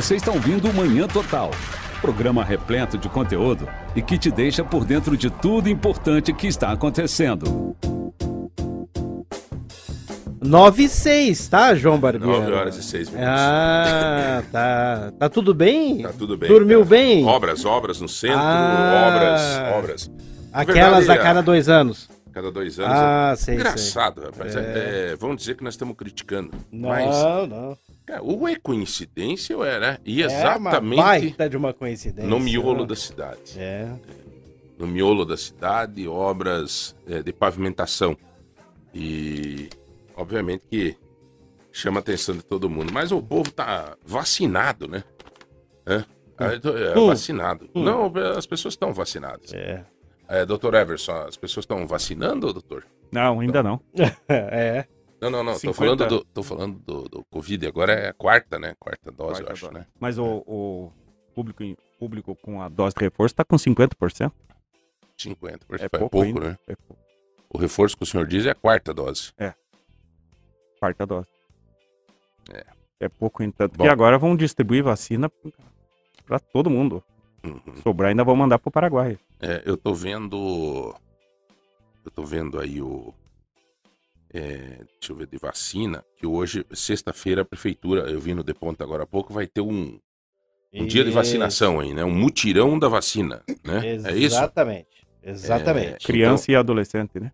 Você está ouvindo o Manhã Total. Programa repleto de conteúdo e que te deixa por dentro de tudo importante que está acontecendo. 9 e 6, tá, João Barbeiro? 9 horas e 6 minutos. Ah, tá. Tá tudo bem? Tá tudo bem. Dormiu cara. bem? Obras, obras no centro, Ah. obras, obras. Aquelas verdade, a cada dois anos. Cada dois anos. Ah, sei, sei. Engraçado, rapaz. É, vamos dizer que nós estamos criticando. Mas, Não, não. cara, ou é coincidência ou é, né? E É uma exatamente baita de uma coincidência. no miolo da cidade. É. no miolo da cidade, obras é, de pavimentação. E, obviamente, que chama a atenção de todo mundo. Mas o povo tá vacinado, né? É, é, Hum. vacinado. Não, as pessoas estão vacinadas. É. É, doutor Everson, as pessoas estão vacinando, doutor? Não, ainda não. É. Não, não, não. Tô 50. falando, do, tô falando do, do Covid. Agora é a quarta, né? Quarta dose, Quarta eu acho, dose. né? Mas o, o público, público com a dose de reforço está com 50%. 50. É É pouco, pouco, ainda. né? É pouco. O reforço que o senhor diz é a quarta dose. Quarta dose. É. É pouco, entanto. Bom. E agora vão distribuir vacina para todo mundo. Uhum. Sobrar ainda vão mandar pro Paraguai. É, eu tô vendo. Eu tô vendo aí o. é, deixa eu ver, de vacina. Que hoje, sexta-feira, a prefeitura, eu vi no Deponto agora há pouco, vai ter um, um dia de vacinação aí, né? Um mutirão da vacina, né? É isso? Exatamente. Exatamente. Criança e adolescente, né?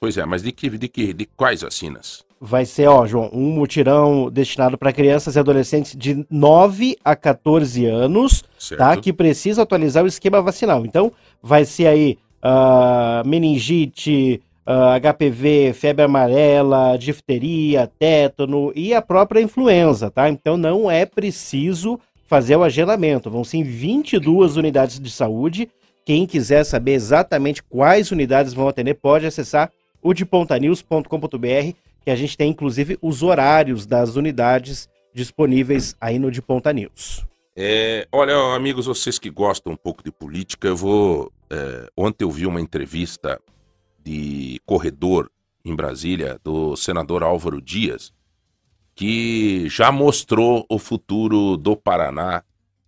Pois é, mas de que, de que, de quais vacinas? Vai ser, ó, João, um mutirão destinado para crianças e adolescentes de 9 a 14 anos, Certo? tá? Que precisa atualizar o esquema vacinal. Então, vai ser aí ah, meningite, ah, HPV, febre amarela, difteria, tétano e a própria influenza, tá? Então, não é preciso fazer o agendamento. Vão ser 22 unidades de saúde. Quem quiser saber exatamente quais unidades vão atender, pode acessar o de pontanews.com.br, que a gente tem inclusive os horários das unidades disponíveis aí no de Ponta News. É, olha, amigos, vocês que gostam um pouco de política, eu vou. é, ontem eu vi uma entrevista de corredor em Brasília do senador Álvaro Dias, que já mostrou o futuro do Paraná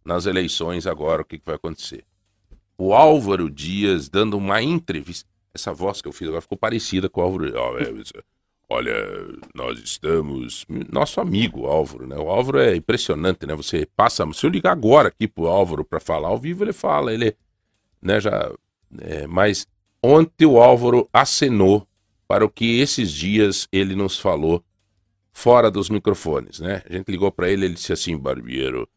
nas eleições agora, o que, que vai acontecer. O Álvaro Dias dando uma entrevista. Essa voz que eu fiz agora ficou parecida com o Álvaro. É, Olha, nós estamos. Nosso amigo Álvaro, né? O Álvaro é impressionante, né? Você passa. Se eu ligar agora aqui pro Álvaro para falar ao vivo, ele fala, ele. Né, já. é, mas ontem o Álvaro acenou para o que esses dias ele nos falou fora dos microfones, né? A gente ligou para ele, ele disse assim, Barbeiro,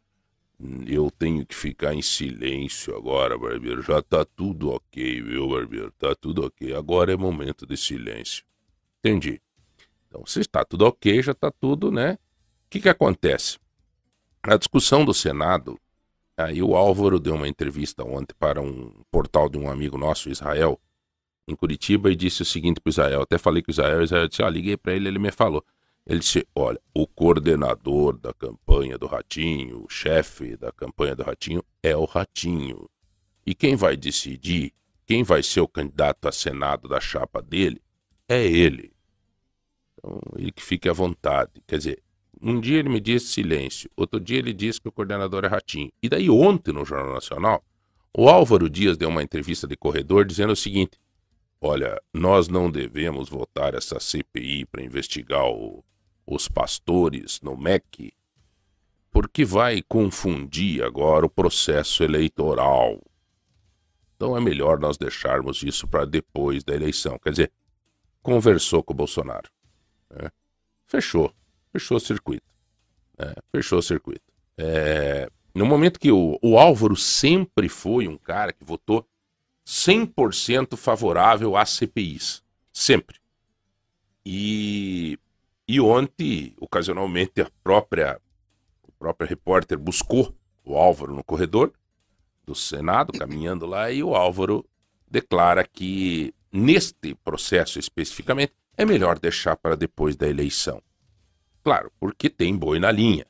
eu tenho que ficar em silêncio agora, Barbeiro. Já tá tudo ok, viu, Barbeiro? Tá tudo ok. Agora é momento de silêncio. Entendi. Então, se está tudo ok, já está tudo, né? O que, que acontece? Na discussão do Senado, aí o Álvaro deu uma entrevista ontem para um portal de um amigo nosso, Israel, em Curitiba, e disse o seguinte para Israel. Até falei com Israel, Israel disse: Ó, liguei para ele, ele me falou. Ele disse: Olha, o coordenador da campanha do Ratinho, o chefe da campanha do Ratinho, é o Ratinho. E quem vai decidir quem vai ser o candidato a Senado da chapa dele é ele. Então, ele que fique à vontade. Quer dizer, um dia ele me disse silêncio, outro dia ele disse que o coordenador é Ratinho. E daí ontem no Jornal Nacional, o Álvaro Dias deu uma entrevista de corredor dizendo o seguinte: Olha, nós não devemos votar essa CPI para investigar o- os pastores no MEC, porque vai confundir agora o processo eleitoral. Então é melhor nós deixarmos isso para depois da eleição. Quer dizer, conversou com o Bolsonaro. né? Fechou. Fechou o circuito. É, fechou o circuito. É, no momento que o, o Álvaro sempre foi um cara que votou 100% favorável às CPIs. Sempre. E, e ontem, ocasionalmente, a própria, o próprio repórter buscou o Álvaro no corredor do Senado, caminhando lá, e o Álvaro declara que, neste processo especificamente, é melhor deixar para depois da eleição. Claro, porque tem boi na linha.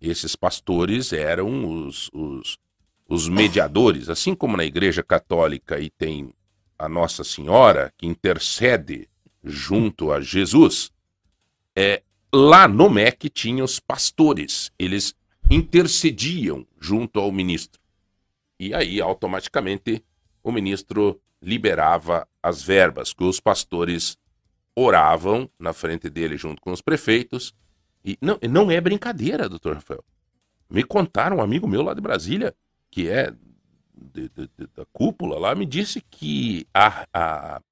Esses pastores eram os, os, os mediadores, assim como na Igreja Católica e tem a Nossa Senhora que intercede junto a Jesus. É, lá no MEC tinha os pastores. Eles intercediam junto ao ministro. E aí, automaticamente, o ministro liberava as verbas que os pastores oravam na frente dele junto com os prefeitos. E não, não é brincadeira, doutor Rafael. Me contaram, um amigo meu lá de Brasília, que é de, de, de, da cúpula lá, me disse que a, a,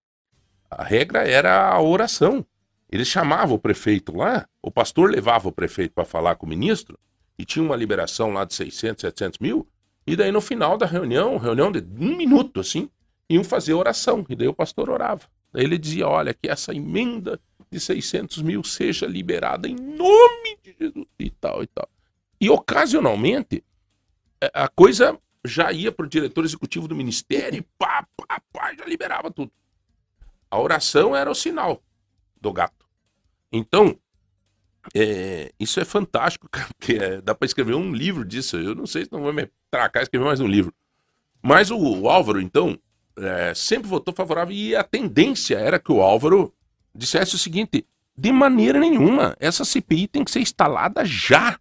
a regra era a oração. Eles chamavam o prefeito lá, o pastor levava o prefeito para falar com o ministro, e tinha uma liberação lá de 600, 700 mil, e daí no final da reunião, reunião de um minuto assim, iam fazer oração, e daí o pastor orava. Daí ele dizia: Olha, que essa emenda de 600 mil seja liberada em nome de Jesus, e tal e tal. E ocasionalmente, a coisa já ia para o diretor executivo do ministério e pá, pá, pá, já liberava tudo. A oração era o sinal do gato. Então, é, isso é fantástico, porque é, dá para escrever um livro disso. Eu não sei se não vou me tracar escrever mais um livro. Mas o, o Álvaro, então, é, sempre votou favorável e a tendência era que o Álvaro dissesse o seguinte: de maneira nenhuma, essa CPI tem que ser instalada já.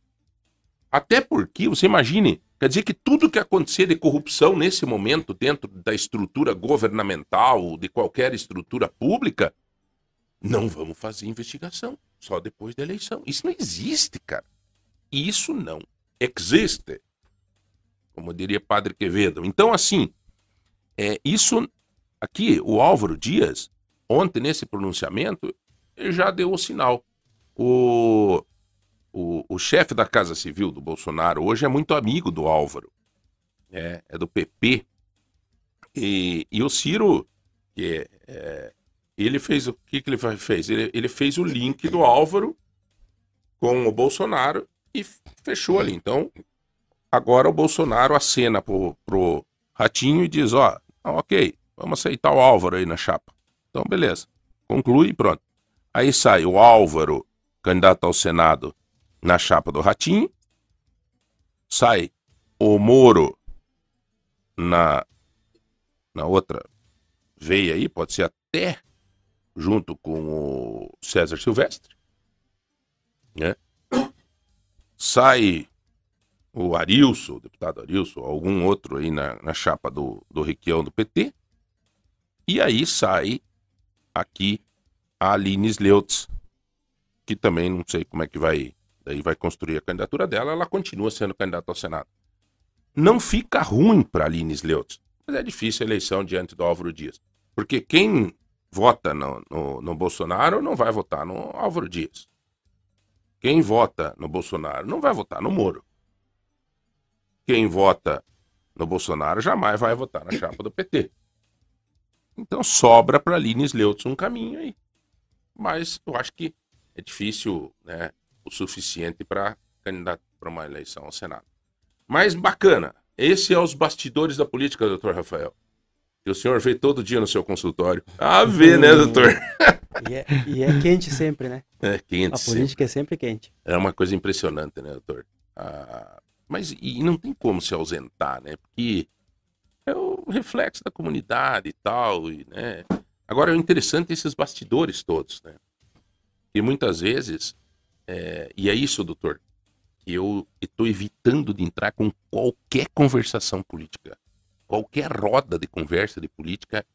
Até porque, você imagine, quer dizer que tudo que acontecer de corrupção nesse momento dentro da estrutura governamental, de qualquer estrutura pública, não vamos fazer investigação só depois da eleição. Isso não existe, cara. Isso não existe. Como diria Padre Quevedo. Então, assim, é, isso aqui, o Álvaro Dias, ontem nesse pronunciamento, já deu o sinal. O, o, o chefe da Casa Civil do Bolsonaro hoje é muito amigo do Álvaro. É, é do PP. E, e o Ciro, é, é ele fez o que, que ele fez? Ele, ele fez o link do Álvaro com o Bolsonaro e fechou ali. Então, agora o Bolsonaro acena pro, pro Ratinho e diz: Ó, ok, vamos aceitar o Álvaro aí na chapa. Então, beleza. Conclui e pronto. Aí sai o Álvaro, candidato ao Senado, na chapa do Ratinho. Sai o Moro na, na outra veia aí, pode ser até junto com o César Silvestre, né? Sai o Arilson, o deputado Arilson, algum outro aí na, na chapa do, do Requião do PT, e aí sai aqui a Aline Sleutz, que também não sei como é que vai, daí vai construir a candidatura dela, ela continua sendo candidata ao Senado. Não fica ruim para Aline Sleutz, mas é difícil a eleição diante do Álvaro Dias. Porque quem vota no, no, no Bolsonaro não vai votar no Álvaro Dias. Quem vota no Bolsonaro não vai votar no Moro. Quem vota no Bolsonaro jamais vai votar na chapa do PT. Então sobra para Lines Leutz um caminho aí. Mas eu acho que é difícil né, o suficiente para candidato para uma eleição ao Senado. Mas bacana. Esse é os bastidores da política, doutor Rafael que o senhor vê todo dia no seu consultório. Ah, vê, né, doutor? e, é, e é quente sempre, né? É quente. A política sempre. é sempre quente. É uma coisa impressionante, né, doutor? Ah, mas e não tem como se ausentar, né? Porque é o reflexo da comunidade e tal, e, né? Agora, é interessante esses bastidores todos, né? E muitas vezes, é, e é isso, doutor, eu estou evitando de entrar com qualquer conversação política qualquer roda de conversa de política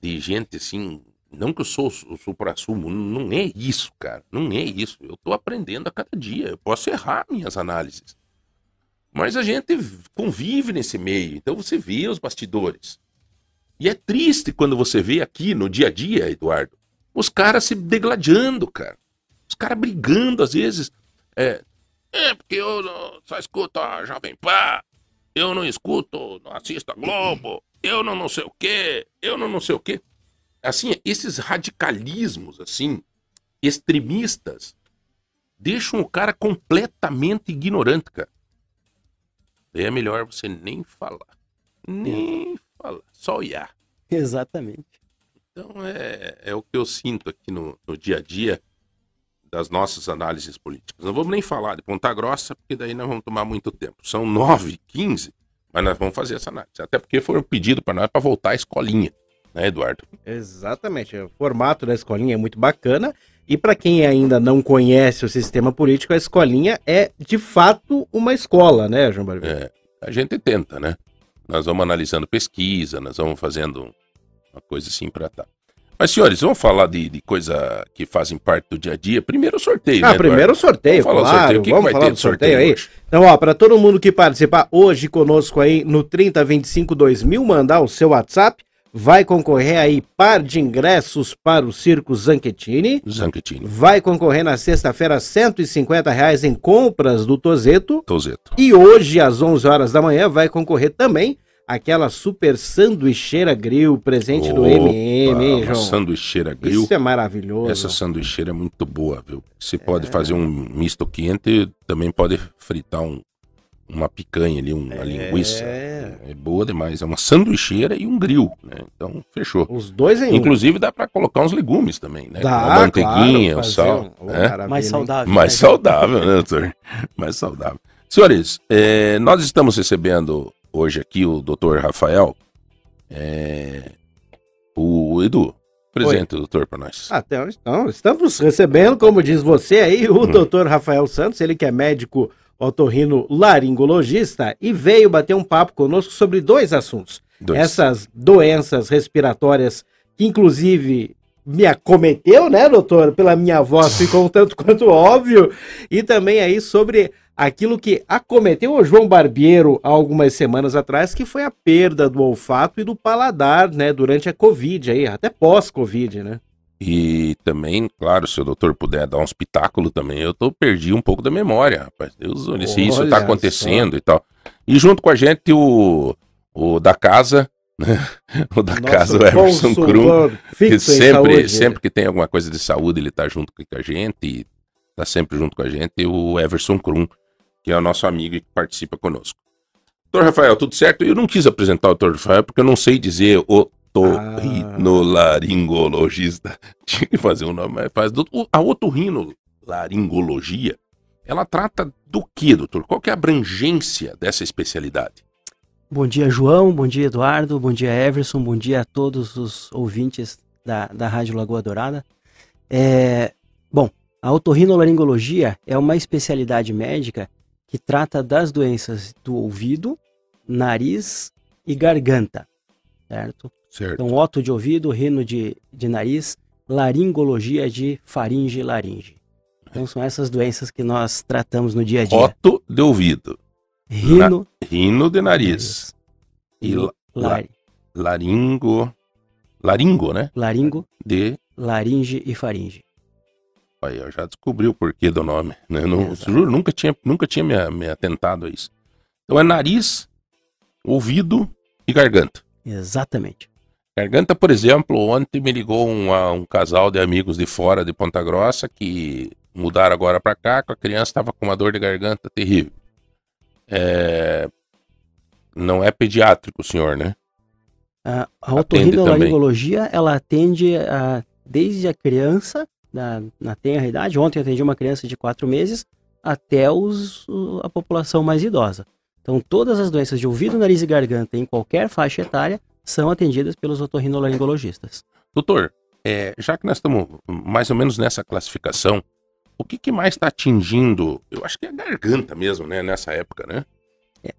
de gente assim. Não que eu sou o supra-sumo, não é isso, cara. Não é isso. Eu tô aprendendo a cada dia. Eu posso errar minhas análises. Mas a gente convive nesse meio, então você vê os bastidores. E é triste quando você vê aqui no dia a dia, Eduardo, os caras se degladiando, cara. Os caras brigando, às vezes. É, é porque eu só escuto a Jovem Pan, eu não escuto, não assisto a Globo, eu não não sei o quê, eu não não sei o quê. Assim, esses radicalismos, assim, extremistas, deixam o cara completamente ignorante, cara. Daí é melhor você nem falar. Nem falar, só olhar. Exatamente. Então é, é o que eu sinto aqui no, no dia a dia das nossas análises políticas. Não vamos nem falar de Ponta Grossa, porque daí nós vamos tomar muito tempo. São 9 15 mas nós vamos fazer essa análise. Até porque foi um pedido para nós para voltar à escolinha. né, Eduardo? Exatamente. O formato da escolinha é muito bacana. E para quem ainda não conhece o sistema político, a escolinha é de fato uma escola, né, João Barbeiro? É, a gente tenta, né? Nós vamos analisando pesquisa, nós vamos fazendo uma coisa assim para tá. Mas, senhores, vamos falar de, de coisa que fazem parte do dia a dia. Primeiro o sorteio, Ah, né, primeiro o sorteio, Vamos falar claro. sorteio. O que, que Vamos vai falar do sorteio, sorteio aí? hoje? Então, ó, para todo mundo que participar hoje conosco aí no 3025 2000, mandar o seu WhatsApp, vai concorrer aí par de ingressos para o Circo Zanchettini. Zanchettini, Vai concorrer na sexta-feira 150 reais em compras do Tozeto. Tozeto. E hoje, às 11 horas da manhã, vai concorrer também aquela super sanduicheira grill presente do Opa, MM, hein, João? sanduicheira grill. Isso é maravilhoso. Essa sanduicheira é muito boa, viu? Você pode fazer um misto quente, também pode fritar um, uma picanha ali, uma linguiça. É boa demais. É uma sanduicheira e um grill, né? Então, fechou. Os dois em um. Inclusive dá pra colocar uns legumes também, né? Dá, a manteiguinha, claro, o sal. um- né? Mais saudável. Mais né? saudável, né, doutor? Mais saudável. Senhores, eh, nós estamos recebendo hoje aqui o doutor Rafael. eh, o Edu, presente, doutor, para nós. Ah, então, então, estamos recebendo, como diz você aí, Hum. o doutor Rafael Santos, ele que é médico otorrino laringologista e veio bater um papo conosco sobre dois assuntos. Dois. Essas doenças respiratórias que, inclusive, me acometeu, né, doutor? Pela minha voz ficou um tanto quanto óbvio. E também aí sobre aquilo que acometeu o João Barbiero há algumas semanas atrás, que foi a perda do olfato e do paladar, né, durante a Covid aí, até pós-Covid, né? E também, claro, se o doutor puder dar um espetáculo também, eu tô perdi um pouco da memória, rapaz. Deus, olha, se isso Olha tá acontecendo e tal. E junto com a gente o, o da casa, né? O da casa, o Everson Krum. Que sempre, saúde. sempre que tem alguma coisa de saúde, ele tá junto com a gente, e tá sempre junto com a gente, e o Everson Krum, que é o nosso amigo e que participa conosco. Doutor Rafael, tudo certo? Eu não quis apresentar o doutor Rafael porque eu não sei dizer otorrinolaringologista. Tinha que fazer um nome fácil. O- A otorrinolaringologia, ela trata do que, doutor? Qual que é a abrangência dessa especialidade? Bom dia, João. Bom dia, Eduardo. Bom dia, Everson. Bom dia a todos os ouvintes da, da Rádio Lagoa Dourada. É, bom, a otorrinolaringologia é uma especialidade médica que trata das doenças do ouvido, nariz e garganta, certo? Certo. Então, oto de ouvido, rino de, de nariz, laringologia de faringe e laringe. Então, são essas doenças que nós tratamos no dia a dia. Oto de ouvido, Rino, rino de nariz, e e la- lar- laringo, laringo, né? laringo, De laringe e faringe. Aí eu já descobri o porquê do nome. Né? Não, juro, nunca tinha, nunca tinha me, me atentado a isso. Então é nariz, ouvido e garganta. Exatamente. Garganta, por exemplo, ontem me ligou um, um casal de amigos de fora de Ponta Grossa que mudaram agora pra cá, que a criança estava com uma dor de garganta terrível. É, Não é pediátrico senhor, né? A, a otorrinolaringologia, ela atende a, desde a criança, na, na tenra idade, ontem atendi uma criança de 4 meses, até os, a população mais idosa. Então, todas as doenças de ouvido, nariz e garganta, em qualquer faixa etária, são atendidas pelos otorrinolaringologistas. Doutor, é, já que nós estamos mais ou menos nessa classificação, o que, que mais está atingindo? Eu acho que é a garganta mesmo, né? Nessa época, né?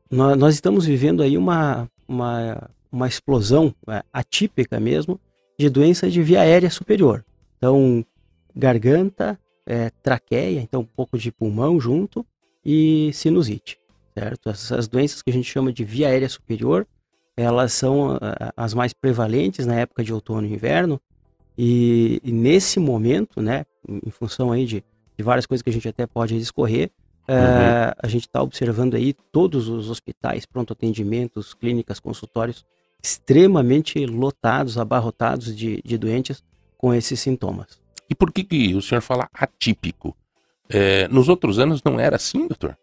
Nó- Nós estamos vivendo aí uma, uma, uma explosão é, atípica mesmo de doença de via aérea superior. Então, garganta, é, traqueia, então um pouco de pulmão junto e sinusite, certo? Essas doenças que a gente chama de via aérea superior, elas são ah, as mais prevalentes na época de outono e inverno e, e nesse momento, né, em função aí de, de várias coisas que a gente até pode discorrer, é, a gente está observando aí todos os hospitais, pronto atendimentos, clínicas, consultórios extremamente lotados, abarrotados de, de doentes com esses sintomas. E por que, que o senhor fala atípico? É, nos outros anos não era assim, doutor?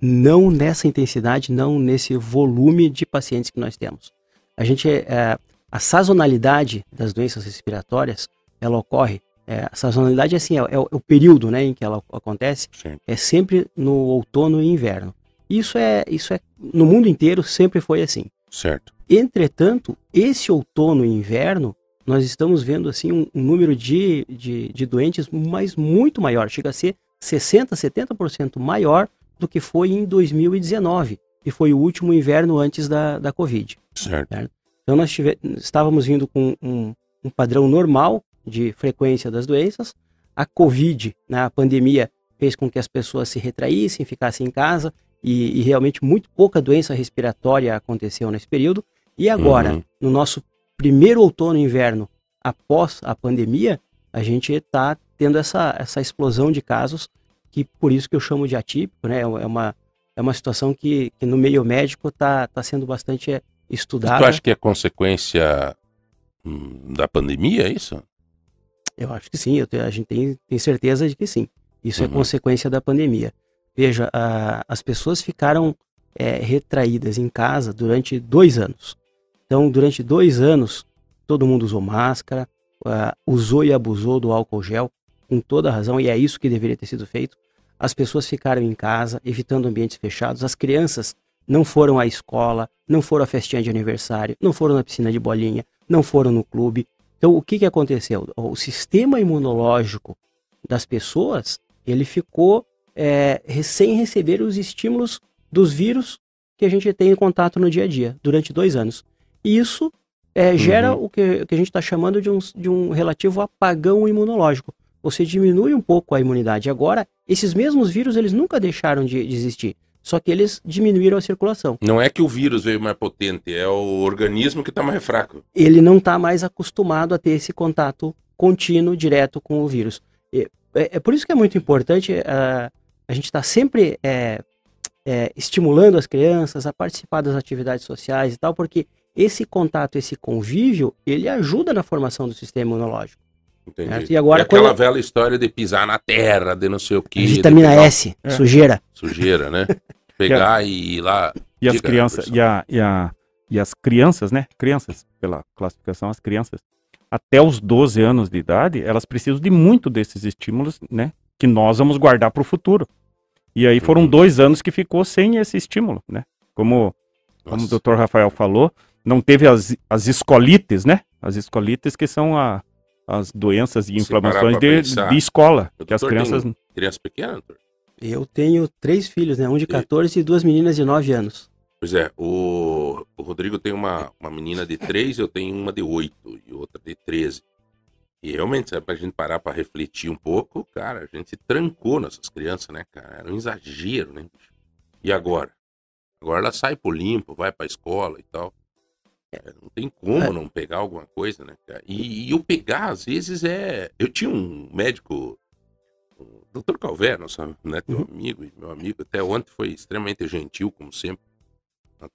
Não nessa intensidade, não nesse volume de pacientes que nós temos. A gente, é, a sazonalidade das doenças respiratórias, ela ocorre. é, a sazonalidade assim, é, é o, é o período, né, em que ela acontece. Sim. é sempre no outono e inverno. Isso é, isso é no mundo inteiro sempre foi assim. Certo. Entretanto, esse outono e inverno, nós estamos vendo assim um, um número de, de, de doentes mas muito maior, chega a ser 60, 70% maior do que foi em 2019, que foi o último inverno antes da, da Covid. Certo. Certo? Então nós tive, estávamos vindo com um, um padrão normal de frequência das doenças. A Covid, né, a pandemia, fez com que as pessoas se retraíssem, ficassem em casa e, e realmente muito pouca doença respiratória aconteceu nesse período. E agora, Uhum. no nosso primeiro outono e inverno após a pandemia, a gente está tendo essa, essa explosão de casos que por isso que eu chamo de atípico, né? É uma, é uma situação que, que no meio médico está tá sendo bastante é, E estudada. tu acha que é consequência hum, da pandemia, é isso? Eu acho que sim, eu te- a gente tem, tem certeza de que sim. Isso é Uhum. consequência da pandemia. Veja, a- as pessoas ficaram é, retraídas em casa durante dois anos. Então, durante dois anos, todo mundo usou máscara, ah, usou e abusou do álcool gel, com toda razão, e é isso que deveria ter sido feito. As pessoas ficaram em casa, evitando ambientes fechados. As crianças não foram à escola, não foram à festinha de aniversário, não foram na piscina de bolinha, não foram no clube. Então, o que, que aconteceu? O sistema imunológico das pessoas, ele ficou é, sem receber os estímulos dos vírus que a gente tem em contato no dia a dia, durante dois anos. E isso é, gera o, que, o que a gente está chamando de um, de um relativo apagão imunológico. Você diminui um pouco a imunidade. Agora, esses mesmos vírus, eles nunca deixaram de, de existir, só que eles diminuíram a circulação. Não é que o vírus veio mais potente, é o organismo que tá mais fraco. ele não está mais acostumado a ter esse contato contínuo, direto com o vírus. E É, é por isso que é muito importante ah, a gente estar sempre é, é, estimulando as crianças a participar das atividades sociais e tal, porque esse contato, esse convívio, ele ajuda na formação do sistema imunológico. Entendi. Certo? E agora, aquela quando- velha história de pisar na terra, de não sei o que. Vitamina S, É. sujeira. Sujeira, né? Pegar e ir lá. E as crianças, e, a, e, a, e as crianças, né? Crianças, pela classificação, as crianças, até os 12 anos de idade, elas precisam de muito desses estímulos, né? Que nós vamos guardar para o futuro. E aí foram Uhum. dois anos que ficou sem esse estímulo, né? Como, como o doutor Rafael falou, não teve as, as escolites, né? As escolites que são a, as doenças e inflamações de, de escola. o Que as tem crianças. Criança pequena, doutor? Eu tenho três filhos, né? Um de 14 e duas meninas de 9 anos. Pois é, o, o Rodrigo tem uma, uma menina de 3, eu tenho uma de 8 e outra de 13. E realmente, sabe, pra gente parar pra refletir um pouco, cara, a gente trancou nessas crianças, né, cara? Era um exagero, né? E agora? Agora ela sai pro limpo, vai pra escola e tal. É, não tem como É. não pegar alguma coisa, né, cara? E, e eu pegar, às vezes, é. Eu tinha um médico, o Dr. Calvé, nosso né, teu Uhum. amigo, meu amigo, até ontem foi extremamente gentil, como sempre né,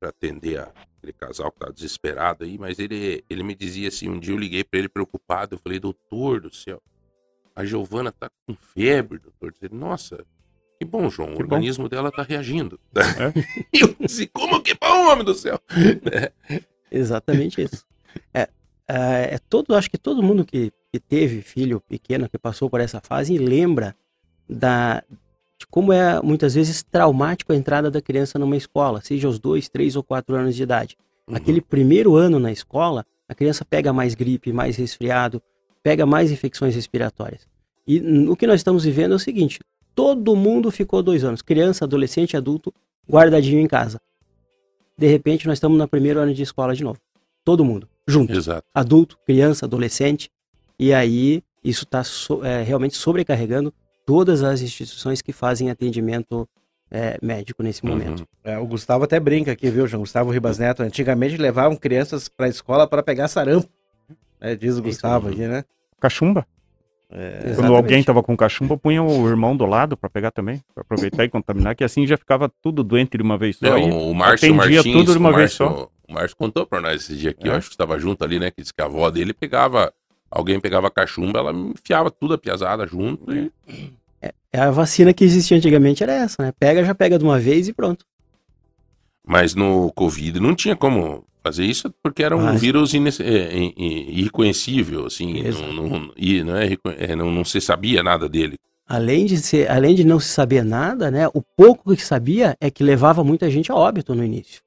para atender a- aquele casal que tá desesperado aí, mas ele, ele me dizia assim, um dia eu liguei para ele preocupado, eu falei, doutor do céu, a Giovana tá com febre, doutor. Ele, Nossa, que bom, João, o Que bom. organismo dela tá reagindo. É. E eu disse, como que bom, homem do céu? Exatamente isso. É, é, é todo, acho que todo mundo que, que teve filho pequeno, que passou por essa fase, lembra da, de como é muitas vezes traumático a entrada da criança numa escola, seja aos dois, três ou quatro anos de idade. Uhum. Aquele primeiro ano na escola, a criança pega mais gripe, mais resfriado, pega mais infecções respiratórias. E o que nós estamos vivendo é o seguinte: todo mundo ficou dois anos, criança, adolescente, adulto, guardadinho em casa. De repente, nós estamos no primeiro ano de escola de novo. Todo mundo, junto. Exato. Adulto, criança, adolescente. E aí, isso está realmente sobrecarregando todas as instituições que fazem atendimento é, médico nesse momento. Uhum. É, o Gustavo até brinca aqui, viu, João? Gustavo Ribas Neto. Antigamente levavam crianças pra escola para pegar sarampo. É, diz o Gustavo aqui, né? Cachumba. É, Quando alguém tava com cachumba, punha o irmão do lado pra pegar também, pra aproveitar e contaminar, que assim já ficava tudo doente de uma vez só. É, e o Márcio atendia Martins, tudo de uma vez Márcio, o Márcio contou pra nós esse dia aqui, É. eu acho que estava junto ali, né? Que disse que a avó dele pegava, alguém pegava cachumba, ela enfiava tudo a piazada junto e É a vacina que existia antigamente era essa, né? Pega, já pega de uma vez e pronto. Mas no Covid não tinha como fazer isso porque era um Ah, vírus ines- é, é, é, irreconhecível, assim, não, não, e não, é, é, não, não se sabia nada dele. Além de, ser, além de não se saber nada, né? O pouco que sabia é que levava muita gente a óbito no início.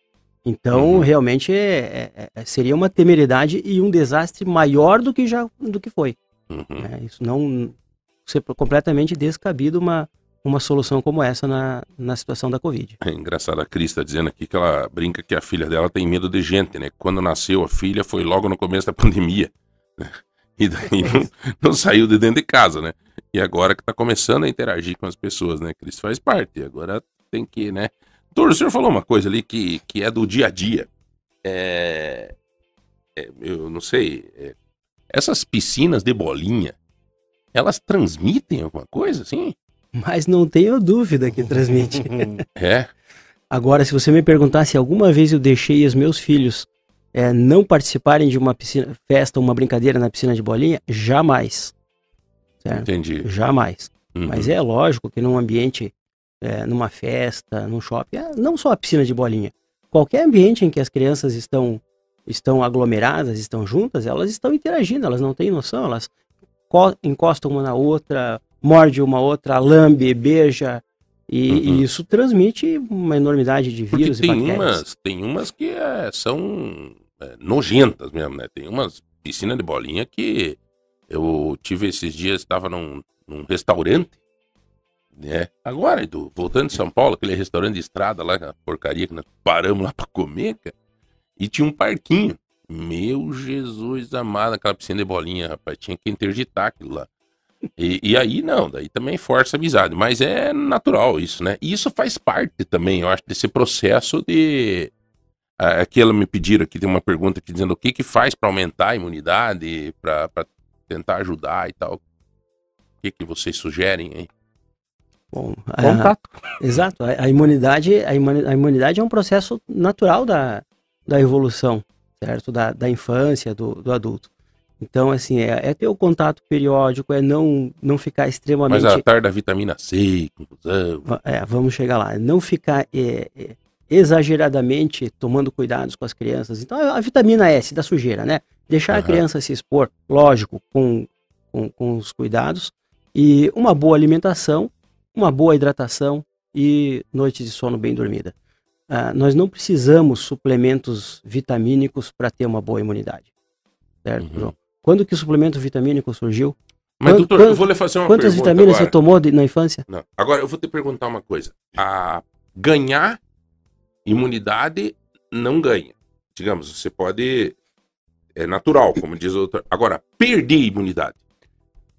Então, Uhum. realmente, é- é- é- seria uma temeridade e um desastre maior do que já do que foi. Uhum. né? Isso não ser completamente descabido uma, uma solução como essa na, na situação da Covid. É engraçado, a Cris tá dizendo aqui que ela brinca que a filha dela tem medo de gente, né? Quando nasceu a filha foi logo no começo da pandemia. né? E daí não, não saiu de dentro de casa, né? E agora que tá começando a interagir com as pessoas, né? Cris faz parte. Agora tem que, né? Doutor, o senhor falou uma coisa ali que, que é do dia a dia. É, é, eu não sei. é, essas piscinas de bolinha, elas transmitem alguma coisa, assim? Mas não tenho dúvida que transmite. É. Agora, se você me perguntar se alguma vez eu deixei os meus filhos eh, não participarem de uma piscina, festa, uma brincadeira na piscina de bolinha, jamais. Certo? Entendi. Jamais. Uhum. Mas é lógico que num ambiente, eh, numa festa, num shopping, eh, não só a piscina de bolinha, qualquer ambiente em que as crianças estão, estão aglomeradas, estão juntas, elas estão interagindo, elas não têm noção, elas co- encostam uma na outra, morde uma outra, lambe, beija, e, Uhum. e isso transmite uma enormidade de Porque vírus e tem bactérias. umas, tem umas que é, são é, nojentas mesmo, né? Tem umas piscinas de bolinha que eu tive esses dias, estava num, num restaurante, né? Agora, Edu, voltando de São Paulo, aquele restaurante de estrada lá, aquela porcaria que nós paramos lá pra comer, cara, e tinha um parquinho. Meu Jesus amado, aquela piscina de bolinha, rapaz, tinha que interditar aquilo lá. E, e aí, não, daí também força a amizade, mas é natural isso, né? E isso faz parte também, eu acho, desse processo de. Aqui ela me pediram aqui, tem uma pergunta aqui dizendo o que que faz para aumentar a imunidade, para tentar ajudar e tal. O que que vocês sugerem aí? Bom, a- Contato. Exato. A, a imunidade, a, imuni- a imunidade é um processo natural da, da evolução, certo? Da, da infância, do, do adulto. Então, assim, é, é ter o contato periódico, é não, não ficar Mas extremamente. a tarde da vitamina C, confusão. Va- é, vamos chegar lá. Não ficar é, é, exageradamente tomando cuidados com as crianças. Então, a, a vitamina S da sujeira, né? Deixar a Aham. criança se expor, lógico, com, com, com os cuidados. E uma boa alimentação, uma boa hidratação e noites de sono bem dormida. Ah, nós não precisamos suplementos vitamínicos para ter uma boa imunidade. Certo, Uhum. João? Quando que o suplemento vitamínico surgiu? Mas, Quant- doutor, quant- eu vou lhe fazer uma Quantas pergunta vitaminas agora. você tomou de- na infância? Não. Agora eu vou te perguntar uma coisa. A ganhar imunidade não ganha. Digamos, você pode. É natural, como diz o doutor. Agora, perder imunidade.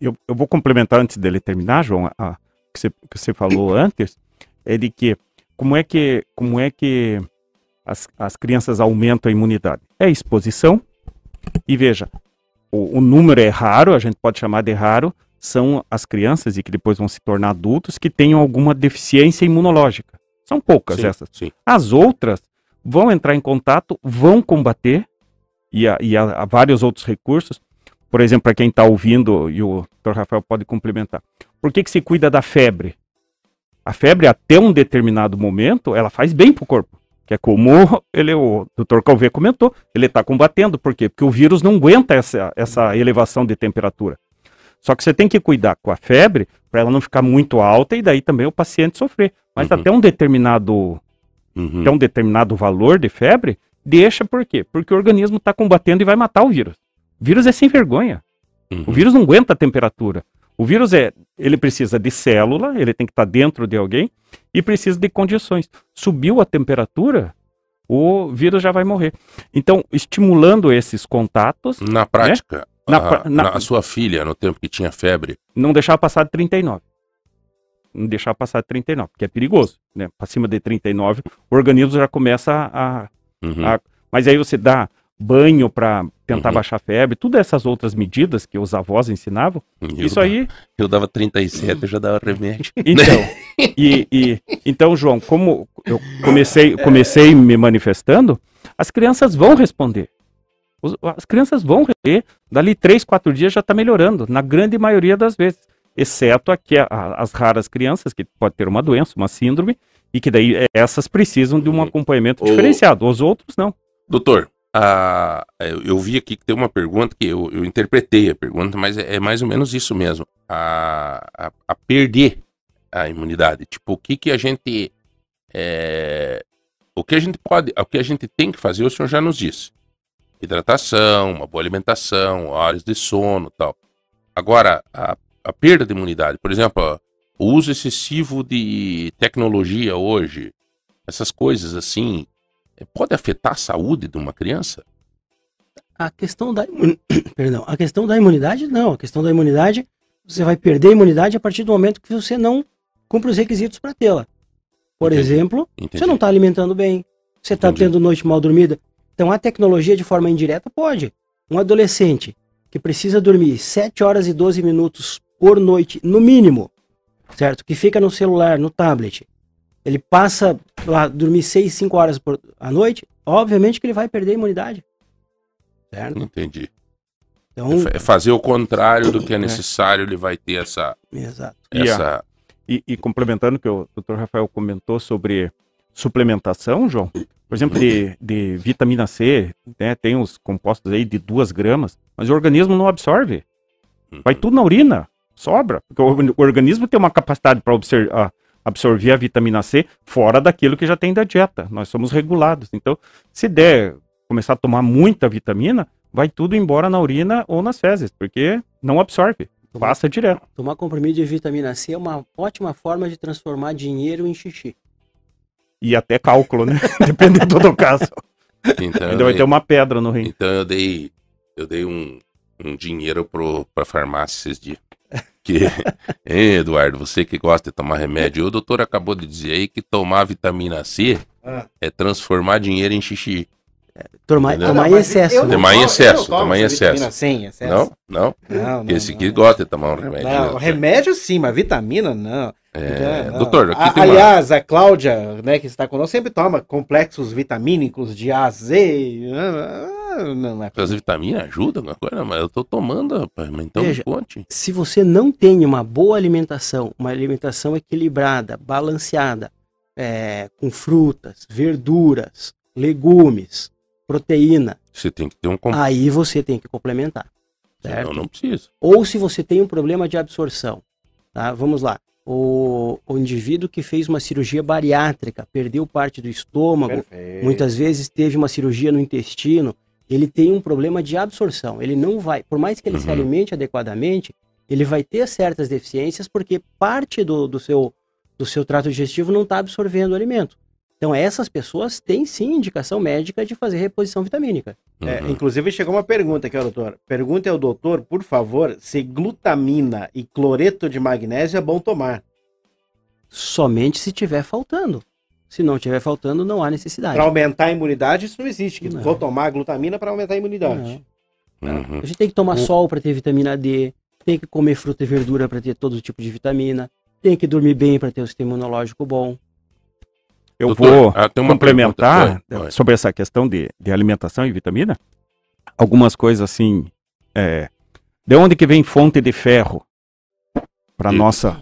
Eu, eu vou complementar antes dele terminar, João, a, a- que, você, que você falou antes, é de que como é que, como é que as, as crianças aumentam a imunidade? É a exposição, e veja, o, o número é raro, a gente pode chamar de raro, são as crianças, e que depois vão se tornar adultos, que tenham alguma deficiência imunológica. São poucas Sim, essas. sim. As outras vão entrar em contato, vão combater, e há, e há- há vários outros recursos. Por exemplo, para quem está ouvindo, e o Dr. Rafael pode complementar. Por que, que se cuida da febre? A febre, até um determinado momento, ela faz bem para o corpo. Que é como ele, o Dr. Calvé comentou, ele está combatendo. Por quê? Porque o vírus não aguenta essa, essa elevação de temperatura. Só que você tem que cuidar com a febre para ela não ficar muito alta e daí também o paciente sofrer. Mas Uhum. até um determinado Uhum. até um determinado valor de febre, deixa por quê? Porque o organismo está combatendo e vai matar o vírus. O vírus é sem vergonha. Uhum. O vírus não aguenta a temperatura. O vírus é, ele precisa de célula, ele tem que estar dentro de alguém e precisa de condições. Subiu a temperatura, o vírus já vai morrer. Então, estimulando esses contatos, Na prática, Na a, na- na- a sua filha, no tempo que tinha febre, não deixar passar de 39. Não deixar passar de 39, porque é perigoso, né? Para cima de 39, o organismo já começa a, uhum, Ah, Mas aí você dá banho para tentar Uhum. baixar a febre, todas essas outras medidas que os avós ensinavam, eu isso dava- aí, Eu dava 37, eu já dava remédio. então, e, e- então, João, como eu comecei, comecei me manifestando, as crianças vão responder. Os- as crianças vão responder, dali três, quatro dias já está melhorando, na grande maioria das vezes, exceto aqui a- a- as raras crianças que pode ter uma doença, uma síndrome, e que daí eh, essas precisam de um Uhum. acompanhamento diferenciado, os outros não. Doutor, ah, eu, eu vi aqui que tem uma pergunta que eu, eu interpretei a pergunta, mas é, é mais ou menos isso mesmo. A, a, a perder a imunidade. Tipo, o que, que a gente. é, o que a gente pode, o que a gente tem que fazer, o senhor já nos disse. Hidratação, uma boa alimentação, horas de sono tal. Agora, a, a perda de imunidade, por exemplo, o uso excessivo de tecnologia hoje, essas coisas assim, pode afetar a saúde de uma criança? A questão da, imun- perdão, a questão da imunidade, não. A questão da imunidade, você vai perder a imunidade a partir do momento que você não cumpre os requisitos para tê-la. Por Entendi. exemplo, Entendi. você não está alimentando bem, você está tendo noite mal dormida. Então a tecnologia de forma indireta pode. Um adolescente que precisa dormir 7 horas e 12 minutos por noite, no mínimo, certo? Que fica no celular, no tablet. Ele passa a dormir 6, 5 horas por à noite, obviamente que ele vai perder a imunidade. Certo? Entendi. Então, É é fazer o contrário do que é necessário, ele vai ter essa. exato. E a- essa... E, e complementando o que o Dr. Rafael comentou sobre suplementação, João, por exemplo, de, de vitamina C, né, tem os compostos aí de 2 gramas, mas o organismo não absorve. Vai tudo na urina, sobra. Porque o, o organismo tem uma capacidade para absorver a vitamina C fora daquilo que já tem da dieta. Nós somos regulados. Então, se der começar a tomar muita vitamina, vai tudo embora na urina ou nas fezes, porque não absorve, passa direto. Tomar comprimido de vitamina C é uma ótima forma de transformar dinheiro em xixi. E até cálculo, né? Dependendo do caso. Então, Ainda vai ter uma pedra no rim. Então eu dei, eu dei um, um dinheiro pro, pra farmácia esses dias. Que, Hein, Eduardo, você que gosta de tomar remédio, o doutor acabou de dizer aí que tomar vitamina C Ah. é transformar dinheiro em xixi. Tomar, tomar Não, em excesso. né? Tomar em excesso, tomo tomar em excesso. C em excesso. Não? Não? Não, não. Esse aqui não. gosta de tomar um remédio. Não, remédio sim, mas vitamina não. É, Não, não. doutor, aqui A- tem uma... Aliás, a Cláudia, né, que está conosco, sempre toma complexos vitamínicos de A a Z. Não, não é As vitaminas ajudam alguma coisa, mas eu tô tomando, rapaz, mas então Veja. me conte. Se você não tem uma boa alimentação, uma alimentação equilibrada, balanceada, é, com frutas, verduras, legumes, proteína, Você tem que ter um... Com... aí você tem que complementar. Senão Certo? não precisa. Ou se você tem um problema de absorção, tá? Vamos lá. O, o indivíduo que fez uma cirurgia bariátrica, perdeu parte do estômago, Perfeito. muitas vezes teve uma cirurgia no intestino, ele tem um problema de absorção. Ele não vai, por mais que ele se Uhum. alimente adequadamente, ele vai ter certas deficiências porque parte do, do, seu, do seu trato digestivo não está absorvendo o alimento. Então, essas pessoas têm sim indicação médica de fazer reposição vitamínica. É, Uhum. inclusive chegou uma pergunta aqui, ó, doutor. Pergunta ao doutor, por favor, se glutamina e cloreto de magnésio é bom tomar. Somente se tiver faltando. Se não tiver faltando, não há necessidade. Para aumentar a imunidade, isso não existe. Que Não. vou tomar glutamina para aumentar a imunidade. Uhum. A gente tem que tomar O- sol para ter vitamina D, tem que comer fruta e verdura para ter todo tipo de vitamina, tem que dormir bem para ter o sistema imunológico bom. Eu Doutor, vou ah, complementar pergunta. Vai, sobre essa questão de, de alimentação e vitamina. Algumas coisas assim. é, de onde que vem fonte de ferro para nossa?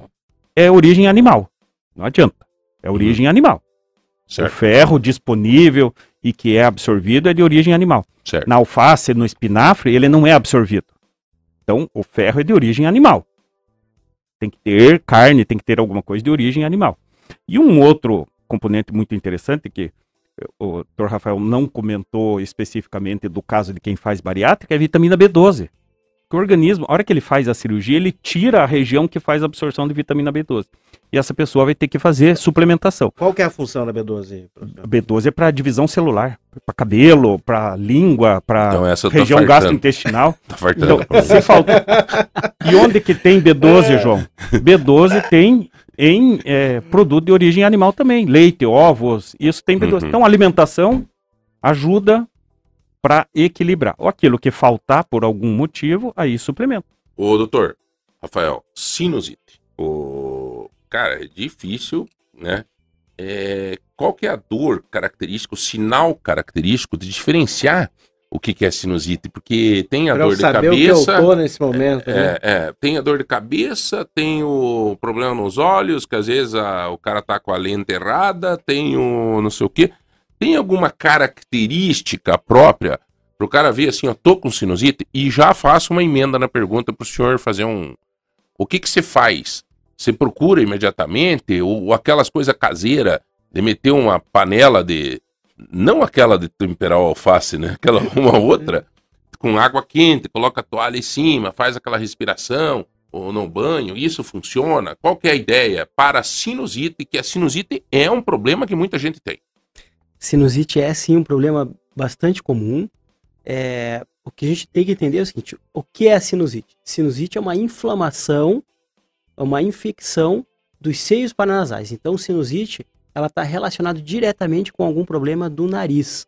É origem animal. Não adianta. É origem animal. O Certo, ferro disponível e que é absorvido é de origem animal. certo. Na alface, no espinafre, ele não é absorvido. Então, o ferro é de origem animal. Tem que ter carne, tem que ter alguma coisa de origem animal. E um outro componente muito interessante que o Dr. Rafael não comentou especificamente do caso de quem faz bariátrica é a vitamina B12. Que o organismo, a hora que ele faz a cirurgia, ele tira a região que faz a absorção de vitamina B12. E essa pessoa vai ter que fazer suplementação. Qual que é a função da B12? A professor? B12 é para divisão celular, para cabelo, para língua, para Então tô região fartando. gastrointestinal. Tá fartando. Então, se falta. E onde que tem É. B12, João? B12 tem em é, produto de origem animal também. Leite, ovos, isso tem B12. Uhum. Então, a alimentação ajuda para equilibrar. Ou aquilo que faltar por algum motivo, aí suplementa. Ô, doutor, Rafael, sinusite. O... Cara, é difícil, né? É... Qual que é a dor característica, o sinal característico de diferenciar o que, que é sinusite? Porque tem a Pra dor de cabeça. o eu tô nesse momento. né? É, é, tem a dor de cabeça, tem o problema nos olhos, que às vezes a- o cara tá com a lente errada, tem o não sei o quê. Tem alguma característica própria pro cara ver assim, ó, tô com sinusite? E já faço uma emenda na pergunta pro senhor fazer um. O que que você faz? Você procura imediatamente? Ou, aquelas coisas caseiras, de meter uma panela de. Não aquela de temperar o alface, né? Aquela uma outra, com água quente, coloca a toalha em cima, faz aquela respiração, ou no banho, isso funciona? Qual que é a ideia para a sinusite? Que a sinusite é um problema que muita gente tem. Sinusite é sim um problema bastante comum. É, o que a gente tem que entender é o seguinte: o que é a sinusite? Sinusite é uma inflamação, uma infecção dos seios paranasais. Então, sinusite ela está relacionada diretamente com algum problema do nariz.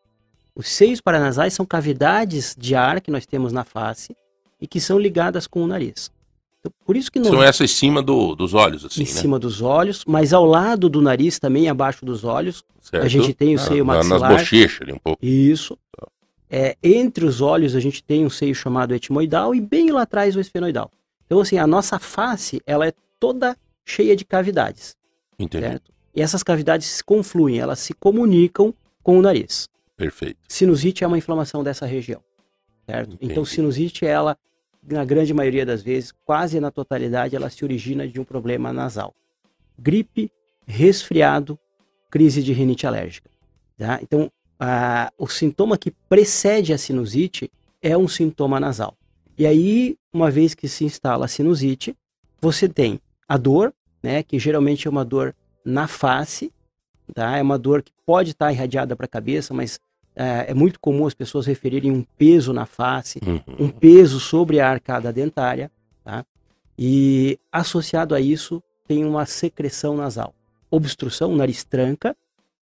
Os seios paranasais são cavidades de ar que nós temos na face e que são ligadas com o nariz. Então, por isso que não... São essas em cima do, dos olhos, assim, Em né? cima dos olhos, mas ao lado do nariz também, abaixo dos olhos, certo. a gente tem o ah, seio maxilar. Nas bochechas ali um pouco. Isso. Tá. É, entre os olhos a gente tem um seio chamado etimoidal e bem lá atrás o esfenoidal. Então, assim, a nossa face, ela é toda cheia de cavidades. Entendi. Certo? E essas cavidades se confluem, elas se comunicam com o nariz. Perfeito. Sinusite é uma inflamação dessa região. Certo? Entendi. Então, sinusite, ela na grande maioria das vezes, quase na totalidade, ela se origina de um problema nasal. Gripe, resfriado, crise de rinite alérgica. Tá? Então, a, o sintoma que precede a sinusite é um sintoma nasal. E aí, uma vez que se instala a sinusite, você tem a dor, né, que geralmente é uma dor na face, tá? é uma dor que pode estar irradiada para a cabeça, mas é, é, muito comum as pessoas referirem um peso na face, uhum. um peso sobre a arcada dentária, tá? E associado a isso tem uma secreção nasal. Obstrução, o nariz tranca,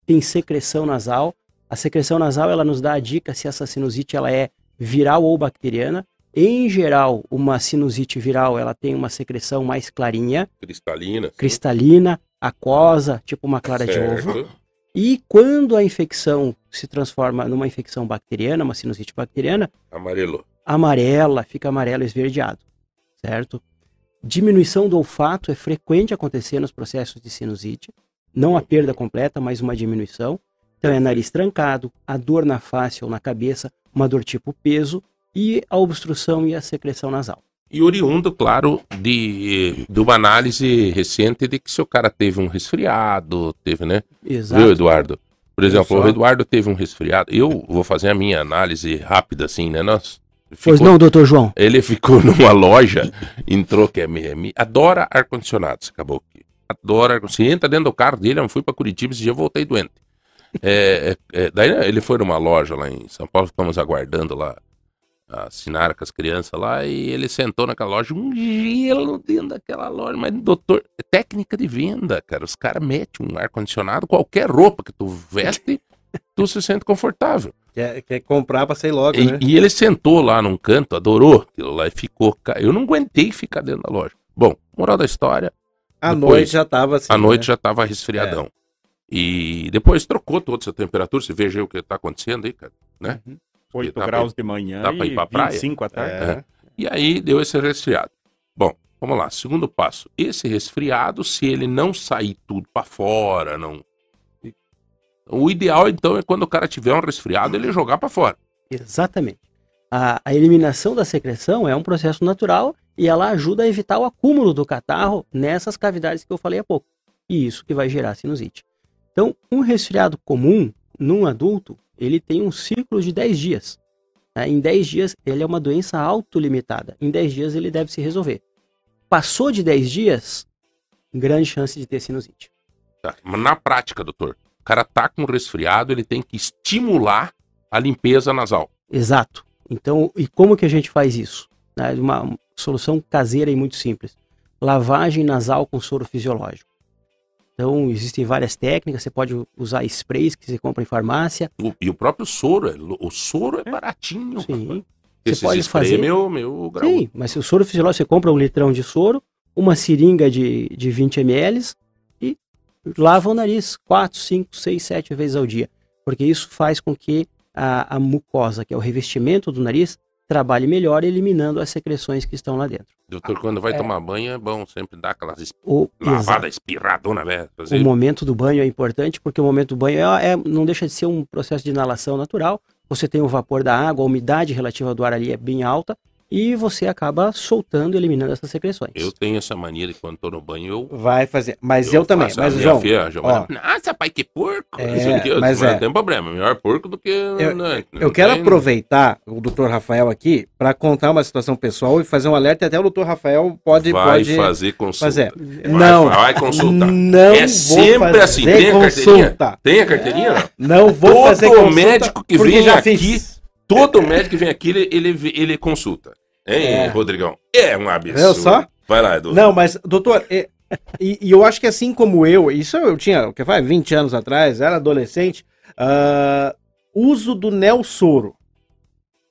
tem secreção nasal. A secreção nasal ela nos dá a dica se essa sinusite ela é viral ou bacteriana. Em geral, uma sinusite viral ela tem uma secreção mais clarinha, cristalina, cristalina, aquosa, tipo uma clara certo. de ovo. E quando a infecção se transforma numa infecção bacteriana, uma sinusite bacteriana, amarelo. Amarela, fica amarelo esverdeado, certo? Diminuição do olfato é frequente acontecer nos processos de sinusite, não a perda completa, mas uma diminuição. Então é nariz trancado, a dor na face ou na cabeça, uma dor tipo peso e a obstrução e a secreção nasal. E oriundo, claro, de, de uma análise recente de que seu cara teve um resfriado, teve, né? Exato. Viu, Eduardo? Por exemplo, o Eduardo teve um resfriado. Eu vou fazer a minha análise rápida, assim, né? Nós Ficou, pois não, doutor João. Ele ficou numa loja, entrou, que é, me, adora ar-condicionado, acabou aqui. Adora ar-condicionado. Você entra dentro do carro dele, eu fui para Curitiba, esse dia eu voltei doente. É, é, é, daí ele foi numa loja lá em São Paulo, ficamos aguardando lá assinaram com as crianças lá e ele sentou naquela loja, um gelo dentro daquela loja. Mas, doutor, é técnica de venda, cara. Os caras metem um ar-condicionado, qualquer roupa que tu veste, tu se sente confortável. Quer, quer comprar pra sair logo, e, né? E ele sentou lá num canto, adorou aquilo lá e ficou. Eu não aguentei ficar dentro da loja. Bom, moral da história. A depois, noite já tava assim. A noite né? já tava resfriadão. É. E depois trocou toda essa temperatura. Você veja aí o que tá acontecendo aí, cara, né? Uhum. 8 tá graus pra, de manhã dá pra ir pra praia. 25 à tarde. É. É. E aí deu esse resfriado. Bom, vamos lá. Segundo passo. Esse resfriado, se ele não sair tudo para fora, não. O ideal, então, é quando o cara tiver um resfriado, ele jogar para fora. Exatamente. A, a, eliminação da secreção é um processo natural e ela ajuda a evitar o acúmulo do catarro nessas cavidades que eu falei há pouco. E isso que vai gerar sinusite. Então, um resfriado comum num adulto, ele tem um ciclo de 10 dias. Né? Em 10 dias, ele é uma doença autolimitada. Em 10 dias, ele deve se resolver. Passou de 10 dias, grande chance de ter sinusite. Tá. Na prática, doutor, o cara tá com resfriado, ele tem que estimular a limpeza nasal. Exato. Então, e como que a gente faz isso? Né? Uma solução caseira e muito simples. Lavagem nasal com soro fisiológico. Então, existem várias técnicas, você pode usar sprays que você compra em farmácia. O, e o próprio soro, é, o soro é, é. baratinho. Sim. Você pode fazer... meu, meu grau. Sim, mas se o soro fisiológico, você compra um litrão de soro, uma seringa de, de 20 ml e lava o nariz 4, 5, 6, 7 vezes ao dia. Porque isso faz com que a, a mucosa, que é o revestimento do nariz, trabalhe melhor eliminando as secreções que estão lá dentro. Doutor, quando vai é. tomar banho é bom sempre dar aquelas esp... o, lavada espirradona, né? O momento do banho é importante porque o momento do banho é, é, não deixa de ser um processo de inalação natural. Você tem o vapor da água, a umidade relativa do ar ali é bem alta e você acaba soltando, eliminando essas secreções. Eu tenho essa mania de quando tô no banho, eu. Vai fazer. Mas eu, também. faço a Mas, João, Giovana, ó. Nossa, pai, que porco. É, aqui, eu mas é. Não tem problema, melhor porco do que. Eu- Eu não quero tem- aproveitar o doutor Rafael aqui para contar uma situação pessoal e fazer um alerta. e Até o doutor Rafael pode, Vai pode fazer consulta. fazer. Vai, Não, Vai consultar. não É vou sempre fazer assim, tem a carteirinha? consulta. Tem a carteirinha? não? Não vou Todo fazer consulta. médico que vem aqui, fiz. Todo médico que vem aqui, ele, ele, ele consulta. Hein, É. Rodrigão? É um absurdo. Viu só? Vai lá, Edu. Não, mas, doutor, é- e, e eu acho que assim como eu, isso eu tinha, o que faz 20 anos atrás, era adolescente, ah, uso do Nelsoro.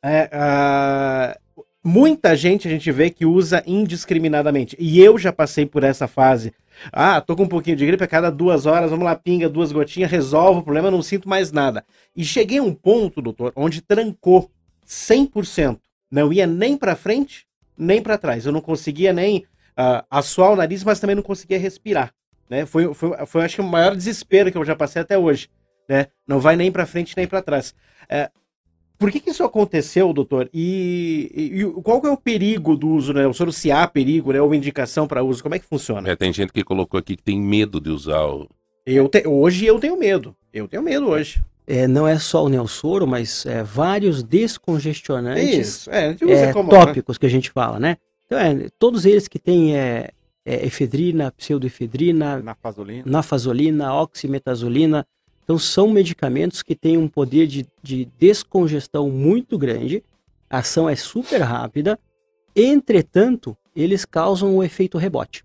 É, ah, muita gente a gente vê que usa indiscriminadamente. E eu já passei por essa fase. Ah, tô com um pouquinho de gripe, a cada duas horas, vamos lá, pinga duas gotinhas, resolve o problema, não sinto mais nada. E cheguei a um ponto, doutor, onde trancou 100%. Não ia nem pra frente, nem pra trás. Eu não conseguia nem ah, assoar o nariz, mas também não conseguia respirar. Né? Foi, foi, foi, acho que, o maior desespero que eu já passei até hoje. Né? Não vai nem pra frente, nem pra trás. É, por que, que isso aconteceu, doutor? E, e- e qual é o perigo do uso, né? O senhor se há perigo, né? Ou indicação para uso? Como é que funciona? É, tem gente que colocou aqui que tem medo de usar o. Eu te- hoje eu tenho medo. Eu tenho medo hoje. É, não é só o Nelsoro, mas é, vários descongestionantes Isso. É, a gente usa é, como. né? tópicos que a gente fala, né? Então, é, todos eles que têm é, efedrina, pseudoefedrina, Na fasolina. nafazolina, oximetazolina. Então, são medicamentos que têm um poder de, de descongestão muito grande, a ação é super rápida, entretanto, eles causam o efeito rebote.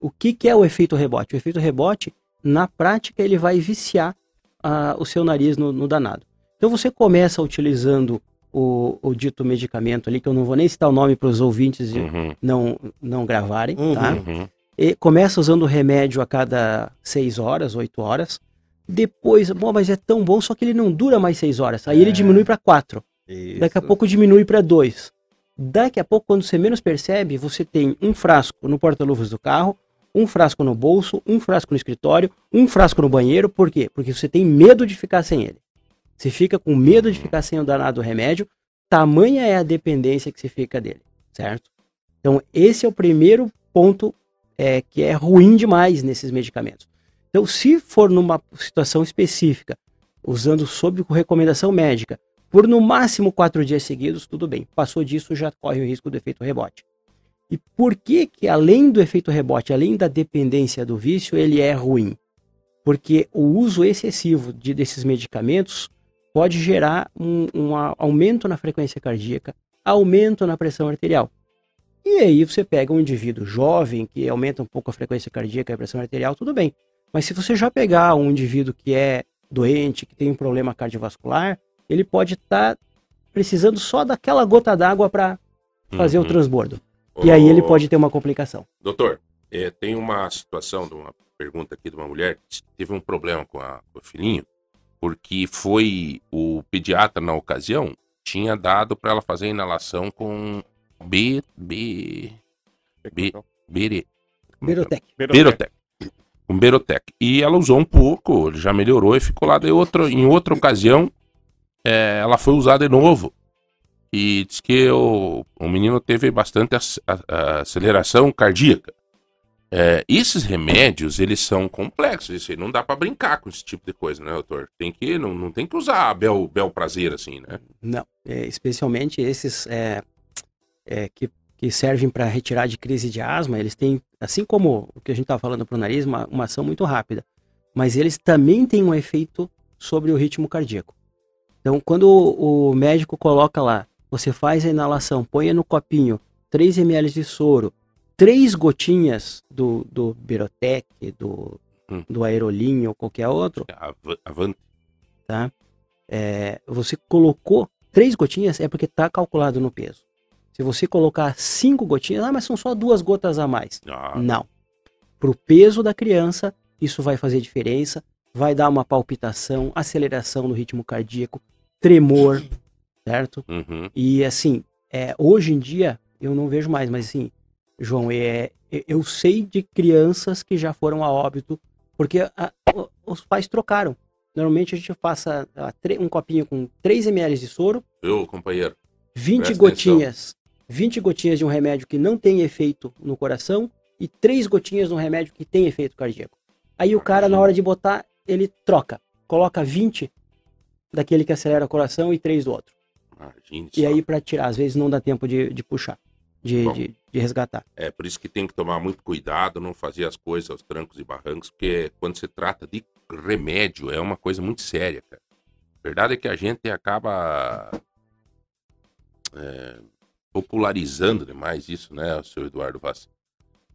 O que, que é o efeito rebote? O efeito rebote, na prática, ele vai viciar ah, o seu nariz no, no danado. Então, você começa utilizando o, o dito medicamento ali, que eu não vou nem citar o nome para os ouvintes Uhum, não, não gravarem, Uhum. tá? uhum. E começa usando o remédio a cada 6 horas, 8 horas. Depois, bom, mas é tão bom, só que ele não dura mais 6 horas. Aí ele É. diminui para 4. Isso. Daqui a pouco diminui para 2. Daqui a pouco, quando você menos percebe, você tem um frasco no porta-luvas do carro, um frasco no bolso, um frasco no escritório, um frasco no banheiro. Por quê? Porque você tem medo de ficar sem ele. Você fica com medo de ficar sem o danado remédio, tamanha é a dependência que você fica dele, certo? Então, esse é o primeiro ponto é, que é ruim demais nesses medicamentos. Então, se for numa situação específica, usando sob recomendação médica, por no máximo quatro dias seguidos, tudo bem. Passou disso, já corre o risco do efeito rebote. E por que que, além do efeito rebote, além da dependência do vício, ele é ruim? Porque o uso excessivo de, desses medicamentos pode gerar um, um aumento na frequência cardíaca, aumento na pressão arterial. E aí você pega um indivíduo jovem que aumenta um pouco a frequência cardíaca e a pressão arterial, tudo bem. Mas se você já pegar um indivíduo que é doente, que tem um problema cardiovascular, ele pode estar precisando só daquela gota d'água para fazer o Uhum. transbordo. E aí ele pode ter uma complicação. Doutor, é, tem uma situação, de uma pergunta aqui de uma mulher que teve um problema com, a- com o filhinho, porque foi o pediatra na ocasião tinha dado para ela fazer inalação com B, B, B, Bere, é é? Berotec. Berotec. Um Berotec. E ela usou um pouco, já melhorou e ficou lá. Daí outro, em outra ocasião, é, ela foi usar de novo. E diz que o, o menino teve bastante aceleração cardíaca. É, esses remédios, eles são complexos. Isso aí não dá pra brincar com esse tipo de coisa, né, doutor? Tem que, não, não tem que usar bel, bel prazer assim, né? Não, é, especialmente esses é, é, que, que servem para retirar de crise de asma, eles têm, assim como o que a gente estava falando para o nariz, uma, uma ação muito rápida. Mas eles também têm um efeito sobre o ritmo cardíaco. Então, quando o médico coloca lá, você faz a inalação, põe no copinho 3 ml de soro, três gotinhas do, do Berotec, do, Hum. do Aerolinho ou qualquer outro, Ava- Avante. tá? É, você colocou três gotinhas é porque está calculado no peso. Se você colocar cinco gotinhas, ah, mas são só duas gotas a mais. Ah, Não. Para o peso da criança, isso vai fazer diferença, vai dar uma palpitação, aceleração no ritmo cardíaco, tremor, certo? uhum. E assim, é, hoje em dia eu não vejo mais, mas assim, João, é, eu sei de crianças que já foram a óbito porque a- os pais trocaram. Normalmente a gente passa tre- um copinho com 3 ml de soro, Viu, companheiro? 20 Presta gotinhas 20 gotinhas de um remédio que não tem efeito no coração e 3 gotinhas de um remédio que tem efeito cardíaco. Aí o cara, na hora de botar, ele troca. Coloca 20 daquele que acelera o coração e 3 do outro. Imagine E só. aí, para tirar, às vezes não dá tempo de, de puxar, de, Bom. de, de resgatar. É por isso que tem que tomar muito cuidado, não fazer as coisas aos trancos e barrancos, porque quando se trata de remédio é uma coisa muito séria, cara. A verdade é que a gente acaba é, popularizando demais isso, né, o seu Eduardo Vaz?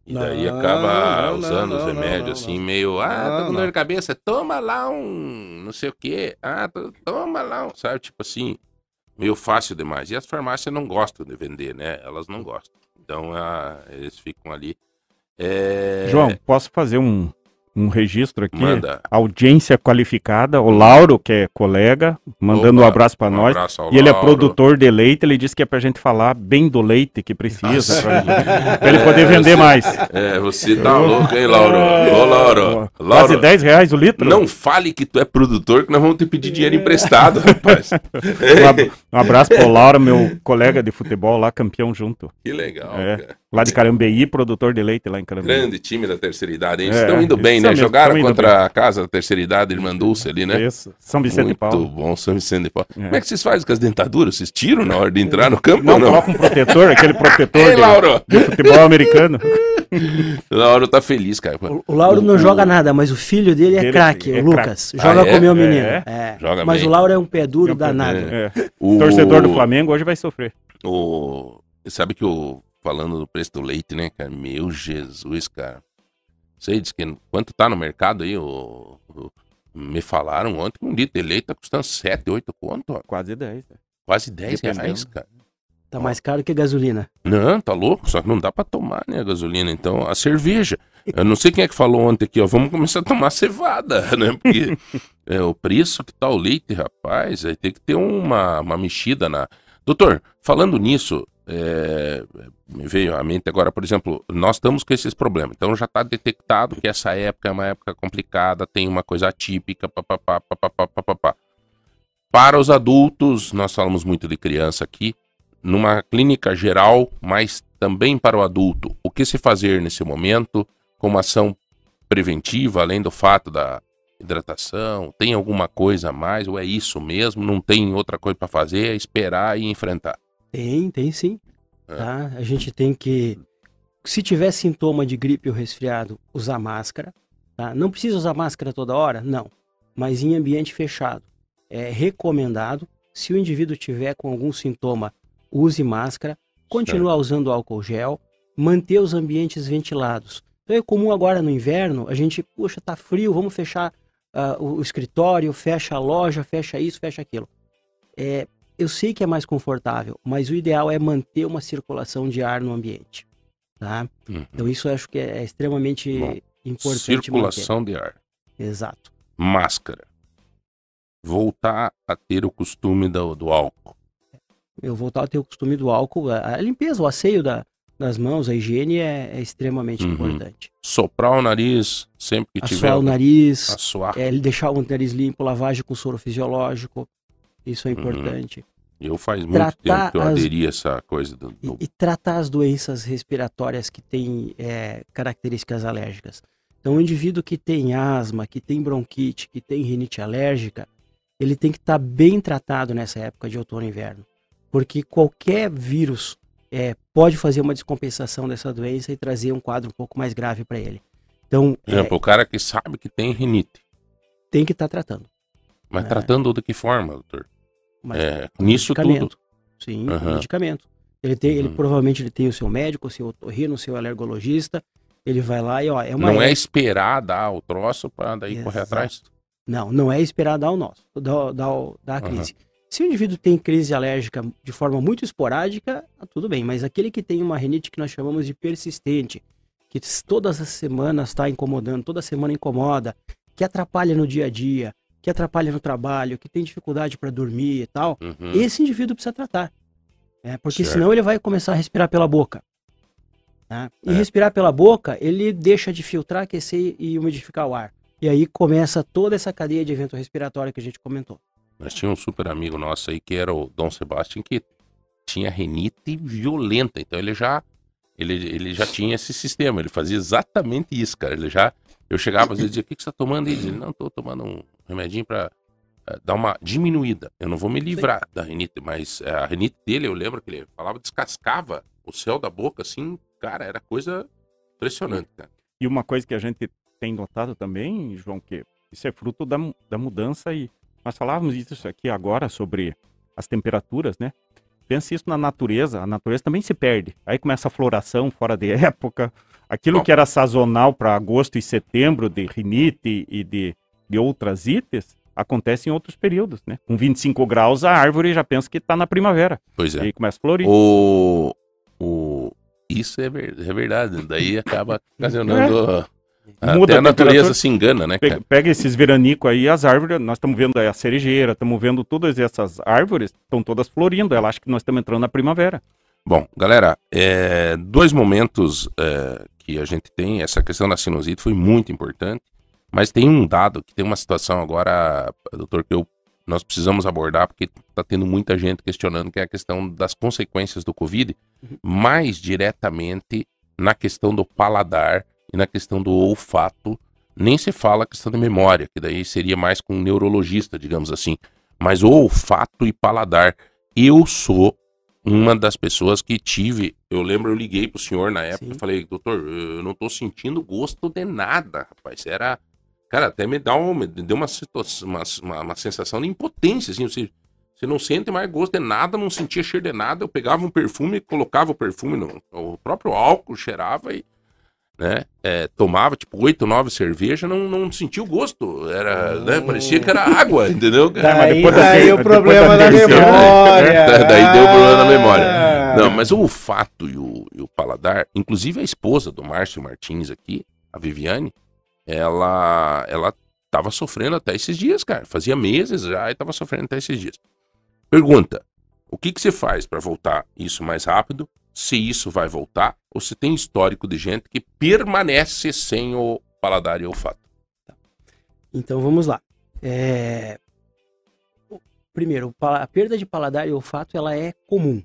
E daí Não, acaba não, usando não, os remédios não, assim, não. meio, ah, tô Não, com dor de cabeça, toma lá um não sei o quê, ah, to- toma lá um, sabe, tipo assim, meio fácil demais. E as farmácias não gostam de vender, né? Elas não gostam. Então, ah, eles ficam ali. É, João, posso fazer um, um registro aqui? manda. Audiência qualificada, o Lauro, que é colega, mandando um Opa, abraço pra um nós. abraço ao E ele é produtor de leite, ele disse que é pra gente falar bem do leite que precisa, pra ele poder vender mais. É, você tá louco, hein, Lauro? Ô, Lauro. Quase Lauro, 10 reais o litro. não fale que tu é produtor, que nós vamos te pedir dinheiro emprestado, rapaz. Um ab- Um abraço pro Lauro, meu colega de futebol lá, campeão junto. Que legal, É. Lá de Carambeí, produtor de leite lá em Carambeí. Grande time da terceira idade, hein? É, estão indo bem, né? mesmo, Jogaram contra a casa da terceira idade, Irmã Dulce ali, né? Isso, São Vicente Muito de Paulo. bom, São Vicente de Paulo. É. Como é que vocês fazem com as dentaduras? Vocês tiram na hora de entrar no campo Não, ou não? coloca um protetor, aquele protetor Ei, de, Lauro! de futebol americano. Lauro tá feliz, cara. O, o Lauro não O- joga nada, mas o filho dele é Dele craque, é o Lucas. craque. Joga Ah, com é? o meu menino. É? É. Joga Mas bem. o Lauro é um pé duro É um danado. É. É. O Torcedor do Flamengo hoje vai sofrer. O... Sabe que o. Falando do preço do leite, né, cara? Meu Jesus, cara. Sei, diz que quanto tá no mercado aí, o... o- Me falaram ontem que um litro de leite tá custando 7, 8 conto, ó. Quase 10. né? quase 10 reais, Dependendo. cara. Tá mais caro que gasolina. Não, tá louco, só que não dá pra tomar, né, a gasolina. Então, a cerveja. Eu não sei quem é que falou ontem aqui, ó, vamos começar a tomar cevada, né? Porque é, o preço que tá o leite, rapaz, aí tem que ter uma, uma mexida na. Doutor, falando nisso, é, me veio à mente agora, por exemplo, nós estamos com esses problemas. Então já tá detectado que essa época é uma época complicada, tem uma coisa atípica, papapá, papapá, papapá. Para os adultos, nós falamos muito de criança aqui, numa clínica geral, mas também para o adulto. O que se fazer nesse momento como ação preventiva, além do fato da hidratação? Tem alguma coisa a mais? Ou é isso mesmo? Não tem outra coisa para fazer? É esperar e enfrentar. Tem, tem sim. É. Tá? A gente tem que, se tiver sintoma de gripe ou resfriado, usar máscara. Tá? Não precisa usar máscara toda hora? Não. Mas em ambiente fechado. É recomendado. Se o indivíduo tiver com algum sintoma, use máscara. Continua usando álcool gel. Manter os ambientes ventilados. Então é comum agora no inverno, a gente, puxa, tá frio, vamos fechar o, o escritório, fecha a loja, fecha isso, fecha aquilo. É, eu sei que é mais confortável, mas o ideal é manter uma circulação de ar no ambiente. Tá? Uhum. Então isso eu acho que é extremamente Bom, importante Circulação de ar. manter. Exato. Máscara. Voltar a ter o costume do, do álcool. Eu voltar a ter o costume do álcool, a, a limpeza, o asseio da- das mãos, a higiene é, é extremamente Uhum. importante. Soprar o nariz sempre que tiver. Assoar o nariz, Assoar. é, deixar o nariz limpo, lavagem com soro fisiológico, isso é Uhum. importante. Eu faz muito Tratar tempo que eu as- aderi a essa coisa do. E, e tratar as doenças respiratórias que têm é, características alérgicas. Então, o indivíduo que tem asma, que tem bronquite, que tem rinite alérgica, ele tem que estar bem tratado nessa época de outono e inverno. Porque qualquer vírus é, pode fazer uma descompensação dessa doença e trazer um quadro um pouco mais grave para ele. Então, Por é, exemplo, o cara que sabe que tem rinite. tem que estar tratando. Mas É. tratando de que forma, doutor? Mas É, nisso tudo. medicamento. Sim, Aham. medicamento. Ele tem, ele Uhum. provavelmente ele tem o seu médico, o seu otorrino, o seu alergologista. Ele vai lá e ó, é uma Não é época- esperar dar o troço pra daí correr Exato. atrás. Não, não é esperar dar o nosso, dar, dar a crise. Se o indivíduo tem crise alérgica de forma muito esporádica, tá tudo bem, mas aquele que tem uma rinite que nós chamamos de persistente, que todas as semanas está incomodando, toda semana incomoda, que atrapalha no dia a dia, que atrapalha no trabalho, que tem dificuldade para dormir e tal, Uhum. esse indivíduo precisa tratar. né? Porque Certo. senão ele vai começar a respirar pela boca. tá? E É. respirar pela boca, ele deixa de filtrar, aquecer e umidificar o ar. E aí começa toda essa cadeia de evento respiratório que a gente comentou. Nós tínhamos um super amigo nosso aí que era o Dom Sebastian que tinha renite violenta. Então ele já ele, ele já tinha esse sistema, ele fazia exatamente isso, cara. Ele já eu chegava às vezes e dizia: "O que que você tá tomando?" Ele dizia: "Não, tô tomando um remedinho para uh, dar uma diminuída. Eu não vou me livrar da renite, mas uh, a renite dele, eu lembro que ele falava descascava o céu da boca assim, cara, era coisa impressionante, cara. E uma coisa que a gente tem notado também, João, que isso é fruto da, da mudança e nós falávamos disso aqui agora sobre as temperaturas, né? Pense isso na natureza, a natureza também se perde. Aí começa a floração fora de época. Aquilo Bom. que era sazonal para agosto e setembro, de rinite e de, de outras ites, acontece em outros períodos, né? Com 25 graus, a árvore já pensa que está na primavera. Pois E é. aí começa a florir. O, o, isso é, ver- é verdade. Daí acaba ocasionando. Muda Até a a natureza se engana, né, Pega, cara? pega esses veranicos aí, as árvores, nós estamos vendo aí a cerejeira, estamos vendo todas essas árvores, estão todas florindo. Ela acha que nós estamos entrando na primavera. Bom, galera, é, dois momentos é, que a gente tem. Essa questão da sinusite foi muito importante. Mas tem um dado que tem uma situação agora, doutor, que eu, nós precisamos abordar, porque está tendo muita gente questionando, que é a questão das consequências do Covid, mais diretamente na questão do paladar e na questão do olfato. Nem se fala a questão da memória, que daí seria mais com um neurologista, digamos assim. Mas o olfato e paladar. Eu sou uma das pessoas que tive. Eu lembro, eu liguei pro senhor na época Sim. e falei, doutor, eu não tô sentindo gosto de nada, rapaz. Era. Cara, até me dá um, me deu uma, situação, uma, uma, uma sensação de impotência, assim. Você, você não sente mais gosto de nada, não sentia cheiro de nada. Eu pegava um perfume, colocava o perfume no. O próprio álcool cheirava e. Né? é, tomava tipo 8, 9 cerveja, não, não sentia o gosto. Era, né? Parecia que era água, entendeu? Daí, da daí terceira- o problema da da né? memória. Da- daí deu problema na memória. Ah. Não, mas o olfato e o, e o paladar, inclusive a esposa do Márcio Martins aqui, a Viviane, ela ela tava sofrendo até esses dias, cara. Fazia meses já e tava sofrendo até esses dias. Pergunta: o que que você faz para voltar isso mais rápido? Se isso vai voltar ou se tem histórico de gente que permanece sem o paladar e o olfato? Então vamos lá. É, Primeiro, a perda de paladar e olfato ela é comum,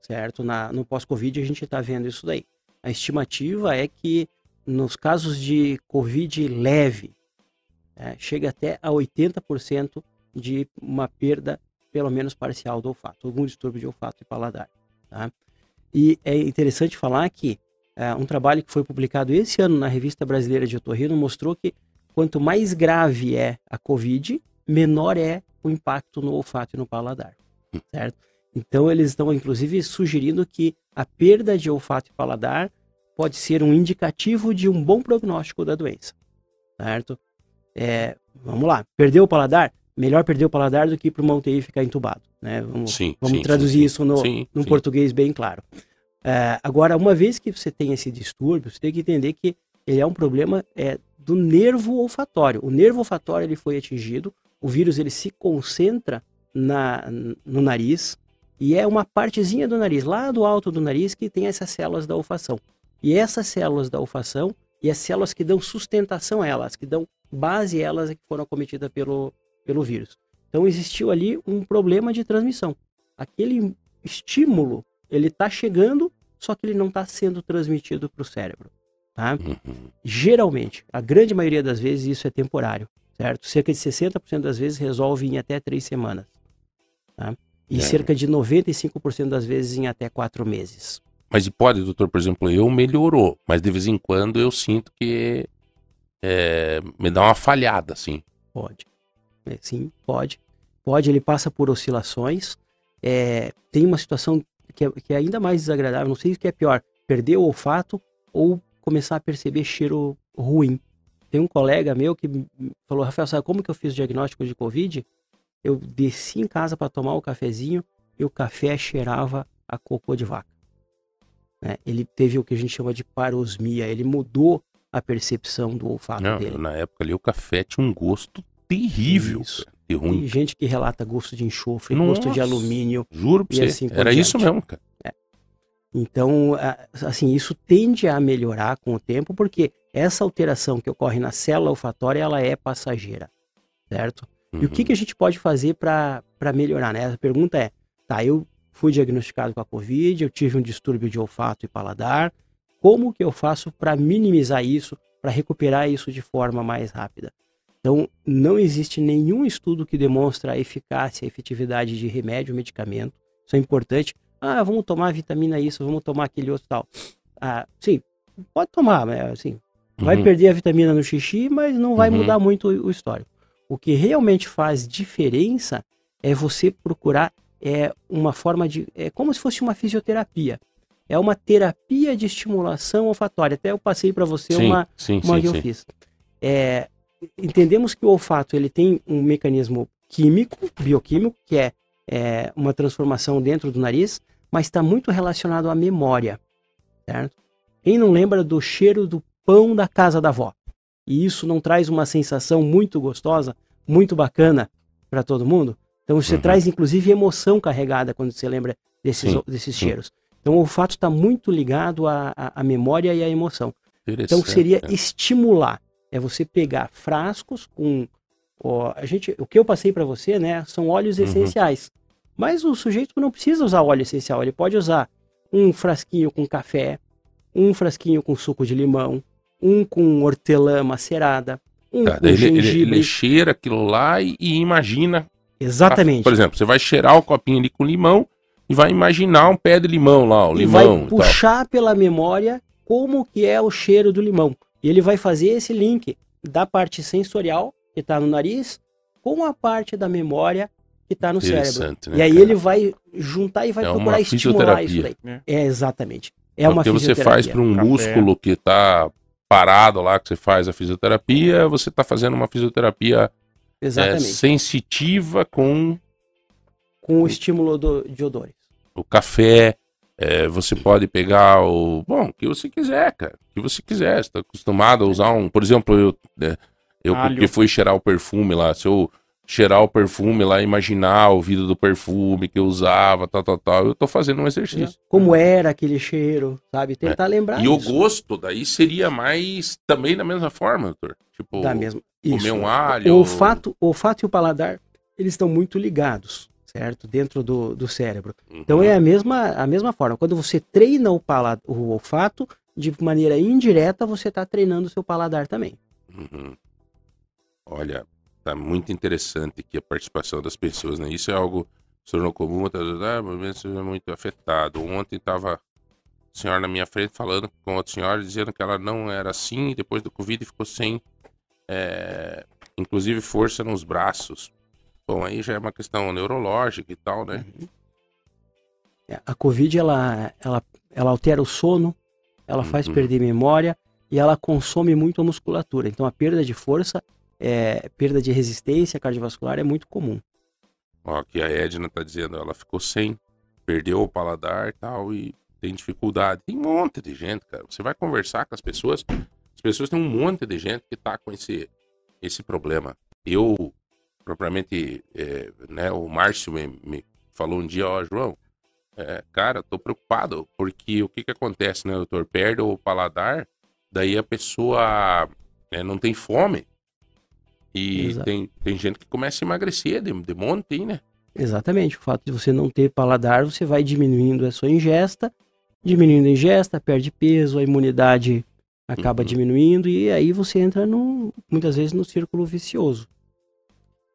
certo? Na, no pós-Covid a gente está vendo isso daí. A estimativa é que nos casos de Covid leve, é, chega até a 80% de uma perda, pelo menos parcial, do olfato, algum distúrbio de olfato e paladar. Tá? E é interessante falar que é, um trabalho que foi publicado esse ano na Revista Brasileira de Otorrino mostrou que quanto mais grave é a Covid, menor é o impacto no olfato e no paladar, certo? Então eles estão inclusive sugerindo que a perda de olfato e paladar pode ser um indicativo de um bom prognóstico da doença, certo? É, vamos lá, perdeu o paladar? Melhor perder o paladar do que ir para uma UTI ficar entubado, né? Vamos, Sim, vamos sim, traduzir sim, isso no, num português bem claro. É, agora, uma vez que você tem esse distúrbio, você tem que entender que ele é um problema é, do nervo olfatório. O nervo olfatório ele foi atingido, o vírus ele se concentra na, no nariz e é uma partezinha do nariz, lá do alto do nariz, que tem essas células da olfação. E essas células da olfação e as células que dão sustentação a elas, que dão base a elas é que foram acometidas pelo, pelo vírus. Então existiu ali um problema de transmissão. Aquele estímulo, ele está chegando, só que ele não está sendo transmitido para o cérebro. Tá? Uhum. Geralmente, a grande maioria das vezes isso é temporário, certo? Cerca de 60% das vezes resolve em até três semanas. Tá? E É. cerca de 95% das vezes em até quatro meses. Mas e pode, doutor, por exemplo, eu melhorou, mas de vez em quando eu sinto que é, me dá uma falhada, assim. Pode. É, sim, pode. Pode, ele passa por oscilações. É, tem uma situação que é, que é ainda mais desagradável, não sei o que é pior, perder o olfato ou começar a perceber cheiro ruim. Tem um colega meu que falou, Rafael, sabe como que eu fiz o diagnóstico de Covid? Eu desci em casa para tomar o cafezinho e o café cheirava a cocô de vaca. Né? Ele teve o que a gente chama de parosmia, ele mudou a percepção do olfato Não, dele. na época ali o café tinha um gosto terrível, Isso. ruim. Tem gente que relata gosto de enxofre, gosto de Nossa. alumínio. Juro pra E você, assim era diante. isso mesmo, cara. Então, a- assim, isso tende a melhorar com o tempo, porque essa alteração que ocorre na célula olfatória, ela é passageira, certo? E o que, Uhum. que a gente pode fazer para melhorar, né? A pergunta é, tá, eu fui diagnosticado com a Covid, eu tive um distúrbio de olfato e paladar. Como que eu faço para minimizar isso, para recuperar isso de forma mais rápida? Então, não existe nenhum estudo que demonstre a eficácia e efetividade de remédio, medicamento. Isso é importante. Ah, vamos tomar vitamina isso, vamos tomar aquele outro tal. Ah, sim, pode tomar, mas assim, vai Uhum. perder a vitamina no xixi, mas não vai Uhum. mudar muito o, histórico. O que realmente faz diferença é você procurar é uma forma de é como se fosse uma fisioterapia. É uma terapia de estimulação olfatória. Até eu passei para você Sim, uma sim, uma sim, que eu fiz. É, entendemos que o olfato ele tem um mecanismo químico, bioquímico, que é, é, uma transformação dentro do nariz, mas está muito relacionado à memória, certo? Quem não lembra do cheiro do pão da casa da avó? E isso não traz uma sensação muito gostosa, muito bacana para todo mundo? Então você Uhum. traz inclusive emoção carregada quando você lembra desses, Sim, desses sim. cheiros. Então o olfato está muito ligado à, à- memória e à emoção. Então seria né? estimular, é você pegar frascos com ó, a gente, o que eu passei para você, né, são óleos Uhum. essenciais. Mas o sujeito não precisa usar óleo essencial, ele pode usar um frasquinho com café, um frasquinho com suco de limão, um com hortelã macerada, um Tá, com ele, ele- gengibre. ele cheira aquilo lá e, e imagina. Exatamente. Por exemplo, você vai cheirar o copinho ali com limão e vai imaginar um pé de limão lá, o e limão. vai e puxar pela memória como que é o cheiro do limão. E ele vai fazer esse link da parte sensorial, que está no nariz, com a parte da memória que está no cérebro. Né, E aí cara? ele vai juntar e vai É procurar estimular isso daí. fisioterapia. É, exatamente. É uma Porque você faz para um Café. músculo que tá parado lá, que você faz a fisioterapia, você tá fazendo uma fisioterapia é, sensitiva com Com o estímulo do- de odores. o café. é, você pode pegar o. Bom, o que você quiser, cara. O que você quiser. Você tá acostumado a usar um. Por exemplo, eu, é, eu Alho. porque fui cheirar o perfume lá. Se eu cheirar o perfume lá, imaginar o vidro do perfume que eu usava, tal, tal, tal, eu tô fazendo um exercício. Como era aquele cheiro, sabe? Tentar lembrar É. E o isso. gosto daí seria mais também da mesma forma, doutor. Tipo, da mesma. comer Isso. um alho. O olfato, o olfato e o paladar, eles estão muito ligados, certo? Dentro do, do cérebro. Uhum. Então é a mesma, a mesma forma. Quando você treina o, pala, o olfato, de maneira indireta, você está treinando o seu paladar também. Uhum. Olha, tá muito interessante aqui a participação das pessoas, né? Isso é algo se tornou comum, tá, tá, tá, mas é muito afetado. Ontem tava a senhora na minha frente falando com outra senhora, dizendo que ela não era assim, e depois do Covid ficou sem, é, inclusive, força nos braços. Bom, aí já é uma questão neurológica e tal, né? É, A Covid, ela, ela, ela altera o sono, ela faz Uhum. perder memória e ela consome muito a musculatura. Então a perda de força, é, perda de resistência cardiovascular é muito comum. Ó, aqui a Edna tá dizendo, ela ficou sem, perdeu o paladar tal, e tem dificuldade. Tem um monte de gente, cara. Você vai conversar com as pessoas, as pessoas têm um monte de gente que tá com esse, esse problema. Eu, propriamente, é, né, o Márcio me, me falou um dia, ó, João, é, cara, tô preocupado, porque o que que acontece, né, doutor? Perde o paladar, daí a pessoa é, não tem fome. E Exato. tem, tem gente que começa a emagrecer de, de monte, né? Exatamente. O fato de você não ter paladar, você vai diminuindo a sua ingesta, diminuindo a ingesta, perde peso, a imunidade acaba Uhum. diminuindo e aí você entra no, muitas vezes no círculo vicioso.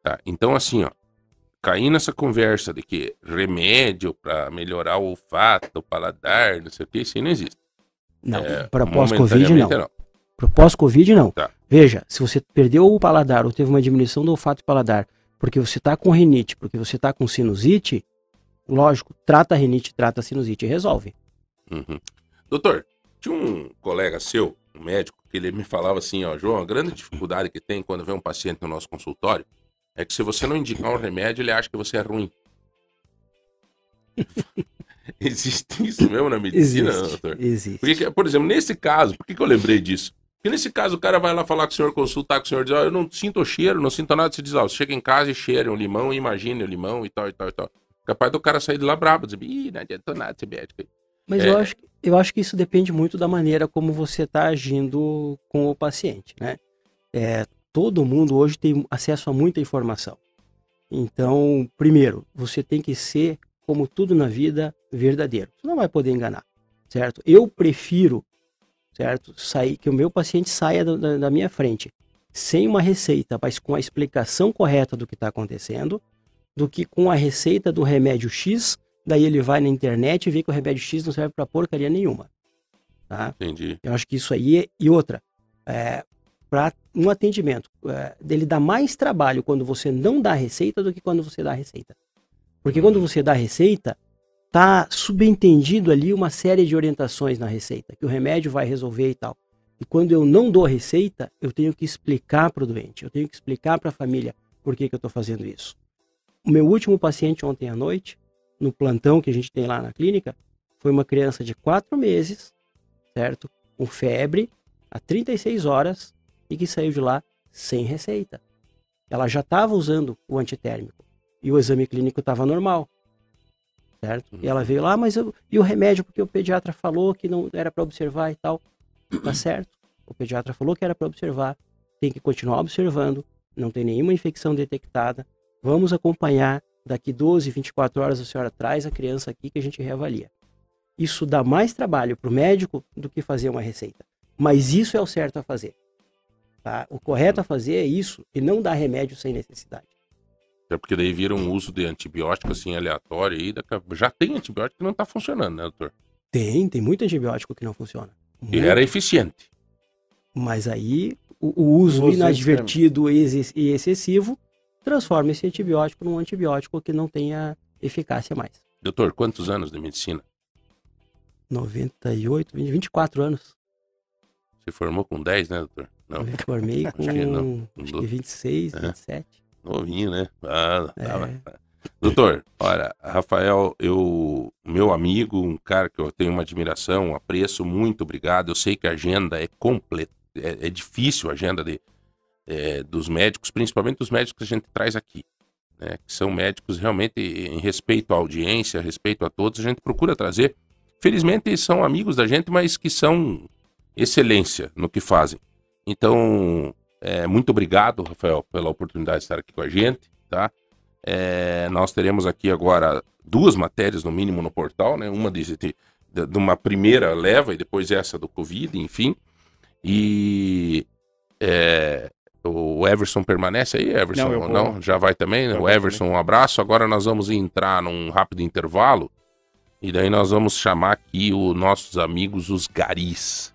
Tá, então assim, ó, cair nessa conversa de que remédio pra melhorar o olfato, o paladar, não sei o que, isso aí não existe. Não, É, para pós-Covid não. momentaneamente, Para pós-Covid não. Tá. Veja, se você perdeu o paladar ou teve uma diminuição do olfato e paladar, porque você está com rinite, porque você está com sinusite, lógico, trata a rinite, trata a sinusite e resolve. Uhum. Doutor, tinha um colega seu, um médico, que ele me falava assim, ó, João, a grande dificuldade que tem quando vem um paciente no nosso consultório é que se você não indicar um remédio, ele acha que você é ruim. Existe isso mesmo na medicina, Existe. doutor? Existe. Porque, que- por exemplo, nesse caso, por que, que eu lembrei disso? Porque nesse caso o cara vai lá falar com o senhor, consultar com o senhor, diz, ó, eu não sinto o cheiro, não sinto nada, você diz, ó, você chega em casa e cheira um limão, imagine o limão e tal, e tal, e tal. Capaz do cara sair de lá brabo, dizer, ih, não adiantou nada esse médico. Mas É. eu, acho, eu acho que isso depende muito da maneira como você está agindo com o paciente, né? É, todo mundo hoje tem acesso a muita informação. Então, primeiro, você tem que ser como tudo na vida, verdadeiro. Você não vai poder enganar, certo? Eu prefiro, certo, sair que o meu paciente saia da, da, minha frente sem uma receita, mas com a explicação correta do que está acontecendo, do que com a receita do remédio X, daí ele vai na internet e vê que o remédio X não serve para porcaria nenhuma. Tá? Entendi. Eu acho que isso aí é... e outra, é, para um atendimento, é, ele dá mais trabalho quando você não dá a receita do que quando você dá a receita. Porque quando você dá receita, tá subentendido ali uma série de orientações na receita, que o remédio vai resolver e tal. E quando eu não dou a receita, eu tenho que explicar para o doente, eu tenho que explicar para a família por que, que eu estou fazendo isso. O meu último paciente ontem à noite, no plantão que a gente tem lá na clínica, foi uma criança de quatro meses, certo? Com febre, há 36 horas, e que saiu de lá sem receita. Ela já estava usando o antitérmico e o exame clínico estava normal, certo? E ela veio lá, mas eu, e o remédio porque o pediatra falou que não era para observar e tal, tá certo? O pediatra falou que era para observar, tem que continuar observando, não tem nenhuma infecção detectada. Vamos acompanhar daqui 12, 24 horas a senhora traz a criança aqui que a gente reavalia. Isso dá mais trabalho para o médico do que fazer uma receita. Mas isso é o certo a fazer. Tá? O correto a fazer é isso e não dar remédio sem necessidade. É porque daí vira um uso de antibiótico assim aleatório aí. Já tem antibiótico que não está funcionando, né, doutor? Tem, tem muito antibiótico que não funciona. E era eficiente. Mas aí o, o uso O uso inadvertido e ex- e excessivo transforma esse antibiótico num antibiótico que não tenha eficácia mais. Doutor, quantos anos de medicina? 98, 20, 24 anos. Você formou com 10, né, doutor? Não, Eu me formei Acho com que não. acho que 26, É. 27. novinho, né? Ah, É. tava. Doutor, olha, Rafael, eu, meu amigo, um cara que eu tenho uma admiração, um apreço, muito obrigado. Eu sei que a agenda é completa, é, é difícil a agenda de, é, dos médicos, principalmente dos médicos que a gente traz aqui, né? Que são médicos realmente em respeito à audiência, respeito a todos, a gente procura trazer. Felizmente são amigos da gente, mas que são excelência no que fazem. Então, é, muito obrigado, Rafael, pela oportunidade de estar aqui com a gente, tá? É, nós teremos aqui agora duas matérias, no mínimo, no portal, né? Uma de, de, de uma primeira leva e depois essa do Covid, enfim. E é, o Everson permanece aí, Everson? Não, não? Já vai também, né? O Everson, um abraço. Agora nós vamos entrar num rápido intervalo e daí nós vamos chamar aqui os nossos amigos, os garis.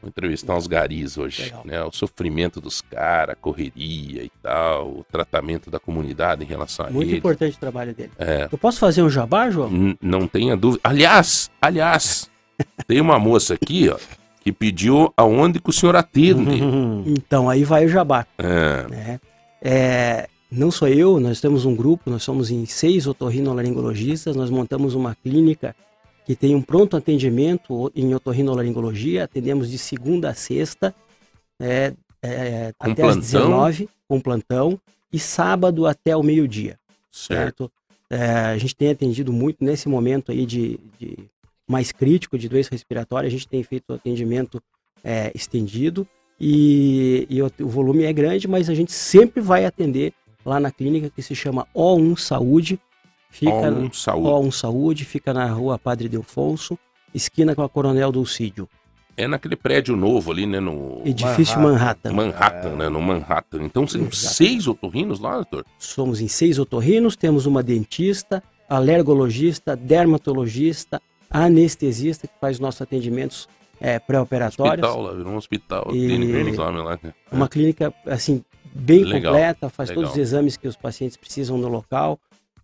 Vou entrevistar os garis hoje, Legal. né? O sofrimento dos caras, a correria e tal, o tratamento da comunidade em relação a Muito eles. importante o trabalho dele. É, Eu posso fazer um jabá, João? N- Não tenha dúvida. Aliás, aliás, tem uma moça aqui, ó, que pediu aonde que o senhor atende. Então, aí vai o jabá. É, né? É, não sou eu, nós temos um grupo, nós somos em seis otorrinolaringologistas, nós montamos uma clínica que tem um pronto atendimento em otorrinolaringologia, atendemos de segunda a sexta, é, é, Com até às plantão? 19, com plantão, e sábado até o meio-dia, certo. certo? É, a gente tem atendido muito nesse momento aí de, de mais crítico de doença respiratória, a gente tem feito atendimento é, estendido e, e o, o volume é grande, mas a gente sempre vai atender lá na clínica que se chama O1 Saúde, fica um saúde. O1 Saúde, fica na rua Padre Delfonso, esquina com a Coronel Dulcídio, É naquele prédio novo ali, né? No edifício Manhattan. Manhattan, né? No Manhattan. Então, são Exato. seis otorrinos lá, doutor? Somos em seis otorrinos, temos uma dentista, alergologista, dermatologista, anestesista que faz nossos atendimentos é, pré-operatórios. Hospital lá, virou um hospital. E- homens lá. né? É Uma clínica, assim, bem Legal, completa, faz legal. todos os exames que os pacientes precisam no local.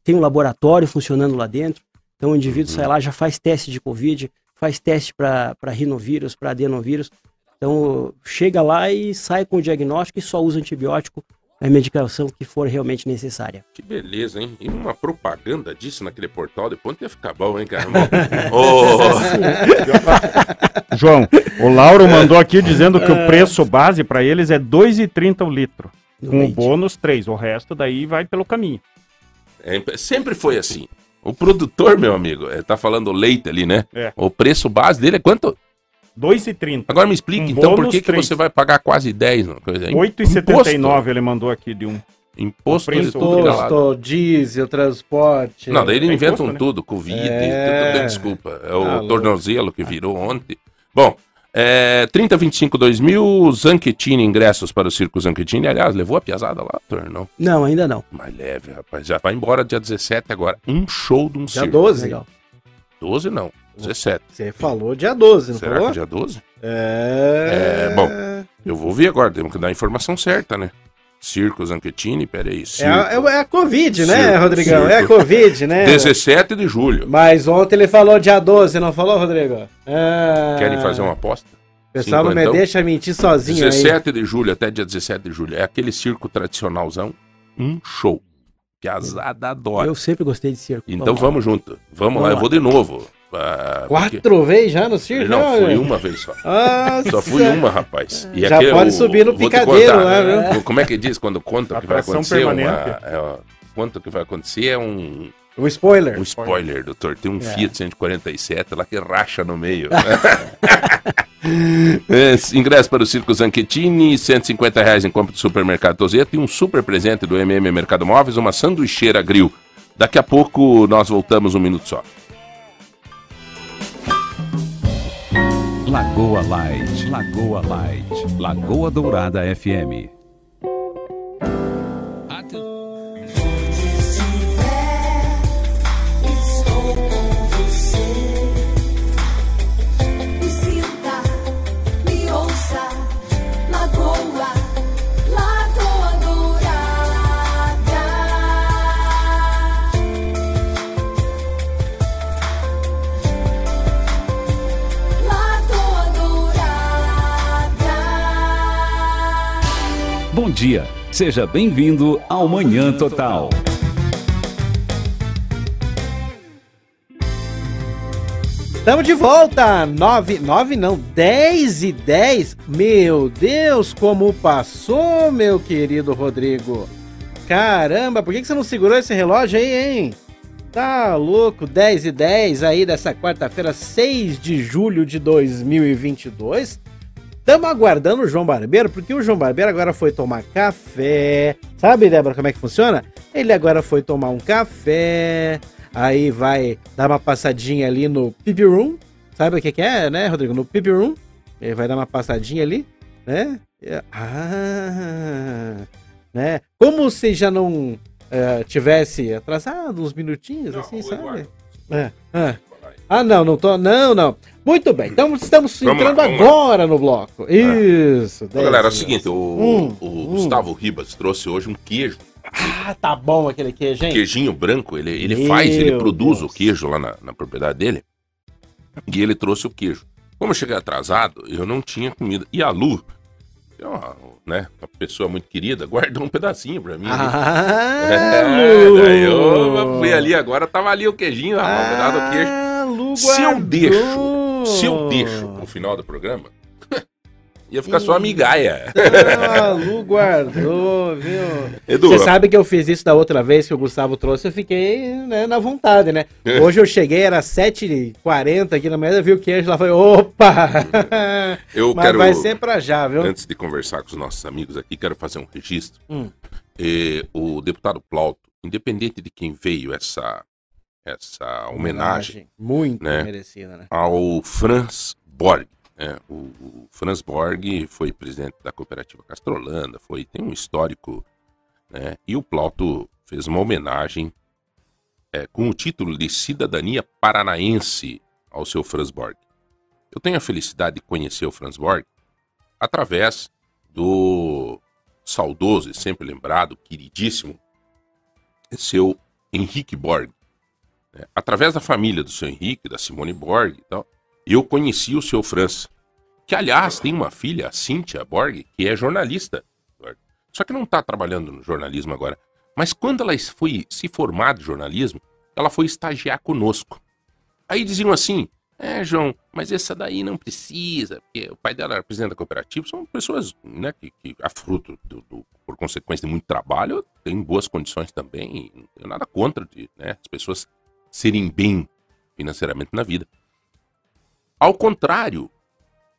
Tem um laboratório funcionando lá dentro. Então o indivíduo Uhum. sai lá, já faz teste de Covid, faz teste para rinovírus, para adenovírus. Então chega lá e sai com o diagnóstico e só usa antibiótico, a medicação que for realmente necessária. Que beleza, hein? E uma propaganda disso naquele portal, depois ia ficar bom, hein, cara? Ô, João, o Lauro mandou aqui dizendo que o preço base para eles é 2,30 o litro. no Com o bônus 3. O resto daí vai pelo caminho. É, sempre foi assim. O produtor, meu amigo, é, tá falando leite ali, né? É. O preço base dele é quanto? 2,30. Agora me explique, Um então, por que, que você vai pagar quase 10? Uma coisa aí? 8,79 ele mandou aqui de um. Imposto é. Imposto, diesel, transporte. Não, daí eles É inventam imposto, né? tudo, Covid, É. tudo, desculpa. É o Ah, louco. tornozelo que virou ontem. Bom, é, 3025 2000, Zanquetini, ingressos para o Circo Zanquetini. Aliás, levou a piazada lá, Tor? Não, Não, ainda não. mais leve, rapaz. Já vai embora dia 17 agora. Um show de um Dia circo. 12. Legal. 12 não, 17. Você falou dia 12, não Será falou? que dia 12? É... É, bom. Eu vou ver agora, temos que dar a informação certa, né? Circo Zanquetini, peraí. É Circo. a, é a Covid, né, Circo, Rodrigão? É a circo. Covid, né? 17 de julho. Mas ontem ele falou dia 12, não falou, Rodrigo? Ah, Querem fazer uma aposta? O pessoal não me deixa mentir sozinho aí. 17 de julho até dia 17 de julho. É aquele circo tradicionalzão. Um show. Piazada adora. Eu sempre gostei de circo. Então vamos junto. Vamos, Vamos lá, eu lá. vou de novo. Ah, porque- Quatro vezes já no circo? Não, fui uma vez só. Nossa. Só fui uma, rapaz. E Já aqui é pode o- subir no picadeiro contar, lá, né? viu? Como é que diz quando conta o que vai acontecer? Uma, é, ó, conta o que vai acontecer é um, Um spoiler. um spoiler, doutor. Tem um É. Fiat 147 lá que racha no meio. É, ingresso para o Circo Zanquetini, 150 reais em compra do supermercado Tozeto e um super presente do MM Mercado Móveis, uma sanduicheira grill. Daqui a pouco nós voltamos um minuto só. Lagoa Light, Lagoa Light, Lagoa Dourada FM. Bom dia, seja bem-vindo ao Manhã Total. Estamos de volta! 9, 9 não, 10 e 10. Meu Deus, como passou, meu querido Rodrigo. Caramba, por que você não segurou esse relógio aí, hein? Tá louco, 10 e 10 aí dessa quarta-feira, 6 de julho de 2022. Estamos aguardando o João Barbeiro, porque o João Barbeiro agora foi tomar café. Sabe, Débora, como é que funciona? Ele agora foi tomar um café, aí vai dar uma passadinha ali no Pipi Room. Sabe o que, que é, né, Rodrigo? No Pipi Room. Ele vai dar uma passadinha ali, né? Ah, né? Como se já não eh, tivesse atrasado uns minutinhos, assim, sabe? É, é. Ah, não, não tô. Não, não. Muito bem, então estamos Vamos entrando lá, vamos lá. agora no bloco. Isso. Então, galera, é o seguinte, o, Hum, o hum. Gustavo Ribas trouxe hoje um queijo. Ah, tá bom aquele queijo, hein? Queijinho branco, ele, ele Meu faz, ele produz Deus. o queijo lá na, na propriedade dele. E ele trouxe o queijo. Como eu cheguei atrasado, eu não tinha comida. E a Lu, que é uma, né, uma pessoa muito querida, guardou um pedacinho pra mim. Ah, É, Lu. daí eu fui ali agora, tava ali o queijinho, ah, um pedaço do queijo. Lu Se eu guardou. deixo, se eu deixo no final do programa, ia ficar só amigaia. Ah, Lu guardou, viu? Edu, Você sabe que eu fiz isso da outra vez que o Gustavo trouxe, eu fiquei né, na vontade, né? É. Hoje eu cheguei, era 7h40 aqui na manhã, eu vi o queijo lá, falei, opa! eu Mas quero, vai ser pra já, viu? antes de conversar com os nossos amigos aqui, quero fazer um registro. Hum. Eh, o deputado Plauto, independente de quem veio essa, essa homenagem Muito né? merecida, né? ao Franz Borg. né? O, o Franz Borg foi presidente da cooperativa Castrolanda, foi, tem um histórico, né? E o Plauto fez uma homenagem é, com o título de Cidadania Paranaense ao seu Franz Borg. Eu tenho a felicidade de conhecer o Franz Borg através do saudoso e sempre lembrado, queridíssimo, seu Henrique Borg. Né? Através da família do seu Henrique, da Simone Borg e tal, eu conheci o seu Franz, que aliás tem uma filha, a Cíntia Borg, que é jornalista. Só que não está trabalhando no jornalismo agora. Mas quando ela foi se formar de jornalismo, ela foi estagiar conosco. Aí diziam assim: É, João, mas essa daí não precisa, porque o pai dela era presidente da cooperativa. São pessoas né, que, que a fruto, do, do- por consequência de muito trabalho, têm boas condições também. Não tenho nada contra de né, as pessoas serem bem financeiramente na vida. Ao contrário,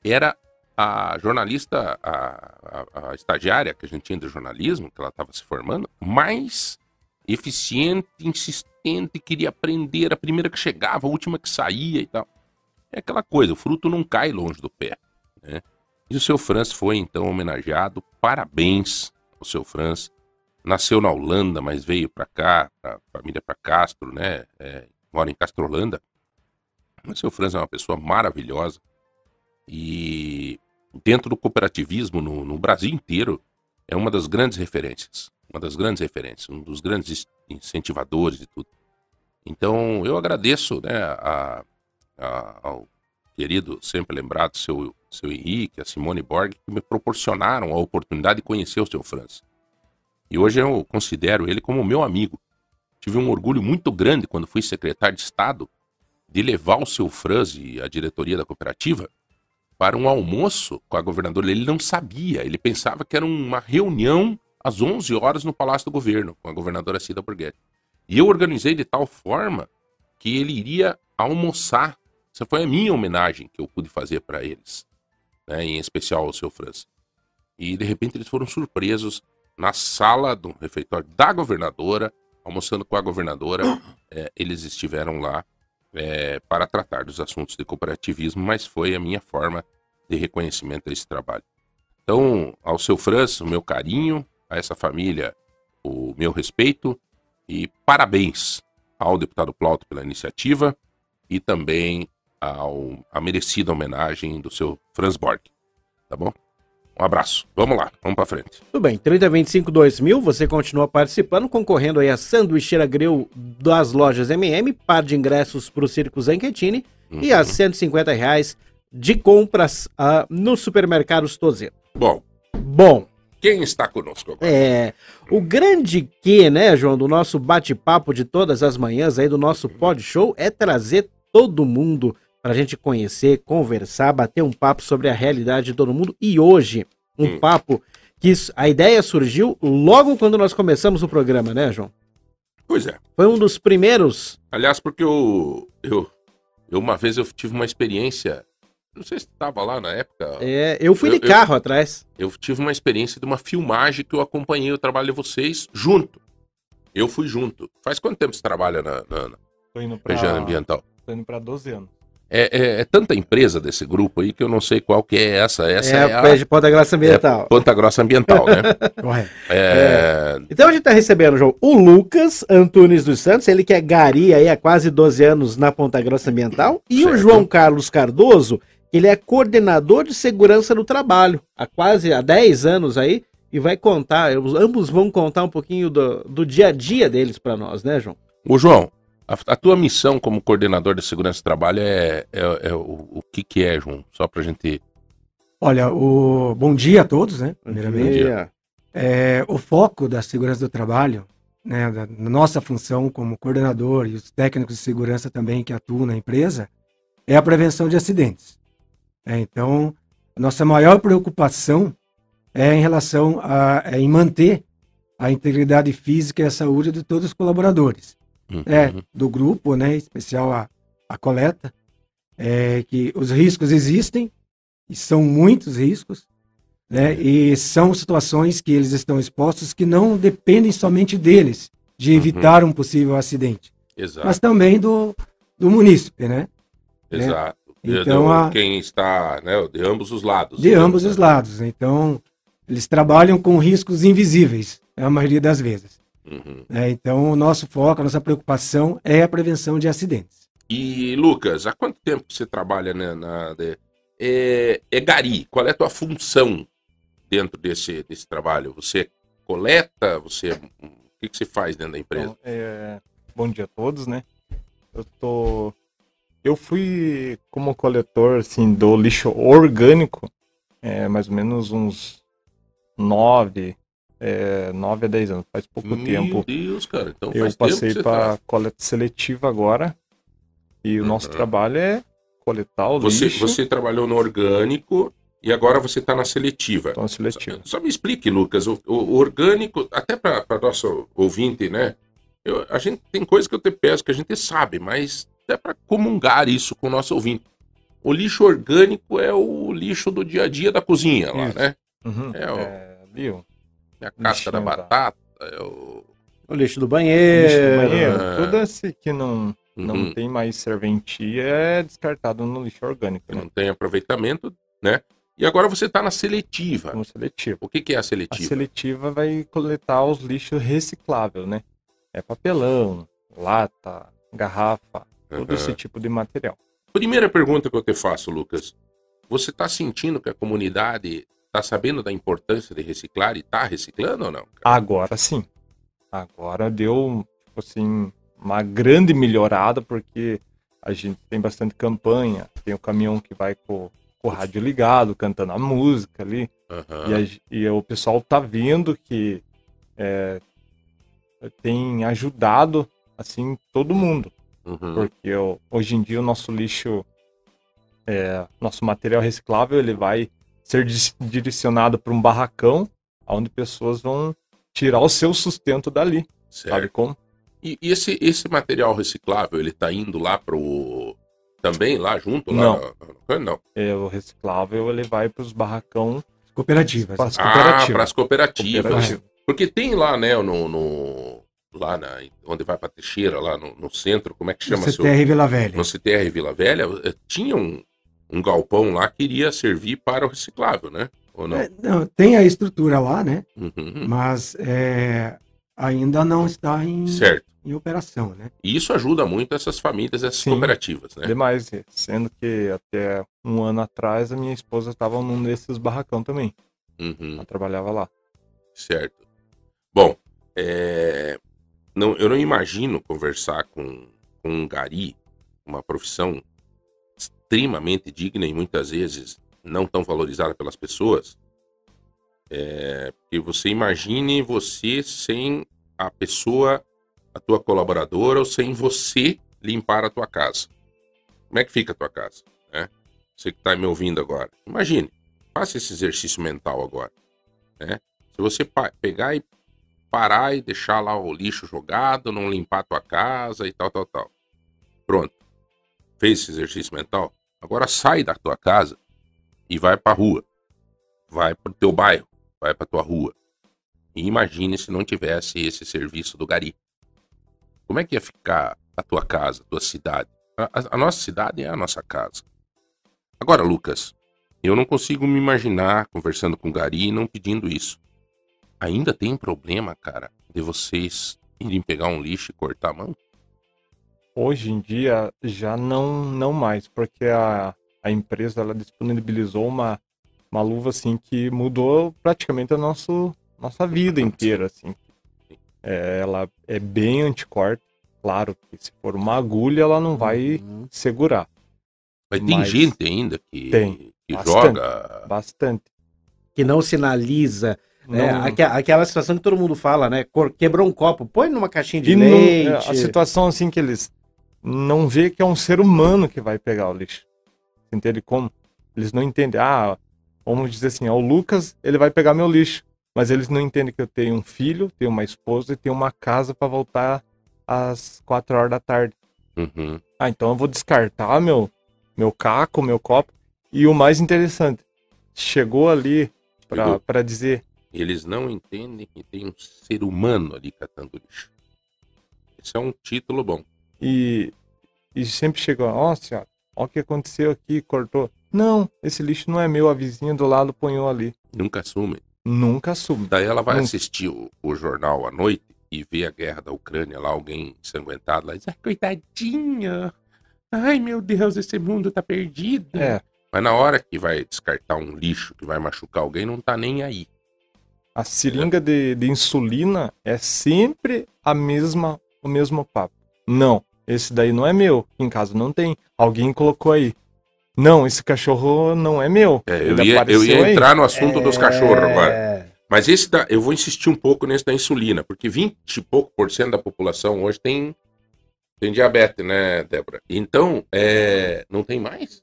era a jornalista, a, a- a estagiária que a gente tinha de jornalismo, que ela estava se formando, mais eficiente, insistente, queria aprender, a primeira que chegava, a última que saía e tal. É aquela coisa, o fruto não cai longe do pé. Né? E o seu Franz foi então homenageado. Parabéns ao seu Franz. Nasceu na Holanda, mas veio para cá, para família para Castro, né? É, mora em Castro Holanda. O seu Franz é uma pessoa maravilhosa. E dentro do cooperativismo no, no Brasil inteiro é uma das grandes referências, uma das grandes referências, um dos grandes incentivadores de tudo. Então eu agradeço, né, a, a- ao querido sempre lembrado seu seu Henrique, a Simone Borg que me proporcionaram a oportunidade de conhecer o seu Franz. E hoje eu considero ele como meu amigo. Tive um orgulho muito grande quando fui secretário de Estado de levar o seu Franz e a diretoria da cooperativa para um almoço com a governadora. Ele não sabia, ele pensava que era uma reunião às 11 horas no Palácio do Governo com a governadora Cida Borghetti. E eu organizei de tal forma que ele iria almoçar. Essa foi a minha homenagem que eu pude fazer para eles, né, em especial ao seu Franz. E de repente eles foram surpresos na sala do refeitório da governadora, almoçando com a governadora. É, eles estiveram lá é, para tratar dos assuntos de cooperativismo, mas foi a minha forma de reconhecimento a esse trabalho. Então, ao seu Franz, o meu carinho, a essa família, o meu respeito e parabéns ao deputado Plauto pela iniciativa e também ao, a merecida homenagem do seu Franz Borg. Tá bom? Um abraço. Vamos lá, vamos para frente. Tudo bem, 3025 2000, você continua participando, concorrendo aí a sanduicheira grill das lojas MM, par de ingressos para o Circo Zanchettini e a 150 reais de compras ah, no supermercado Tozeto. Bom, Bom, quem está conosco agora? é, o grande que, né, João, do nosso bate-papo de todas as manhãs aí do nosso pod show é trazer todo mundo pra gente conhecer, conversar, bater um papo sobre a realidade de todo mundo. E hoje, um Hum. papo que a ideia surgiu logo quando nós começamos o programa, né, João? Pois é. Foi um dos primeiros. Aliás, porque eu, eu, eu uma vez eu tive uma experiência, não sei se estava lá na época, é, eu fui Eu- de carro atrás. eu tive uma experiência de uma filmagem que eu acompanhei o trabalho de vocês junto. Eu fui junto. Faz quanto tempo você trabalha na, na, na Tô indo pra, região ambiental? tô indo pra 12 anos. É, é- é tanta empresa desse grupo aí que eu não sei qual que é essa. Essa é, é, a de Ponta Grossa Ambiental. Ponta Grossa Ambiental, né? Correto. É, Então a gente tá recebendo, João, o Lucas Antunes dos Santos, ele que é gari aí há quase 12 anos na Ponta Grossa Ambiental, e o Certo. João Carlos Cardoso, que ele é coordenador de segurança do trabalho, há quase há 10 anos aí, e vai contar, os- ambos vão contar um pouquinho do, do dia a dia deles para nós, né, João? Ô, João, a, a tua missão como coordenador de segurança do trabalho é, é, é o, o que que é, João? Só pra gente... Olha, o bom dia a todos, né? Primeiramente. dia. É, o foco da segurança do trabalho, né, da nossa função como coordenador e os técnicos de segurança também que atuam na empresa, é a prevenção de acidentes. É, então, nossa maior preocupação é em relação a é em manter a integridade física e a saúde de todos os colaboradores. Uhum. É, do grupo, né, em especial a, a coleta, é que os riscos existem, e são muitos riscos, né, e são situações que eles estão expostos que não dependem somente deles, de Uhum. evitar um possível acidente, Exato, mas também do, do munícipe, né, exato. De- Então, a- Quem está, né, de ambos os lados. de ambos né? os lados. Então, eles trabalham com riscos invisíveis, a maioria das vezes. Uhum. né. Então, o nosso foco, a nossa preocupação é a prevenção de acidentes. E, Lucas, há quanto tempo você trabalha né, na... é, é gari, qual é a tua função dentro desse, desse trabalho? Você coleta? Você... O que, que você faz dentro da empresa? Então, é, bom dia a todos, né? Eu tô. Eu fui como coletor assim, do lixo orgânico, é, mais ou menos uns 9, é, 9 a 10 anos, faz pouco Meu tempo. Deus, cara. Então Eu passei para tá... coleta seletiva agora. E o nosso Uhum. trabalho é coletar o Você, lixo. você trabalhou no orgânico e agora você está na seletiva. Então, seletivo. Só, só me explique, Lucas, o, o- o orgânico, até para nosso ouvinte, né? Eu- a gente tem coisa que eu te peço que a gente sabe, mas é para comungar isso com o nosso ouvinte. o lixo orgânico é o lixo do dia a dia da cozinha lá, Isso. né? Uhum. É, ó. É, ali, a casca da batata, é o... O lixo do Lixo banheiro. do banheiro. É. Tudo esse que não, não Uhum. tem mais serventia é descartado no lixo orgânico, né? não tem aproveitamento, né? E agora você está na seletiva. Como seletivo. O que, que é a A seletiva? seletiva vai coletar os lixos recicláveis, né? É papelão, lata, garrafa, todo Aham. esse tipo de material. Primeira pergunta que eu te faço, Lucas. Você está sentindo que a comunidade está sabendo da importância de reciclar e está reciclando ou não? cara? Agora sim. Agora deu, tipo assim, uma grande melhorada, porque a gente tem bastante campanha, tem o caminhão que vai com, com o rádio ligado, cantando a música ali, Aham. e, a e o pessoal tá vendo que é, tem ajudado, assim, todo mundo. Uhum. Porque o- hoje em dia o nosso lixo, é, nosso material reciclável, ele vai ser direcionado para um barracão, onde pessoas vão tirar o seu sustento dali, sabe Certo. como? E e esse, esse material reciclável, ele tá indo lá pro... Também lá junto? Lá Não. no- no- Não. É, o reciclável ele vai para os barracão, Cooperativas. para as Ah, cooperativas. para as cooperativas. Cooperativa. Porque tem lá, né, no... no- lá na, onde vai pra Teixeira, lá no, no centro, como é que No chama? seu- CTR Vila Velha. no CTR Vila Velha, eh, tinha um, um galpão lá que iria servir para o reciclável, né? Ou não? É, não, tem a estrutura lá, né? Uhum. Mas é, ainda não está em, Certo. em operação, né? E isso ajuda muito essas famílias, essas Sim. cooperativas, né? Demais, sendo que até um ano atrás a minha esposa estava num desses barracão também. Uhum. Ela trabalhava lá. Certo. Bom, é, não, eu não imagino conversar com, com um gari, uma profissão extremamente digna e muitas vezes não tão valorizada pelas pessoas. É, que você imagine você sem a pessoa, a tua colaboradora, ou sem você limpar a tua casa. Como é que fica a tua casa? Né? Você que está me ouvindo agora. Imagine, faça esse exercício mental agora. Né? Se você pegar e parar e deixar lá o lixo jogado, não limpar a tua casa e tal, tal, tal. Pronto. Fez esse exercício mental? Agora sai da tua casa e vai pra rua. Vai pro teu bairro, vai pra tua rua. E imagine se não tivesse esse serviço do gari. Como é que ia ficar a tua casa, a tua cidade? A, a- a nossa cidade é a nossa casa. Agora, Lucas, eu não consigo me imaginar conversando com o Gari e não pedindo isso. Ainda tem problema, cara, de vocês irem pegar um lixo e cortar a mão? Hoje em dia já não, não mais, porque a, a empresa ela disponibilizou uma, uma luva assim que mudou praticamente a nosso, nossa vida inteira. Assim. É, ela é bem anticorte. Claro que se for uma agulha, ela não vai Uhum. segurar. Mas tem Mas- gente ainda que, Tem, que bastante. joga. Bastante. Que não sinaliza. né? Não- Aque- aquela situação que todo mundo fala, né? Quebrou um copo, põe numa caixinha de E não- leite. é, a situação assim que eles não vê que é um ser humano que vai pegar o lixo. Entende como? Eles não entendem. Ah, vamos dizer assim, o Lucas, ele vai pegar meu lixo. Mas eles não entendem que eu tenho um filho, tenho uma esposa e tenho uma casa para voltar às quatro horas da tarde. Uhum. Ah, então eu vou descartar meu, meu caco, meu copo. E o mais interessante, chegou ali para dizer, Eles não entendem que tem um ser humano ali catando lixo. Esse é um título bom. E, e sempre chegou, ó senhora, ó o que aconteceu aqui, cortou. Não, esse lixo não é meu, a vizinha do lado ponhou ali. Nunca assume. Nunca assume. Daí ela vai Nunca. assistir o, o jornal à noite e vê a guerra da Ucrânia lá, alguém ensanguentado lá, e diz, ai, coitadinha. Ai, meu Deus, esse mundo tá perdido. É, Mas na hora que vai descartar um lixo que vai machucar alguém, não tá nem aí. a seringa de, de insulina é sempre a mesma, o mesmo papo. Não, esse daí não é meu, em casa não tem. Alguém colocou aí. Não, esse cachorro não é meu. É, eu, Ele ia, eu ia aí. entrar no assunto dos cachorros agora. É. Mas esse da, eu vou insistir um pouco nesse da insulina, porque 20 e pouco por cento da população hoje tem, tem diabetes, né, Débora? Então, é, não tem mais?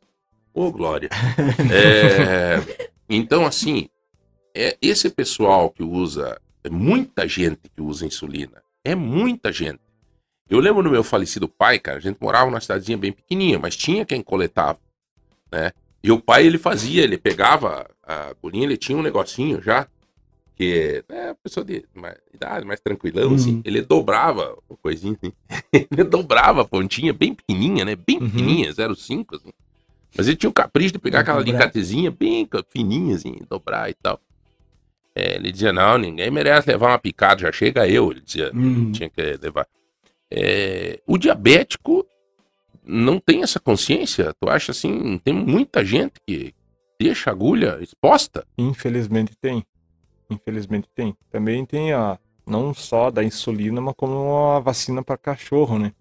Ô, Glória. É, então, assim, é, esse pessoal que usa, é muita gente que usa insulina, é muita gente. Eu lembro do meu falecido pai, cara, a gente morava numa cidadezinha bem pequenininha, mas tinha quem coletava. né? E o pai, ele fazia, ele pegava a agulhinha, ele tinha um negocinho já, que é pessoa de mais, idade, mais tranquilão, Uhum. assim, ele dobrava o coisinho, assim. ele dobrava a pontinha, bem pequenininha, né? Bem Uhum. pequenininha, 0,5, assim. Mas ele tinha o capricho de pegar aquela alicatezinha bem fininha, assim, dobrar e tal. É, ele dizia, não, ninguém merece levar uma picada, já chega eu, ele dizia, Uhum. tinha que levar. É, o diabético não tem essa consciência, tu acha assim, tem muita gente que deixa a agulha exposta. Infelizmente tem. Infelizmente tem. Também tem a não só da insulina, mas como a vacina para cachorro, né?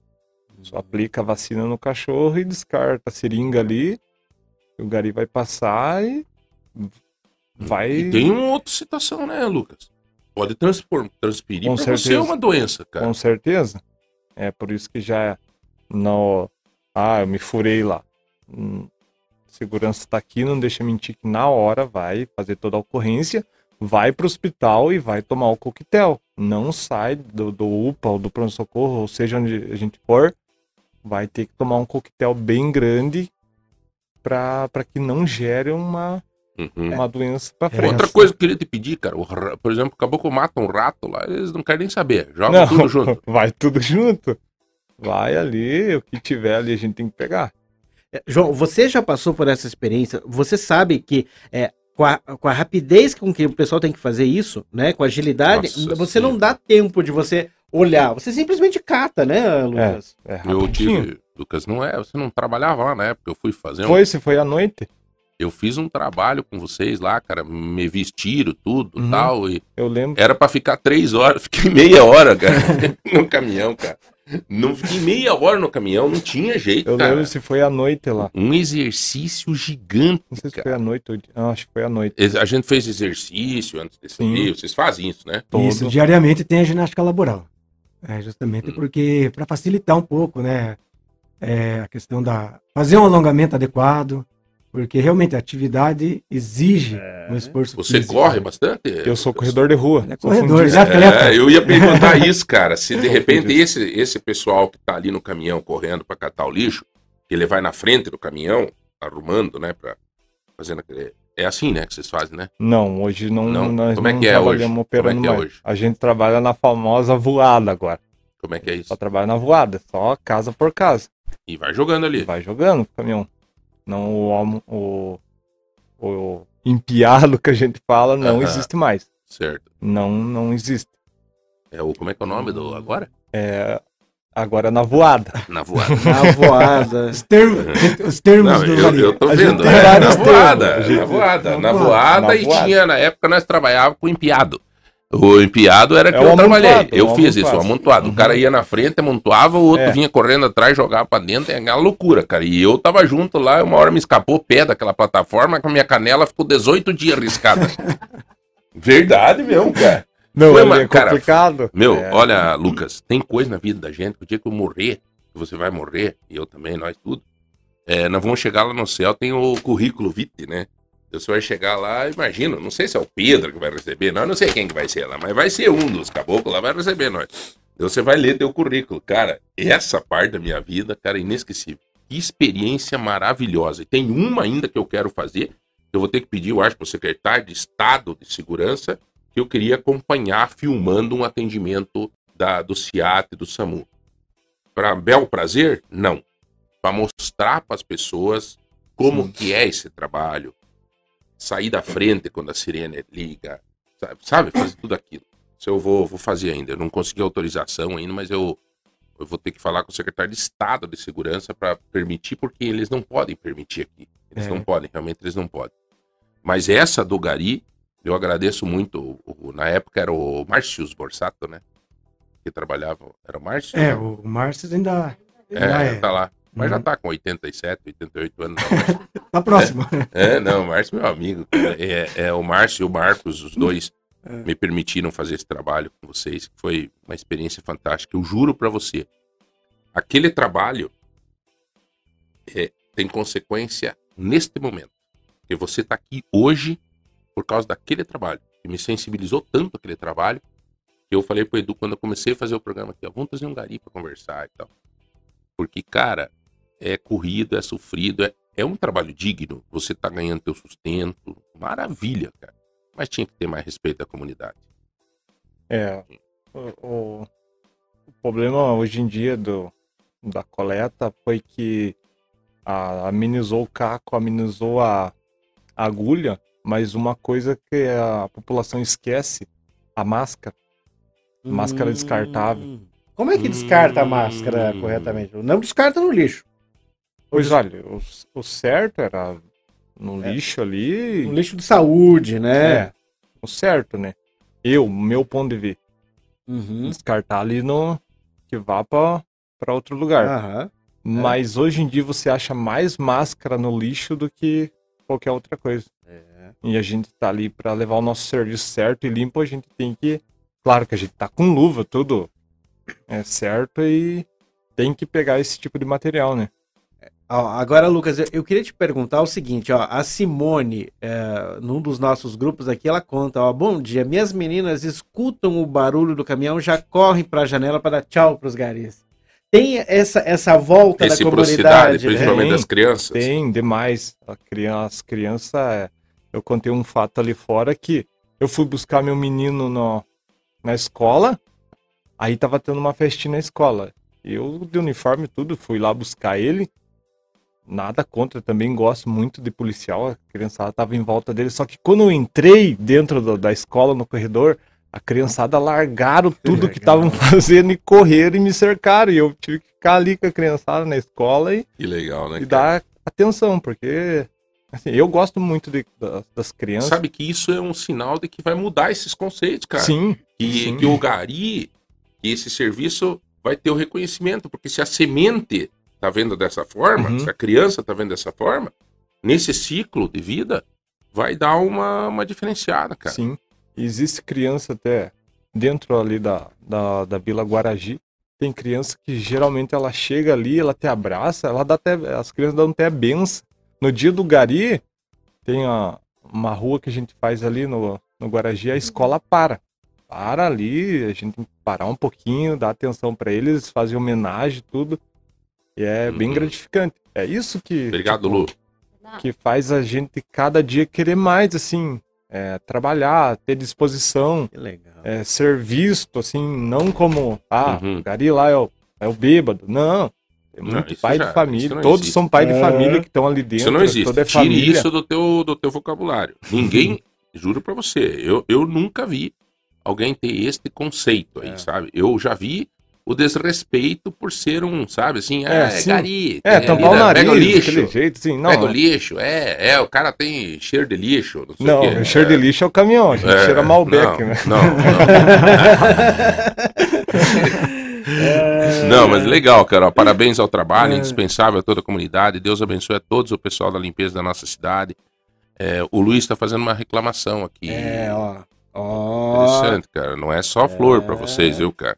Só aplica a vacina no cachorro e descarta a seringa ali. O gari vai passar e vai. E tem uma outra situação, né, Lucas? Pode transpor, transferir pra você certeza. uma doença, cara. Com certeza. É por isso que já no ah, eu me furei lá. Hum, Segurança tá aqui, não deixa mentir que na hora vai fazer toda a ocorrência, vai pro hospital e vai tomar o coquetel. Não sai do, do UPA ou do pronto-socorro, ou seja onde a gente for, vai ter que tomar um coquetel bem grande para que não gere uma, Uhum. uma doença para É, frente. Outra coisa que eu queria te pedir, cara, o por exemplo, acabou que mata um rato lá, eles não querem nem saber, joga Não, tudo junto. vai tudo junto. Vai ali, o que tiver ali a gente tem que pegar. É, João, você já passou por essa experiência? Você sabe que é, com, a, com a rapidez com que o pessoal tem que fazer isso, né? Com a agilidade, Nossa você não Senhora. dá tempo de você olhar. Você simplesmente cata, né, Lucas? É Eu rapidinho. tive, Lucas, não é, você não trabalhava lá na época, eu fui fazer um, Foi, se foi à noite. Eu fiz um trabalho com vocês lá, cara, me vestiram tudo Uhum. tal, e Eu lembro. era pra ficar três horas, fiquei meia hora, cara, no caminhão, cara. Não fiquei meia hora no caminhão, não tinha jeito, Eu cara. lembro se foi à noite lá. Um exercício gigante, Não sei se cara. foi à noite. Ah, acho que foi à noite. A gente fez exercício antes desse Sim. livro, vocês fazem isso, né? Todo. Isso, diariamente tem a ginástica laboral. É, justamente Hum. porque, para facilitar um pouco, né? é, a questão da. fazer um alongamento adequado, porque realmente a atividade exige um esforço Você físico. corre bastante? Eu sou corredor de rua. É corredor, já atleta. É, eu ia perguntar isso, cara. Se de repente esse, esse pessoal que tá ali no caminhão correndo pra catar o lixo, que ele vai na frente do caminhão, arrumando, né, pra fazendo aquele... É assim, né, que vocês fazem, né? Não, hoje não, Não? nós Como é não que é trabalhamos hoje? operando Como é que é mais. hoje? A gente trabalha na famosa voada agora. Como é que é isso? Só trabalha na voada, só casa por casa. E vai jogando ali. Vai jogando o caminhão. Não o, almo- o, o empiado que a gente fala não Aham. existe mais. Certo. Não, não existe. É o, como é que é o nome do agora? É, agora na voada. Na voada. Na voada. Os termos, os termos Não, do eu, eu tô A gente vendo. tem vários na voada. A gente- na voada, na na voada. Na e voada. tinha, na época nós trabalhávamos com empiado. O empiado era que É o eu trabalhei. Eu fiz isso, o amontoado. amontoado. O cara ia na frente, amontoava, o outro É. vinha correndo atrás, jogava pra dentro, é uma loucura, cara. E eu tava junto lá, uma hora me escapou o pé daquela plataforma, com a minha canela ficou 18 dias riscada. Verdade mesmo, cara. Não, Foi, mas, é cara, complicado. Meu, É. olha, Lucas, tem coisa na vida da gente que o dia que eu morrer, que você vai morrer, e eu também, nós tudo, é, nós vamos chegar lá no céu, tem o currículo vitae, né? Você vai chegar lá, imagina, não sei se é o Pedro que vai receber, não, não sei quem que vai ser lá, mas vai ser um dos caboclos lá, vai receber nós. Então você vai ler teu currículo. Cara, essa parte da minha vida, cara, é inesquecível. Que experiência maravilhosa. E tem uma ainda que eu quero fazer, que eu vou ter que pedir, eu acho, para o secretário de Estado de Segurança, que eu queria acompanhar filmando um atendimento da, do CIAT e do SAMU. Para bel prazer? Não. Para mostrar para as pessoas como que é esse trabalho. Sair da frente quando a sirene liga. Sabe, sabe? fazer tudo aquilo. Isso eu vou, vou fazer ainda. Eu não consegui autorização ainda, mas eu, eu vou ter que falar com o secretário de Estado de Segurança para permitir, porque eles não podem permitir aqui. Eles É. não podem, realmente eles não podem. Mas essa do Gari, eu agradeço muito. o- o- na época era o Márcio Borsato, né? Que trabalhava. Era o Márcio? É, o Márcio ainda, ainda É, é. tá lá. Mas já Uhum. tá com 87, 88 anos. Márcio? Tá próximo. É, não, o Márcio é meu amigo. cara. É, é o Márcio e o Marcos, os dois, É. me permitiram fazer esse trabalho com vocês, que foi uma experiência fantástica. Eu juro pra você, aquele trabalho é, tem consequência neste momento. Porque você tá aqui hoje por causa daquele trabalho. Que me sensibilizou tanto aquele trabalho, que eu falei pro Edu quando eu comecei a fazer o programa aqui, ó, vamos trazer um gari pra conversar e tal. Porque, cara, é corrido, é sofrido, é, é um trabalho digno, você tá ganhando teu sustento, maravilha, cara. Mas tinha que ter mais respeito da comunidade. É, o, o- problema hoje em dia do, da coleta foi que a- amenizou o caco, amenizou a, a agulha, mas uma coisa que a população esquece, a máscara. Máscara descartável. Hum. Como é que descarta a Hum. máscara corretamente? Não descarta no lixo. Pois olha, o, o certo era no É. lixo ali. No lixo de saúde, né? É, o certo, né? Eu, meu ponto de ver. Uhum. Descartar ali no. que vá pra, pra outro lugar. Aham. Mas hoje em dia você acha mais máscara no lixo do que qualquer outra coisa. É. E a gente tá ali pra levar o nosso serviço certo e limpo, a gente tem que. Claro que a gente tá com luva, tudo é certo e tem que pegar esse tipo de material, né? Ó, agora, Lucas, eu, eu queria te perguntar o seguinte, ó, a Simone, é, num dos nossos grupos aqui, ela conta, ó, bom dia, minhas meninas escutam o barulho do caminhão, já correm para a janela para dar tchau pros garis. Tem essa, essa volta da Reciprocidade, comunidade, né? principalmente Tem, das crianças. Tem demais. A criança, as crianças. é, Eu contei um fato ali fora que eu fui buscar meu menino no, na escola, aí tava tendo uma festinha na escola. Eu, de uniforme e tudo, fui lá buscar ele. Nada contra, também gosto muito de policial, a criançada tava em volta dele. Só que quando eu entrei dentro do- da escola, no corredor, a criançada largaram tudo que estavam fazendo e correram e me cercaram. E eu tive que ficar ali com a criançada na escola e Que legal, né? e cara? dar atenção, porque assim, eu gosto muito de- das, das crianças. Sabe que isso é um sinal de que vai mudar esses conceitos, cara. Sim, que, sim. que o Gari, esse serviço vai ter o reconhecimento, porque se a semente tá vendo dessa forma, Uhum. se a criança tá vendo dessa forma, nesse ciclo de vida, vai dar uma, uma diferenciada, cara. sim. Existe criança até dentro ali da, da, da Vila Guaragi. Tem criança que geralmente ela chega ali, ela te abraça, ela dá até, as crianças dão até benção. No dia do Gari, tem a, uma rua que a gente faz ali no, no Guaragi, a escola para. Para ali, a gente tem que parar um pouquinho, dar atenção para eles, fazer homenagem, tudo. E é bem Uhum. gratificante. É isso que. Obrigado, tipo, Lu. que faz a gente cada dia querer mais, assim, é, trabalhar, ter disposição, Que legal. é, ser visto, assim, não como, ah, Uhum. o Gari lá é o, é o bêbado. Não, tem Não, muito isso pai já- de família, não todos existe. são pai de É. família que estão ali dentro, Isso não existe. toda é Tire família. isso do teu, do teu vocabulário. Ninguém, juro pra você, eu, eu nunca vi alguém ter este conceito aí, É. sabe? Eu já vi o desrespeito por ser um, sabe, assim, É, é, sim. gari. É, tem tampar o nariz, Pega o lixo. jeito, assim, não. Pega o lixo, é, é, o cara tem cheiro de lixo, não sei Não, o quê. cheiro de lixo é o caminhão, a gente É, cheira Malbec, não, né? Não, não. Não, mas legal, cara. Parabéns ao trabalho, É. indispensável a toda a comunidade. Deus abençoe a todos o pessoal da limpeza da nossa cidade. É, o Luiz está fazendo uma reclamação aqui. É, ó. Ó. Interessante, cara. Não é só flor pra vocês, viu, cara?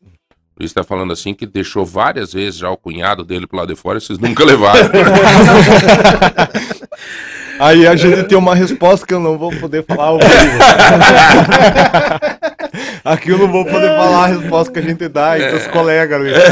O Luiz tá falando assim que deixou várias vezes já o cunhado dele pro lado de fora e vocês nunca levaram. Aí a gente tem uma resposta que eu não vou poder falar ao vivo. Aqui eu não vou poder falar a resposta que a gente dá entre os colegas. Luiz.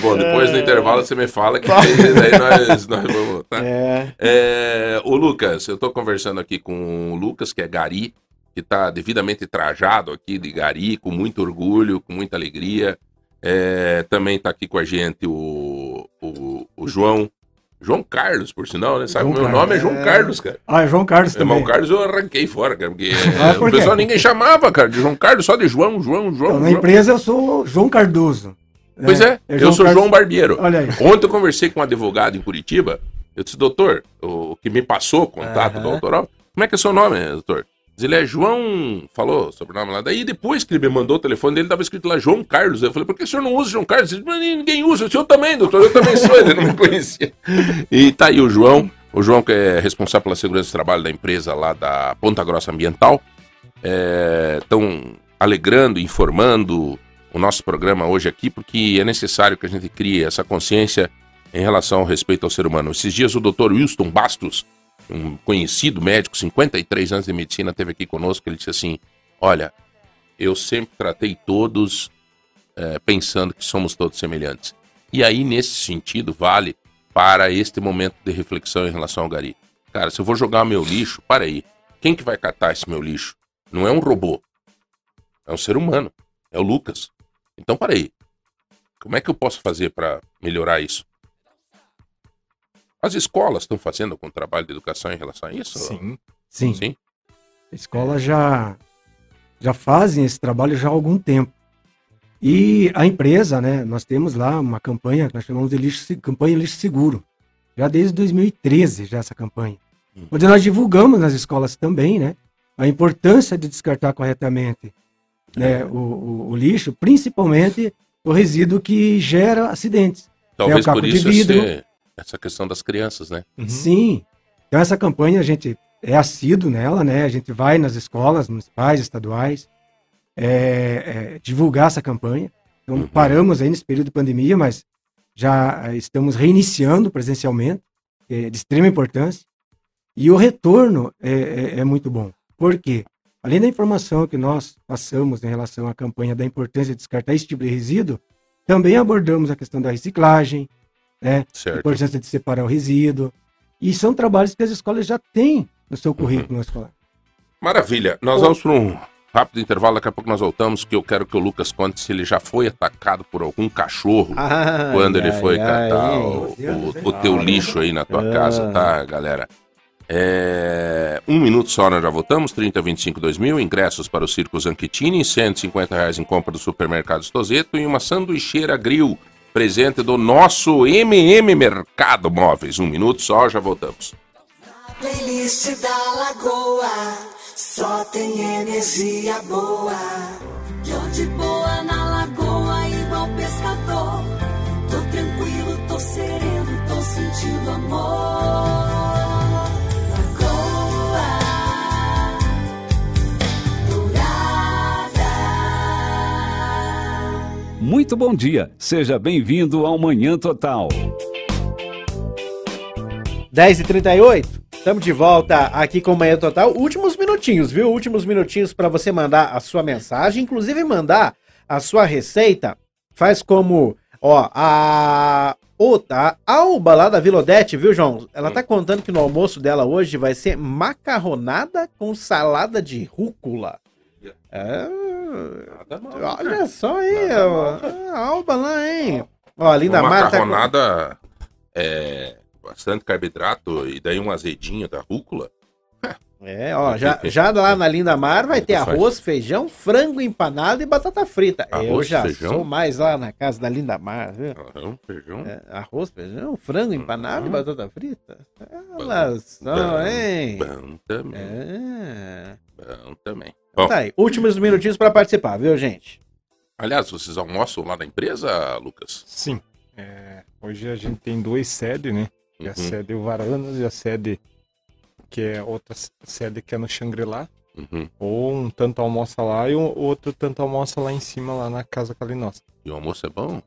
Bom, depois do intervalo você me fala que daí nós, nós vamos. Tá? É. É, o Lucas, eu tô conversando aqui com o Lucas, que é Gari, que tá devidamente trajado aqui de Gari, com muito orgulho, com muita alegria. É, também tá aqui com a gente o, o, o João. João Carlos, por sinal, né? Sabe, João meu Carlos. nome é João É. Carlos, cara. Ah, é João Carlos Irmão também. Carlos eu arranquei fora, cara, porque Ah, é, por o pessoal ninguém chamava, cara, de João Carlos, só de João, João, João. Então, na João. empresa eu sou João Cardoso. Pois é, eu sou Carlos- João Barbeiro. Olha aí. Ontem eu conversei com um advogado em Curitiba. Eu disse, doutor, o que me passou o contato do Aham. autoral, como é que é seu nome, doutor? Ele é João, falou sobre o nome lá. Daí depois que ele me mandou o telefone dele, tava escrito lá João Carlos. Eu falei, por que o senhor não usa João Carlos? Ele disse, "Mas ninguém usa, o senhor também, doutor, eu também sou, ele não me conhecia. E tá aí o João, o João que é responsável pela segurança do trabalho da empresa lá da Ponta Grossa Ambiental. Estão alegrando, informando o nosso programa hoje aqui, porque é necessário que a gente crie essa consciência em relação ao respeito ao ser humano. Esses dias o Dr. Wilson Bastos, um conhecido médico, 53 anos de medicina, esteve aqui conosco, ele disse assim, olha, eu sempre tratei todos eh, pensando que somos todos semelhantes. E aí, nesse sentido, vale para este momento de reflexão em relação ao gari. Cara, se eu vou jogar meu lixo, para aí. Quem que vai catar esse meu lixo? Não é um robô. É um ser humano. É o Lucas. Então, para aí. Como é que eu posso fazer para melhorar isso? As escolas estão fazendo algum trabalho de educação em relação a isso? Sim. Sim, Sim? a escola já, já fazem esse trabalho já há algum tempo. E a empresa, né, nós temos lá uma campanha que nós chamamos de lixo, campanha lixo seguro. Já desde 2013, já essa campanha. Hum. Onde nós divulgamos nas escolas também, né, a importância de descartar corretamente né, o, o- o lixo, principalmente o resíduo que gera acidentes. Talvez caco por de isso vidro. essa, essa questão das crianças, né? Uhum. Sim. Então essa campanha a gente é assíduo nela, né? A gente vai nas escolas municipais, estaduais, é, é, divulgar essa campanha. Então Uhum. paramos aí nesse período de pandemia, mas já eh, estamos reiniciando presencialmente, é de extrema importância. E o retorno é, é- é muito bom. Por quê? Além da informação que nós passamos em relação à campanha da importância de descartar esse tipo de resíduo, também abordamos a questão da reciclagem, né? a Certo. importância de separar o resíduo. E são trabalhos que as escolas já têm no seu Uhum. currículo escolar. Maravilha. Nós vamos para um rápido intervalo, daqui a pouco nós voltamos, que eu quero que o Lucas conte se ele já foi atacado por algum cachorro Ai, quando ele ai, foi ai. catar o, o- o teu lixo aí na tua Ah. casa, tá, galera? É, um minuto só, nós já voltamos. 30, 25, 2 mil. Ingressos para o Circo Zanchettini. 150 reais em compra do supermercado Tozeto. E uma sanduicheira grill. Presente do nosso MM Mercado Móveis. Um minuto só, já voltamos. Playlist da Lagoa, só tem energia boa. Tô de boa na lagoa, igual pescador. Tô tranquilo, tô sereno, tô sentindo amor. Muito bom dia, seja bem-vindo ao Manhã Total. 10h38, estamos de volta aqui com o Manhã Total. Últimos minutinhos, viu? Últimos minutinhos para você mandar a sua mensagem, inclusive mandar a sua receita. Faz como, ó, a outra, a Alba lá da Vila Odete, viu, João? Ela tá contando que no almoço dela hoje vai ser macarronada com salada de rúcula. É, olha só aí, ó, mal, cara. a Alba lá, hein? Ó, a Linda uma Mar tá com- é, bastante carboidrato e daí um azedinho da rúcula. É, ó, já, já lá na Linda Mar vai ter arroz, feijão, frango empanado e batata frita. Eu Arroz, já feijão? sou mais lá na casa da Linda Mar, viu? Arroz, feijão. É, arroz, feijão, frango empanado e Uhum. batata frita. Olha só, hein? Bom também. É. Bom também. Bom, Tá aí, últimos minutinhos pra participar, viu, gente? aliás, vocês almoçam lá na empresa, Lucas? Sim. É, hoje a gente tem duas sedes, né? E a Uhum. sede Varanas e a sede que é outra sede que é no Xangri-Lá. Uhum. Ou um tanto almoça lá e o outro tanto almoça lá em cima, lá na casa Calinossa. E o almoço é bom?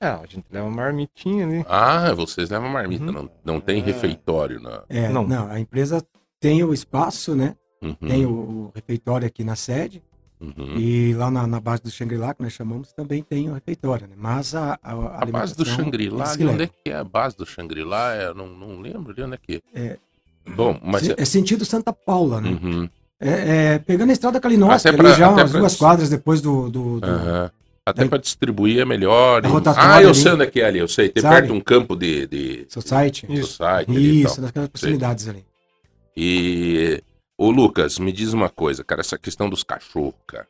É, a gente leva uma marmitinha ali. Ah, vocês levam marmita, Uhum. não, não tem Ah. refeitório na. É, Não. não. a empresa tem o espaço, né? Uhum. Tem o, o refeitório aqui na sede. Uhum. E lá na, na base do Xangri-Lá, que nós chamamos, também tem o refeitório, né? Mas a, a, A base do que ali onde é que é a base do Xangri-Lá? É, Eu não, não lembro ali onde é que É. Bom, mas. É- é sentido Santa Paula, né? Uhum. É, é, pegando a estrada Calinossa, Até ali já umas pra- duas quadras depois do... do, do- Aham. Até Daí- pra distribuir é melhor. A e- Ah, eu ali. sei onde é que é ali, eu sei. Tem Sabe? perto um campo de, de Society. society ali e Isso, naquelas proximidades ali. E, ô Lucas, me diz uma coisa, cara, essa questão dos cachorros, cara.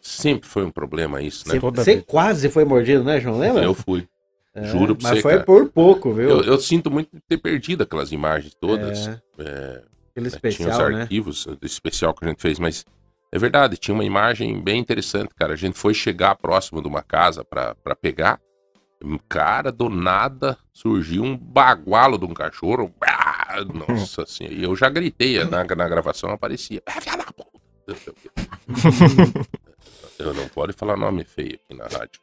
Sempre foi um problema isso, né? Você quase foi mordido, né, João? Lembra? Eu fui. É, juro pra Mas você, foi cara. por pouco, viu? Eu, eu sinto muito de ter perdido aquelas imagens todas. É, É, aquele né, tinha os especial, né? arquivos do especial que a gente fez, mas é verdade, tinha uma imagem bem interessante, cara. A gente foi chegar próximo de uma casa pra, pra pegar. Cara, do nada surgiu um bagualo de um cachorro. Ah, nossa senhora. E eu já gritei na, na gravação, aparecia. Quê. Eu não pode falar nome feio aqui na rádio.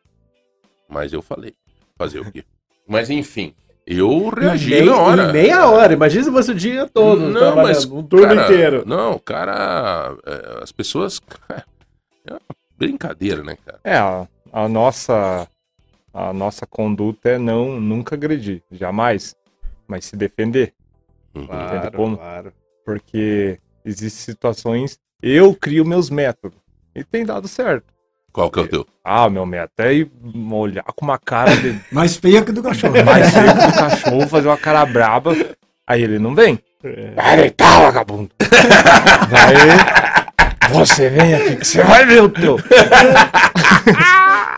Mas eu falei. Fazer o quê? Mas enfim, eu reagi Em mei- na hora. Meia hora, imagina se fosse o dia todo, Não, mas, um turno cara, inteiro. Não, cara, é, as pessoas. É uma brincadeira, né, cara? É, a, a nossa a nossa conduta é não nunca agredir, jamais. mas se defender. Uhum. Claro, como? claro. Porque existem situações. Eu crio meus métodos. E tem dado certo. Qual que é o teu? Ah, meu método é ir olhar com uma cara de Mais feia que do cachorro. mais seco do cachorro, fazer uma cara braba. Aí ele não vem. Vai deitar, vagabundo. Daí você vem aqui que você vai ver o teu.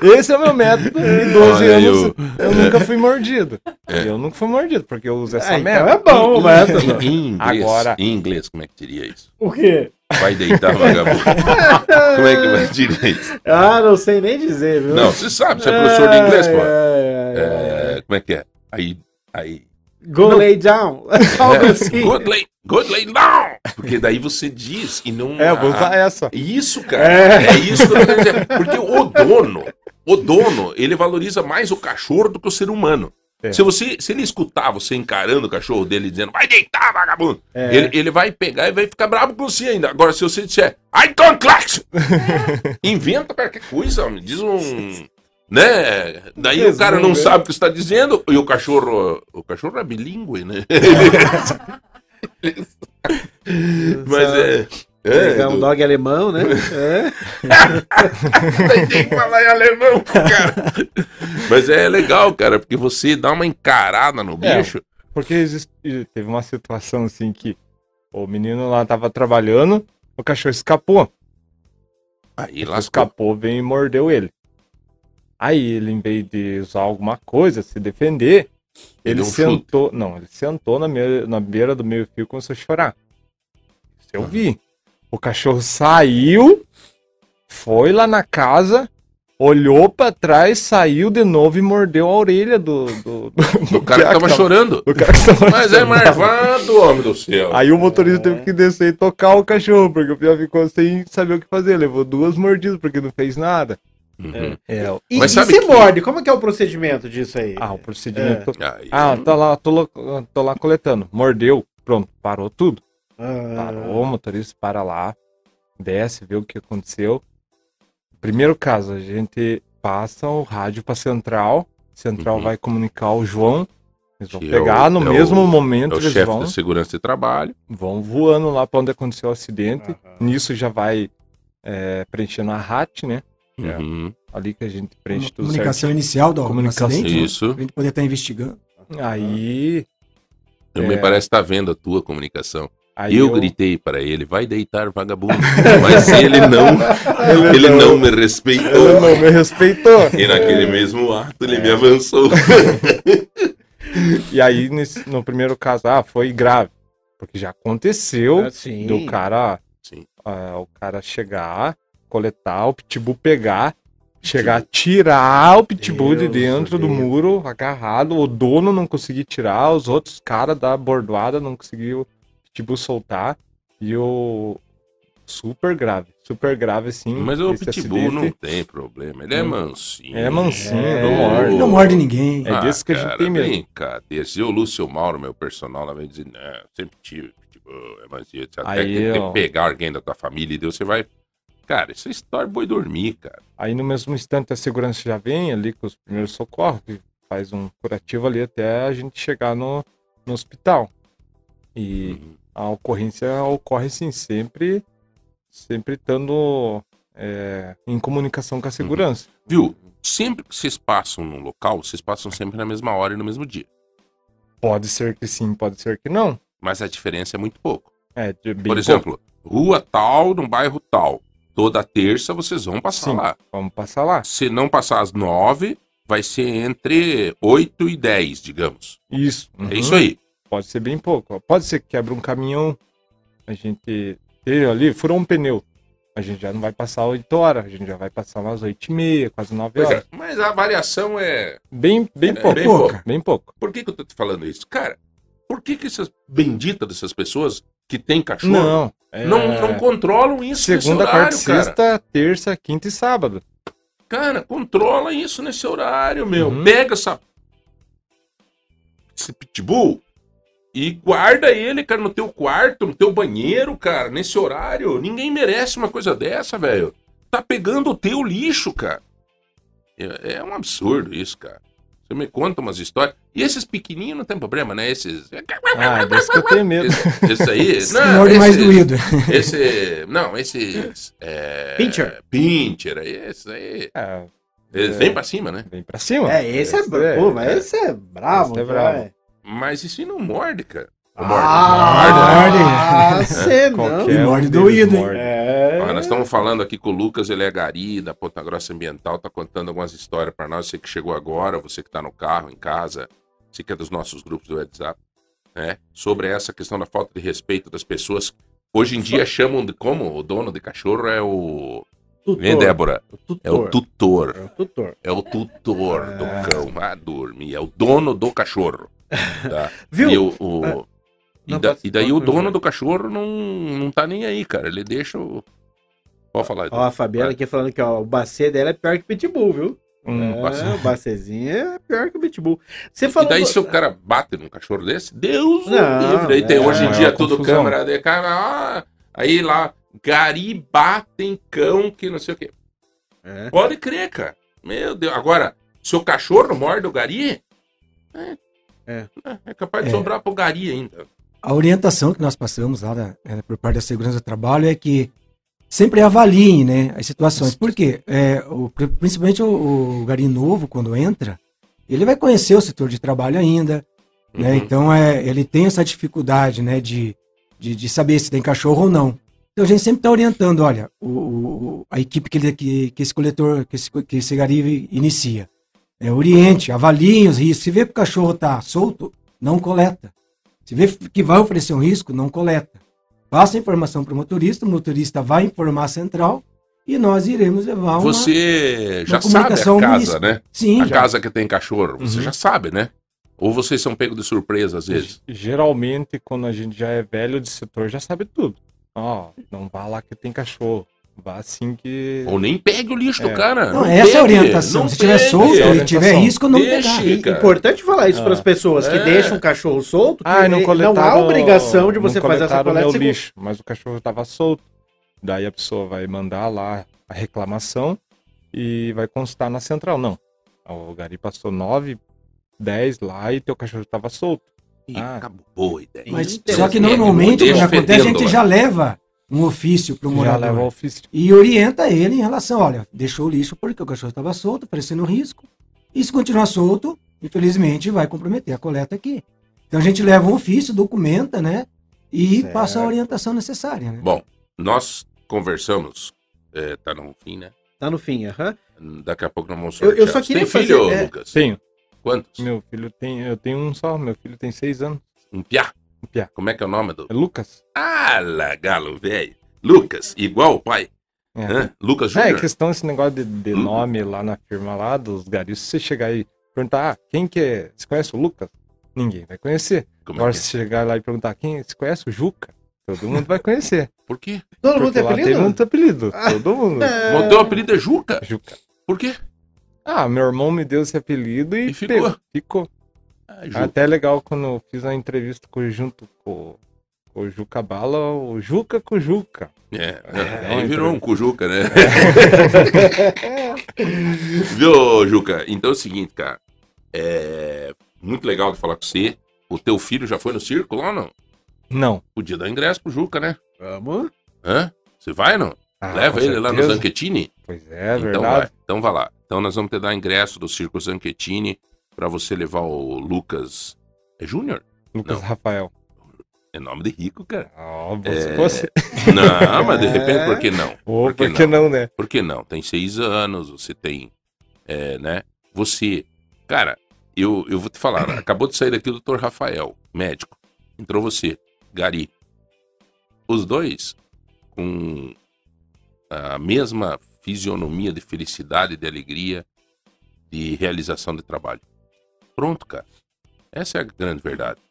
Esse é o meu método. Em 12 Olha anos o- eu nunca fui mordido. Eu nunca fui mordido, porque eu uso essa Ah, então método. é bom o método. Em inglês, Agora- em inglês, como é que diria isso? O quê? Vai deitar, vagabundo. como é que vai dizer isso? Ah, não sei nem dizer, viu? Não, você sabe, você é professor de inglês, pô. Ai, ai. É, como é que é? Aí, aí. Go lay down. Algo assim. Good lay, good lay down. Porque daí você diz e não. É, eu vou usar Ah, essa. Isso, cara. É. isso que eu tô. Porque o dono, o dono, ele valoriza mais o cachorro do que o ser humano. É. Se, você, se ele escutar você encarando o cachorro dele dizendo, vai deitar, vagabundo, É. ele, ele vai pegar e vai ficar bravo com você ainda. Agora, se você disser, I don't you", inventa qualquer coisa, me diz um. Né? Daí o cara não Resumo, sabe o que está dizendo e o cachorro. O cachorro é bilíngue, né? Mas é. É, É um do- dog alemão, né? É. tem que falar em alemão, cara. Mas é legal, cara, porque você dá uma encarada no É. bicho. Porque existe, teve uma situação assim que o menino lá tava trabalhando, o cachorro escapou. Aí Ele lascou. escapou, veio e mordeu ele. Aí ele, em vez de usar alguma coisa, se defender, Ele ele, um chute. sentou. Não, ele sentou na, na beira do meio fio e começou a chorar. Isso eu vi. O cachorro saiu, foi lá na casa, olhou pra trás, saiu de novo e mordeu a orelha do. Do, do, O cara que tava chorando. do cara que tava Mas é chorando. marvado, homem do céu. Aí o motorista teve que descer e tocar o cachorro, porque o pior ficou sem saber o que fazer. Levou duas mordidas porque não fez nada. Uhum. É, o- E, Mas e se que- morde? Como é que é o procedimento disso aí? ah, o procedimento. Aí, Ah, tá lá, tô, lá- tô lá coletando. Mordeu, pronto, parou tudo. Ah, Parou, o motorista para lá, desce, vê o que aconteceu. Primeiro caso, a gente passa o rádio pra central. Central Uhum. vai comunicar ao João. Eles vão Que é pegar o- no é mesmo o- momento, é o eles chefe vão, da segurança de trabalho. vão voando lá pra onde aconteceu o acidente. Aham. Nisso já vai é, preenchendo a RAT, né? É. Uhum. Ali que a gente preenche tudo Comunicação inicial do, Comunicação, acidente, né? Isso. Pra gente poder estar investigando. certinho. Aí, Eu É. Me parece estar vendo a tua comunicação. Aí eu, gritei para ele, vai deitar, vagabundo. Mas ele não, ele não me respeitou. Ele não me respeitou. E naquele mesmo ato ele me avançou. E aí, nesse- no primeiro caso, ah, foi grave. Porque já aconteceu Ah, sim. do cara, Sim. ah, o cara chegar, coletar, o pitbull pegar, chegar, tirar o pitbull de Deus, dentro do Deus. muro, agarrado, o dono não conseguir tirar, os outros caras da bordoada não conseguiu pitbull soltar. E o super grave, super grave assim. Mas o pitbull não tem problema. Ele é mansinho. É mansinho, É, não morde. Não morde ninguém. É desse que a gente cara, tem medo. Brincadeira. Se o Lúcio Mauro, meu personal, lá vai dizer, não, sempre tive pitbull, é mansinho. Até Aí, que ó. pegar alguém da tua família e Deus, você vai... Cara, isso é história boi dormir, cara. Aí no mesmo instante a segurança já vem ali com os primeiros socorros, que faz um curativo ali até a gente chegar no, no hospital. E Uhum. A ocorrência ocorre sim, sempre, sempre estando é, em comunicação com a segurança. Viu? Sempre que vocês passam num local, vocês passam sempre na mesma hora e no mesmo dia. Pode ser que sim, pode ser que não. Mas a diferença é muito pouco. É, Por pouco. exemplo, rua tal, num bairro tal. Toda terça vocês vão passar Sim. lá. Vamos passar lá. Se não passar às nove, vai ser entre oito e dez, digamos. Isso. É uhum. isso aí. Pode ser bem pouco. Pode ser que quebre um caminhão, a gente teve ali, furou um pneu. A gente já não vai passar 8 horas, a gente já vai passar umas 8 e meia, quase 9 Pois horas. é, mas a variação é. Bem, bem É, pouco. bem pouca. Bem pouco. Por que, que eu tô te falando isso? Cara, por que, que essas benditas dessas pessoas que têm cachorro Não. é não, não controlam isso Segunda, nesse quarta, horário, cara? sexta, terça, quinta e sábado. Cara, controla isso nesse horário, meu. Uhum. Pega essa. Esse pitbull e guarda ele, cara, no teu quarto, no teu banheiro, cara, nesse horário. Ninguém merece uma coisa dessa, velho. Tá pegando o teu lixo, cara. É, é um absurdo isso, cara. Você me conta umas histórias. E esses pequenininhos não tem problema, né? Esses. Ah, desse que eu tenho medo. Esse, esse aí. Esse não, morde mais doído. Esse. Não, esses. É, Pincher. Pincher, aí, esse aí. Ah, Eles É. vêm pra cima, né? vem pra cima. É, esse é, brabo. Pô, mas é. esse é bravo. Esse é bravo. É. Mas isso aí não morde, cara. Não Ah, morde. ah, você não. Qualquer E morde um doído, hein? morde. É. Nós estamos falando aqui com o Lucas, ele é gari da Ponta Grossa Ambiental, tá contando algumas histórias para nós, você que chegou agora, você que tá no carro, em casa, você que é dos nossos grupos do WhatsApp, né? Sobre essa questão da falta de respeito das pessoas. Hoje em dia chamam de como? O dono de cachorro é o. Tutor. Vem, Débora. O É o tutor. tutor. É o tutor. É o tutor do cão. Ah, dormir. É o dono do cachorro. Tá? Viu? E, o, o- Ah, e da- e daí o dono do cachorro não, não tá nem aí, cara. Ele deixa o. Pode falar. Ó, a Fabiana aqui falando que ó, o bacê dela é pior que o Pitbull, viu? Hum, é, bacê. o bacezinho é pior que o Pitbull. Você E falou. daí, se o cara bate num cachorro desse, Deus o Não, livre. Aí tem é, hoje em é dia tudo confusão. câmera de cara. Ah, aí lá, gari batem cão que não sei o quê. É. Pode crer, cara. Meu Deus. Agora, se o cachorro morde o gari, é, É. é capaz de É. sobrar pro gari ainda. A orientação que nós passamos lá da- eh, por parte da segurança do trabalho é que sempre avaliem né, as situações. Por quê? É, o- pri- principalmente o, o gari novo, quando entra, ele vai conhecer o setor de trabalho ainda, né? Uhum. Então é, ele tem essa dificuldade né, de, de, de saber se tem cachorro ou não. Então a gente sempre está orientando, olha, o, o- a equipe que, ele- que, que esse coletor, que esse, que esse gari inicia. É, oriente, avaliem os riscos. Se vê que o cachorro está solto, não coleta. Se vê que vai oferecer um risco, não coleta. Passa a informação para o motorista, o motorista vai informar a central e nós iremos levar uma... Você já uma sabe comunicação a casa, né? Sim, A já. casa que tem cachorro. Você Uhum. já sabe, né? Ou vocês são pegos de surpresa às vezes. Geralmente, quando a gente já é velho de setor, já sabe tudo. Ó, não vá lá que tem cachorro. Vá assim que. Ou nem pegue o lixo do É. cara. Não, essa é a pegue, orientação. não Se tiver pegue. solto é a e orientação. tiver risco, não Deixe. pegar. Cara. importante falar isso Ah. para as pessoas que É. deixam o cachorro solto, que Ah, não não, há obrigação de você não fazer essa coleta. meu segundo- lixo, mas o cachorro tava solto. Daí a pessoa vai mandar lá a reclamação e vai constar na central. Não. O Gari passou 9, 10 lá e teu cachorro tava solto. Ih, Ah. acabou. Boa ideia. Mas só que normalmente, quando acontece, a gente já leva um ofício para o morador. ofício. E orienta ele em relação, olha, deixou o lixo porque o cachorro estava solto, oferecendo risco. E se continuar solto, infelizmente vai comprometer a coleta aqui. Então a gente leva um ofício, documenta, né? E Certo. passa a orientação necessária, né? Bom, nós conversamos. é, tá no fim, né? Tá no fim, aham. Daqui a pouco nós vamos Eu- eu sortear. só queria tem filho, fazer- é- Lucas? Tenho. Quantos? Meu filho tem. Eu tenho um só. Meu filho tem 6 anos. Um piá. Um piá. Como é que é o nome do... É Lucas. Ah, galo, velho. Lucas, igual o pai. É. Hã? Lucas É, Júnior. questão esse negócio de, de Hum. nome lá na firma lá dos garis. Se você chegar aí e perguntar, ah, quem que é? Você conhece o Lucas? Ninguém vai conhecer. Como Agora, é que é? se chegar lá e perguntar, quem você conhece o Juca? Todo mundo vai conhecer. Por quê? Todo mundo tem apelido? tem muito apelido. Todo mundo. É. O teu apelido é Juca? Juca. Por quê? Ah, meu irmão me deu esse apelido e, E ficou. pegou. Ficou. Ah. Até legal quando eu fiz uma entrevista com, junto com, com o Juca Bala, o Juca com o Juca. É, É, aí virou um. Cujuca, né? Viu, Juca? Então é o seguinte, cara. É muito legal de falar com você. O teu filho já foi no circo lá ou não? Não. Podia dar ingresso pro Juca, né? Vamos. Hã? Você vai não? Ah, Leva ele lá no certeza. Zanchettini? Pois é, então verdade. vai. Então vai lá. Então nós vamos te dar ingresso do Circo Zanchettini pra você levar o Lucas. É Júnior? Lucas Não. Rafael. É nome de rico, cara. É, se fosse. Não, mas de repente, por que não? Ô, por que por que não, né? Por que não? Tem seis anos, você tem, é, né? Você, cara, eu, eu vou te falar, acabou de sair daqui o doutor Rafael, médico. Entrou você, Gari. Os dois com a mesma fisionomia de felicidade, de alegria, de realização de trabalho. Pronto, cara. Essa é a grande verdade.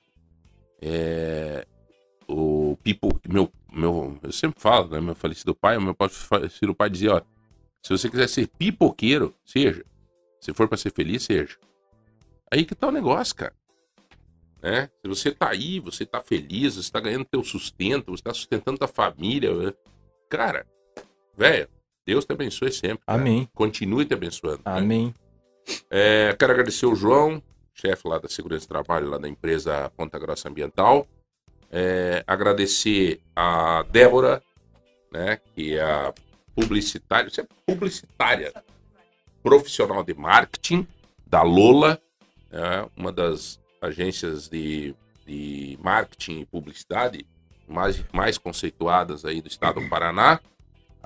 É, o Pipo, meu, meu, eu sempre falo, né? Meu falecido pai, meu falecido pai dizia, ó, se você quiser ser pipoqueiro, seja. Se for pra ser feliz, seja. Aí que tá o negócio, cara. Né? Se você tá aí, você tá feliz, você tá ganhando teu sustento, você tá sustentando tua família, né? cara, velho, Deus te abençoe sempre. cara. Amém. Continue te abençoando. né? Amém. É, quero agradecer o João, chefe lá da Segurança do Trabalho, lá da empresa Ponta Grossa Ambiental. É, agradecer a Débora, né, que é a publicitária, você é publicitária, profissional de marketing da Lola, é, uma das agências de, de marketing e publicidade mais, mais conceituadas aí do estado do Paraná.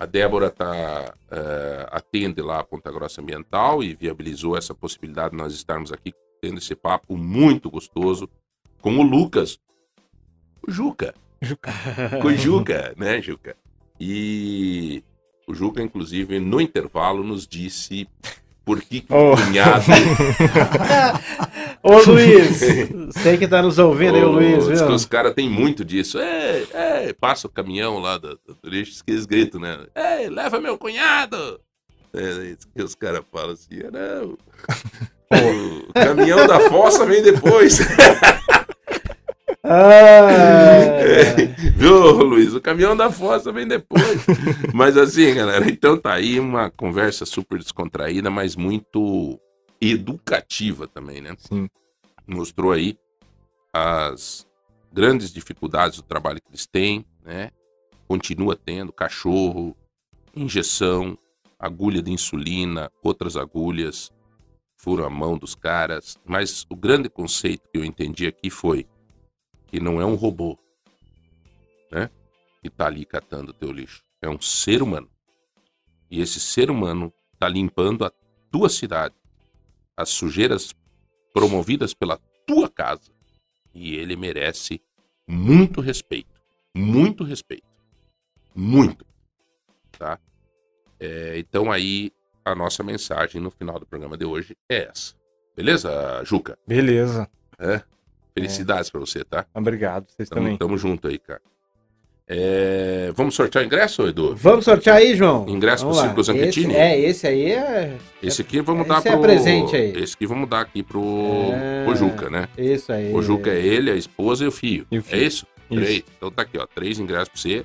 A Débora tá, é, atende lá a Ponta Grossa Ambiental e viabilizou essa possibilidade de nós estarmos aqui tendo esse papo muito gostoso com o Lucas, o Juca. Juca. Com o Juca, né, Juca? E o Juca, inclusive, no intervalo, nos disse por que, que o Oh. cunhado. Ô Luiz, sei que tá nos ouvindo aí, o Luiz, diz que viu? os caras têm muito disso. É, é, passa o caminhão lá do, do lixo, que eles gritam, né? É, leva meu cunhado! É, isso que os caras falam assim, "Ah, não. O caminhão da fossa vem depois. Ah, Viu, Luiz? O caminhão da fossa vem depois. mas assim, galera, então tá aí uma conversa super descontraída, mas muito educativa também, né? Sim. Mostrou aí as grandes dificuldades do trabalho que eles têm, né? Continua tendo cachorro, injeção, agulha de insulina, outras agulhas, furam a mão dos caras. Mas o grande conceito que eu entendi aqui foi que não é um robô, né? Que tá ali catando o teu lixo. É um ser humano. E esse ser humano tá limpando a tua cidade. As sujeiras promovidas pela tua casa. E ele merece muito respeito. Muito respeito. Muito. Tá? É, então aí a nossa mensagem no final do programa de hoje é essa. Beleza, Juca? Beleza. Felicidades pra você, tá? Obrigado. Vocês Tamo, também. tamo junto aí, cara. É, Vamos sortear o ingresso, Edu? vamos sortear aí, João? Ingresso Vamos pro Zanchettini? Esse, é, esse aí é. Esse aqui vamos Esse dar é pro. presente aí. Esse aqui vamos dar aqui pro, É. pro Juca, né? Isso aí. O Juca é ele, a esposa e o filho. E o É filho. isso? Isso. Três. Então tá aqui, ó. Três ingressos pra você.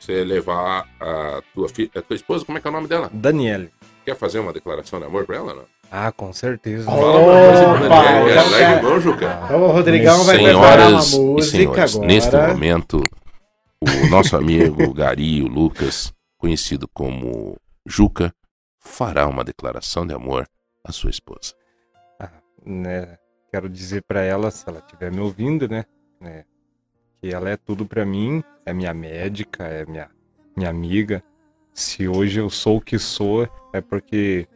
Você levar a tua filha. A tua esposa, como é que é o nome dela? Daniele. Quer fazer uma declaração de amor pra ela? Não? Ah, com certeza. Oh, Fala pra Opa, Daniela. já Larga quer- a mão, Juca. Então o Rodrigão vai preparar uma Senhoras e música senhores, agora. neste momento, o nosso amigo Gari, o Lucas, conhecido como Juca, fará uma declaração de amor à sua esposa. né, quero dizer pra ela, se ela estiver me ouvindo, né, né, que ela é tudo pra mim, é minha médica, é minha, minha amiga. Se hoje eu sou o que sou, é porque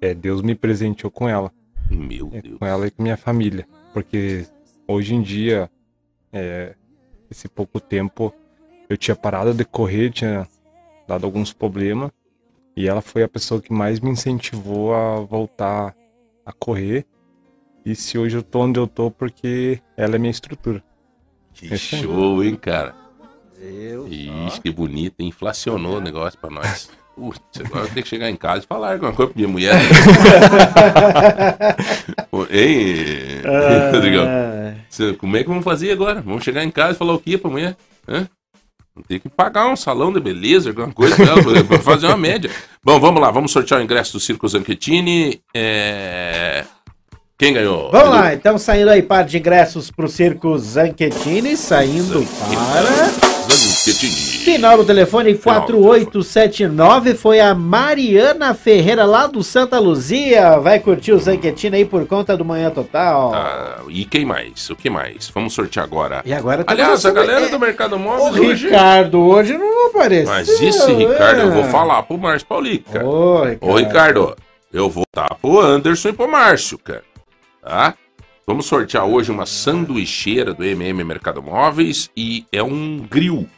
é, Deus me presenteou com ela, Meu é, Deus. com ela e com minha família. Porque hoje em dia, é, esse pouco tempo, eu tinha parado de correr, tinha dado alguns problemas, e ela foi a pessoa que mais me incentivou a voltar a correr. E se hoje eu tô onde eu tô, porque ela é minha estrutura. Que show, hein, cara? Deus. Ixi, que bonito, inflacionou o negócio pra nós. Putz, agora eu tenho que chegar em casa e falar alguma coisa pra minha mulher. Rodrigão? Ah, Cê- Como é que vamos fazer agora? Vamos chegar em casa e falar o que pra mulher? Hã? Vamos ter que pagar um salão de beleza, alguma coisa pra fazer uma média. Bom, vamos lá, vamos sortear o ingresso do Circo Zanchettini. É... Quem ganhou? Vamos lá, então saindo aí par de ingressos pro Circo Zanchettini, saindo para... Zanchettini. Final do telefone Final do 4879 foi a Mariana Ferreira lá do Santa Luzia. Vai curtir o Zanchettini aí por conta do Manhã Total. Ah, e quem mais? O que mais? Vamos sortear agora. E agora temos Aliás, a galera é, do Mercado O Móvel hoje... Ricardo hoje não apareceu. Mas esse Ricardo, eu vou é. falar pro Márcio Paulica. Ô, Ricardo. Ô, Ricardo, eu vou dar pro Anderson e pro Márcio, cara. Tá? Vamos sortear hoje uma sanduicheira do MM Mercado Móveis e é um grill.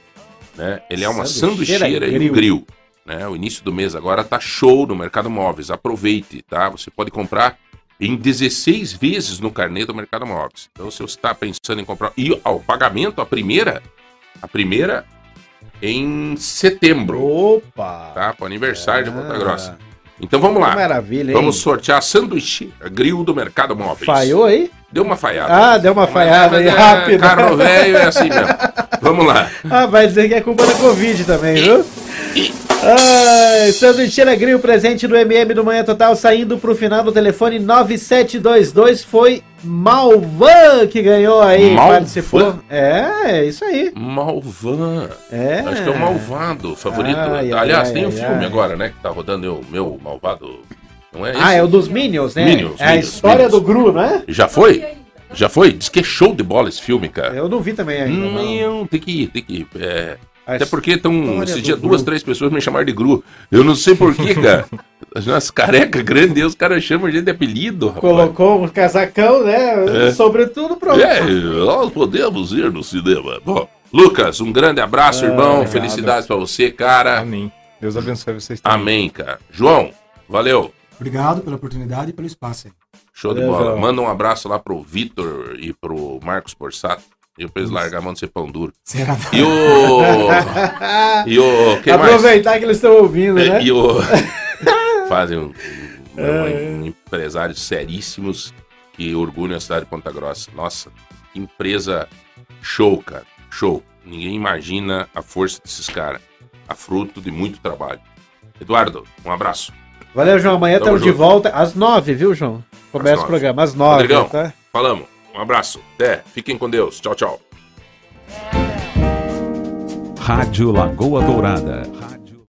Né? Ele é uma Sanduicheira sanduicheira e um grill. Né? O início do mês agora tá show no Mercado Móveis. Aproveite, tá? Você pode comprar em 16 vezes no carnê do Mercado Móveis. Então, se você está pensando em comprar. E ó, o pagamento, a primeira, a primeira em setembro, Opa! tá? Para o aniversário de Ah. Ponta Grossa. Então vamos Que lá. maravilha, hein? Vamos sortear a sanduíche, a grill do Mercado Móveis. Falhou aí? Deu uma falhada. Ah, deu uma falhada aí, é, rápido. Carro velho é assim mesmo. Vamos lá. Ah, vai dizer que é culpa da Covid também, viu? Ai, Sanduíche Alegria, o presente do MM do Manhã Total, saindo pro final do telefone 9722, foi Malvan que ganhou aí, Malvan? participou. É, é isso aí. Malvan. É. Acho que é o Malvado favorito. Ai, Aliás, ai, tem um filme agora, né? Que tá rodando o meu Malvado. Não é esse? Ah, é o dos Minions, né? Minions, é a Minions, história Minions. do Gru, não é? Já foi? Já foi? Diz que é show de bola esse filme, cara. Eu não vi também ainda. não. Não, tem que ir, tem que ir. É, até porque tão, esse dia Gru. duas, três pessoas me chamaram de Gru. Eu não sei porquê, cara. As careca grande, os caras chamam a gente de apelido, rapaz. Colocou um casacão, né? É. Sobretudo, pronto. É, nós podemos ir no cinema. Bom, Lucas, um grande abraço, Ah, irmão. obrigado. Felicidades pra você, cara. Amém. Deus abençoe vocês também. Amém, cara. João, valeu. Obrigado pela oportunidade e pelo espaço aí. Show de Valeu, bola. João. Manda um abraço lá pro Vitor e pro Marcos Borsato. E depois largar a mão de ser pão duro. Será? E o. e o. Quem mais? Aproveitar que eles estão ouvindo, É, né? E o. Fazem um, um- um empresários seríssimos que orgulham a cidade de Ponta Grossa. Nossa, que empresa show, cara. Show. Ninguém imagina a força desses caras. A fruto de muito trabalho. Eduardo, um abraço. Valeu, João. Amanhã Tamo estamos de volta às nove, viu, João? Começa o programa às nove, Rodrigão, tá? falamos. Um abraço. Até. Fiquem com Deus. Tchau, tchau. Rádio Lagoa Dourada.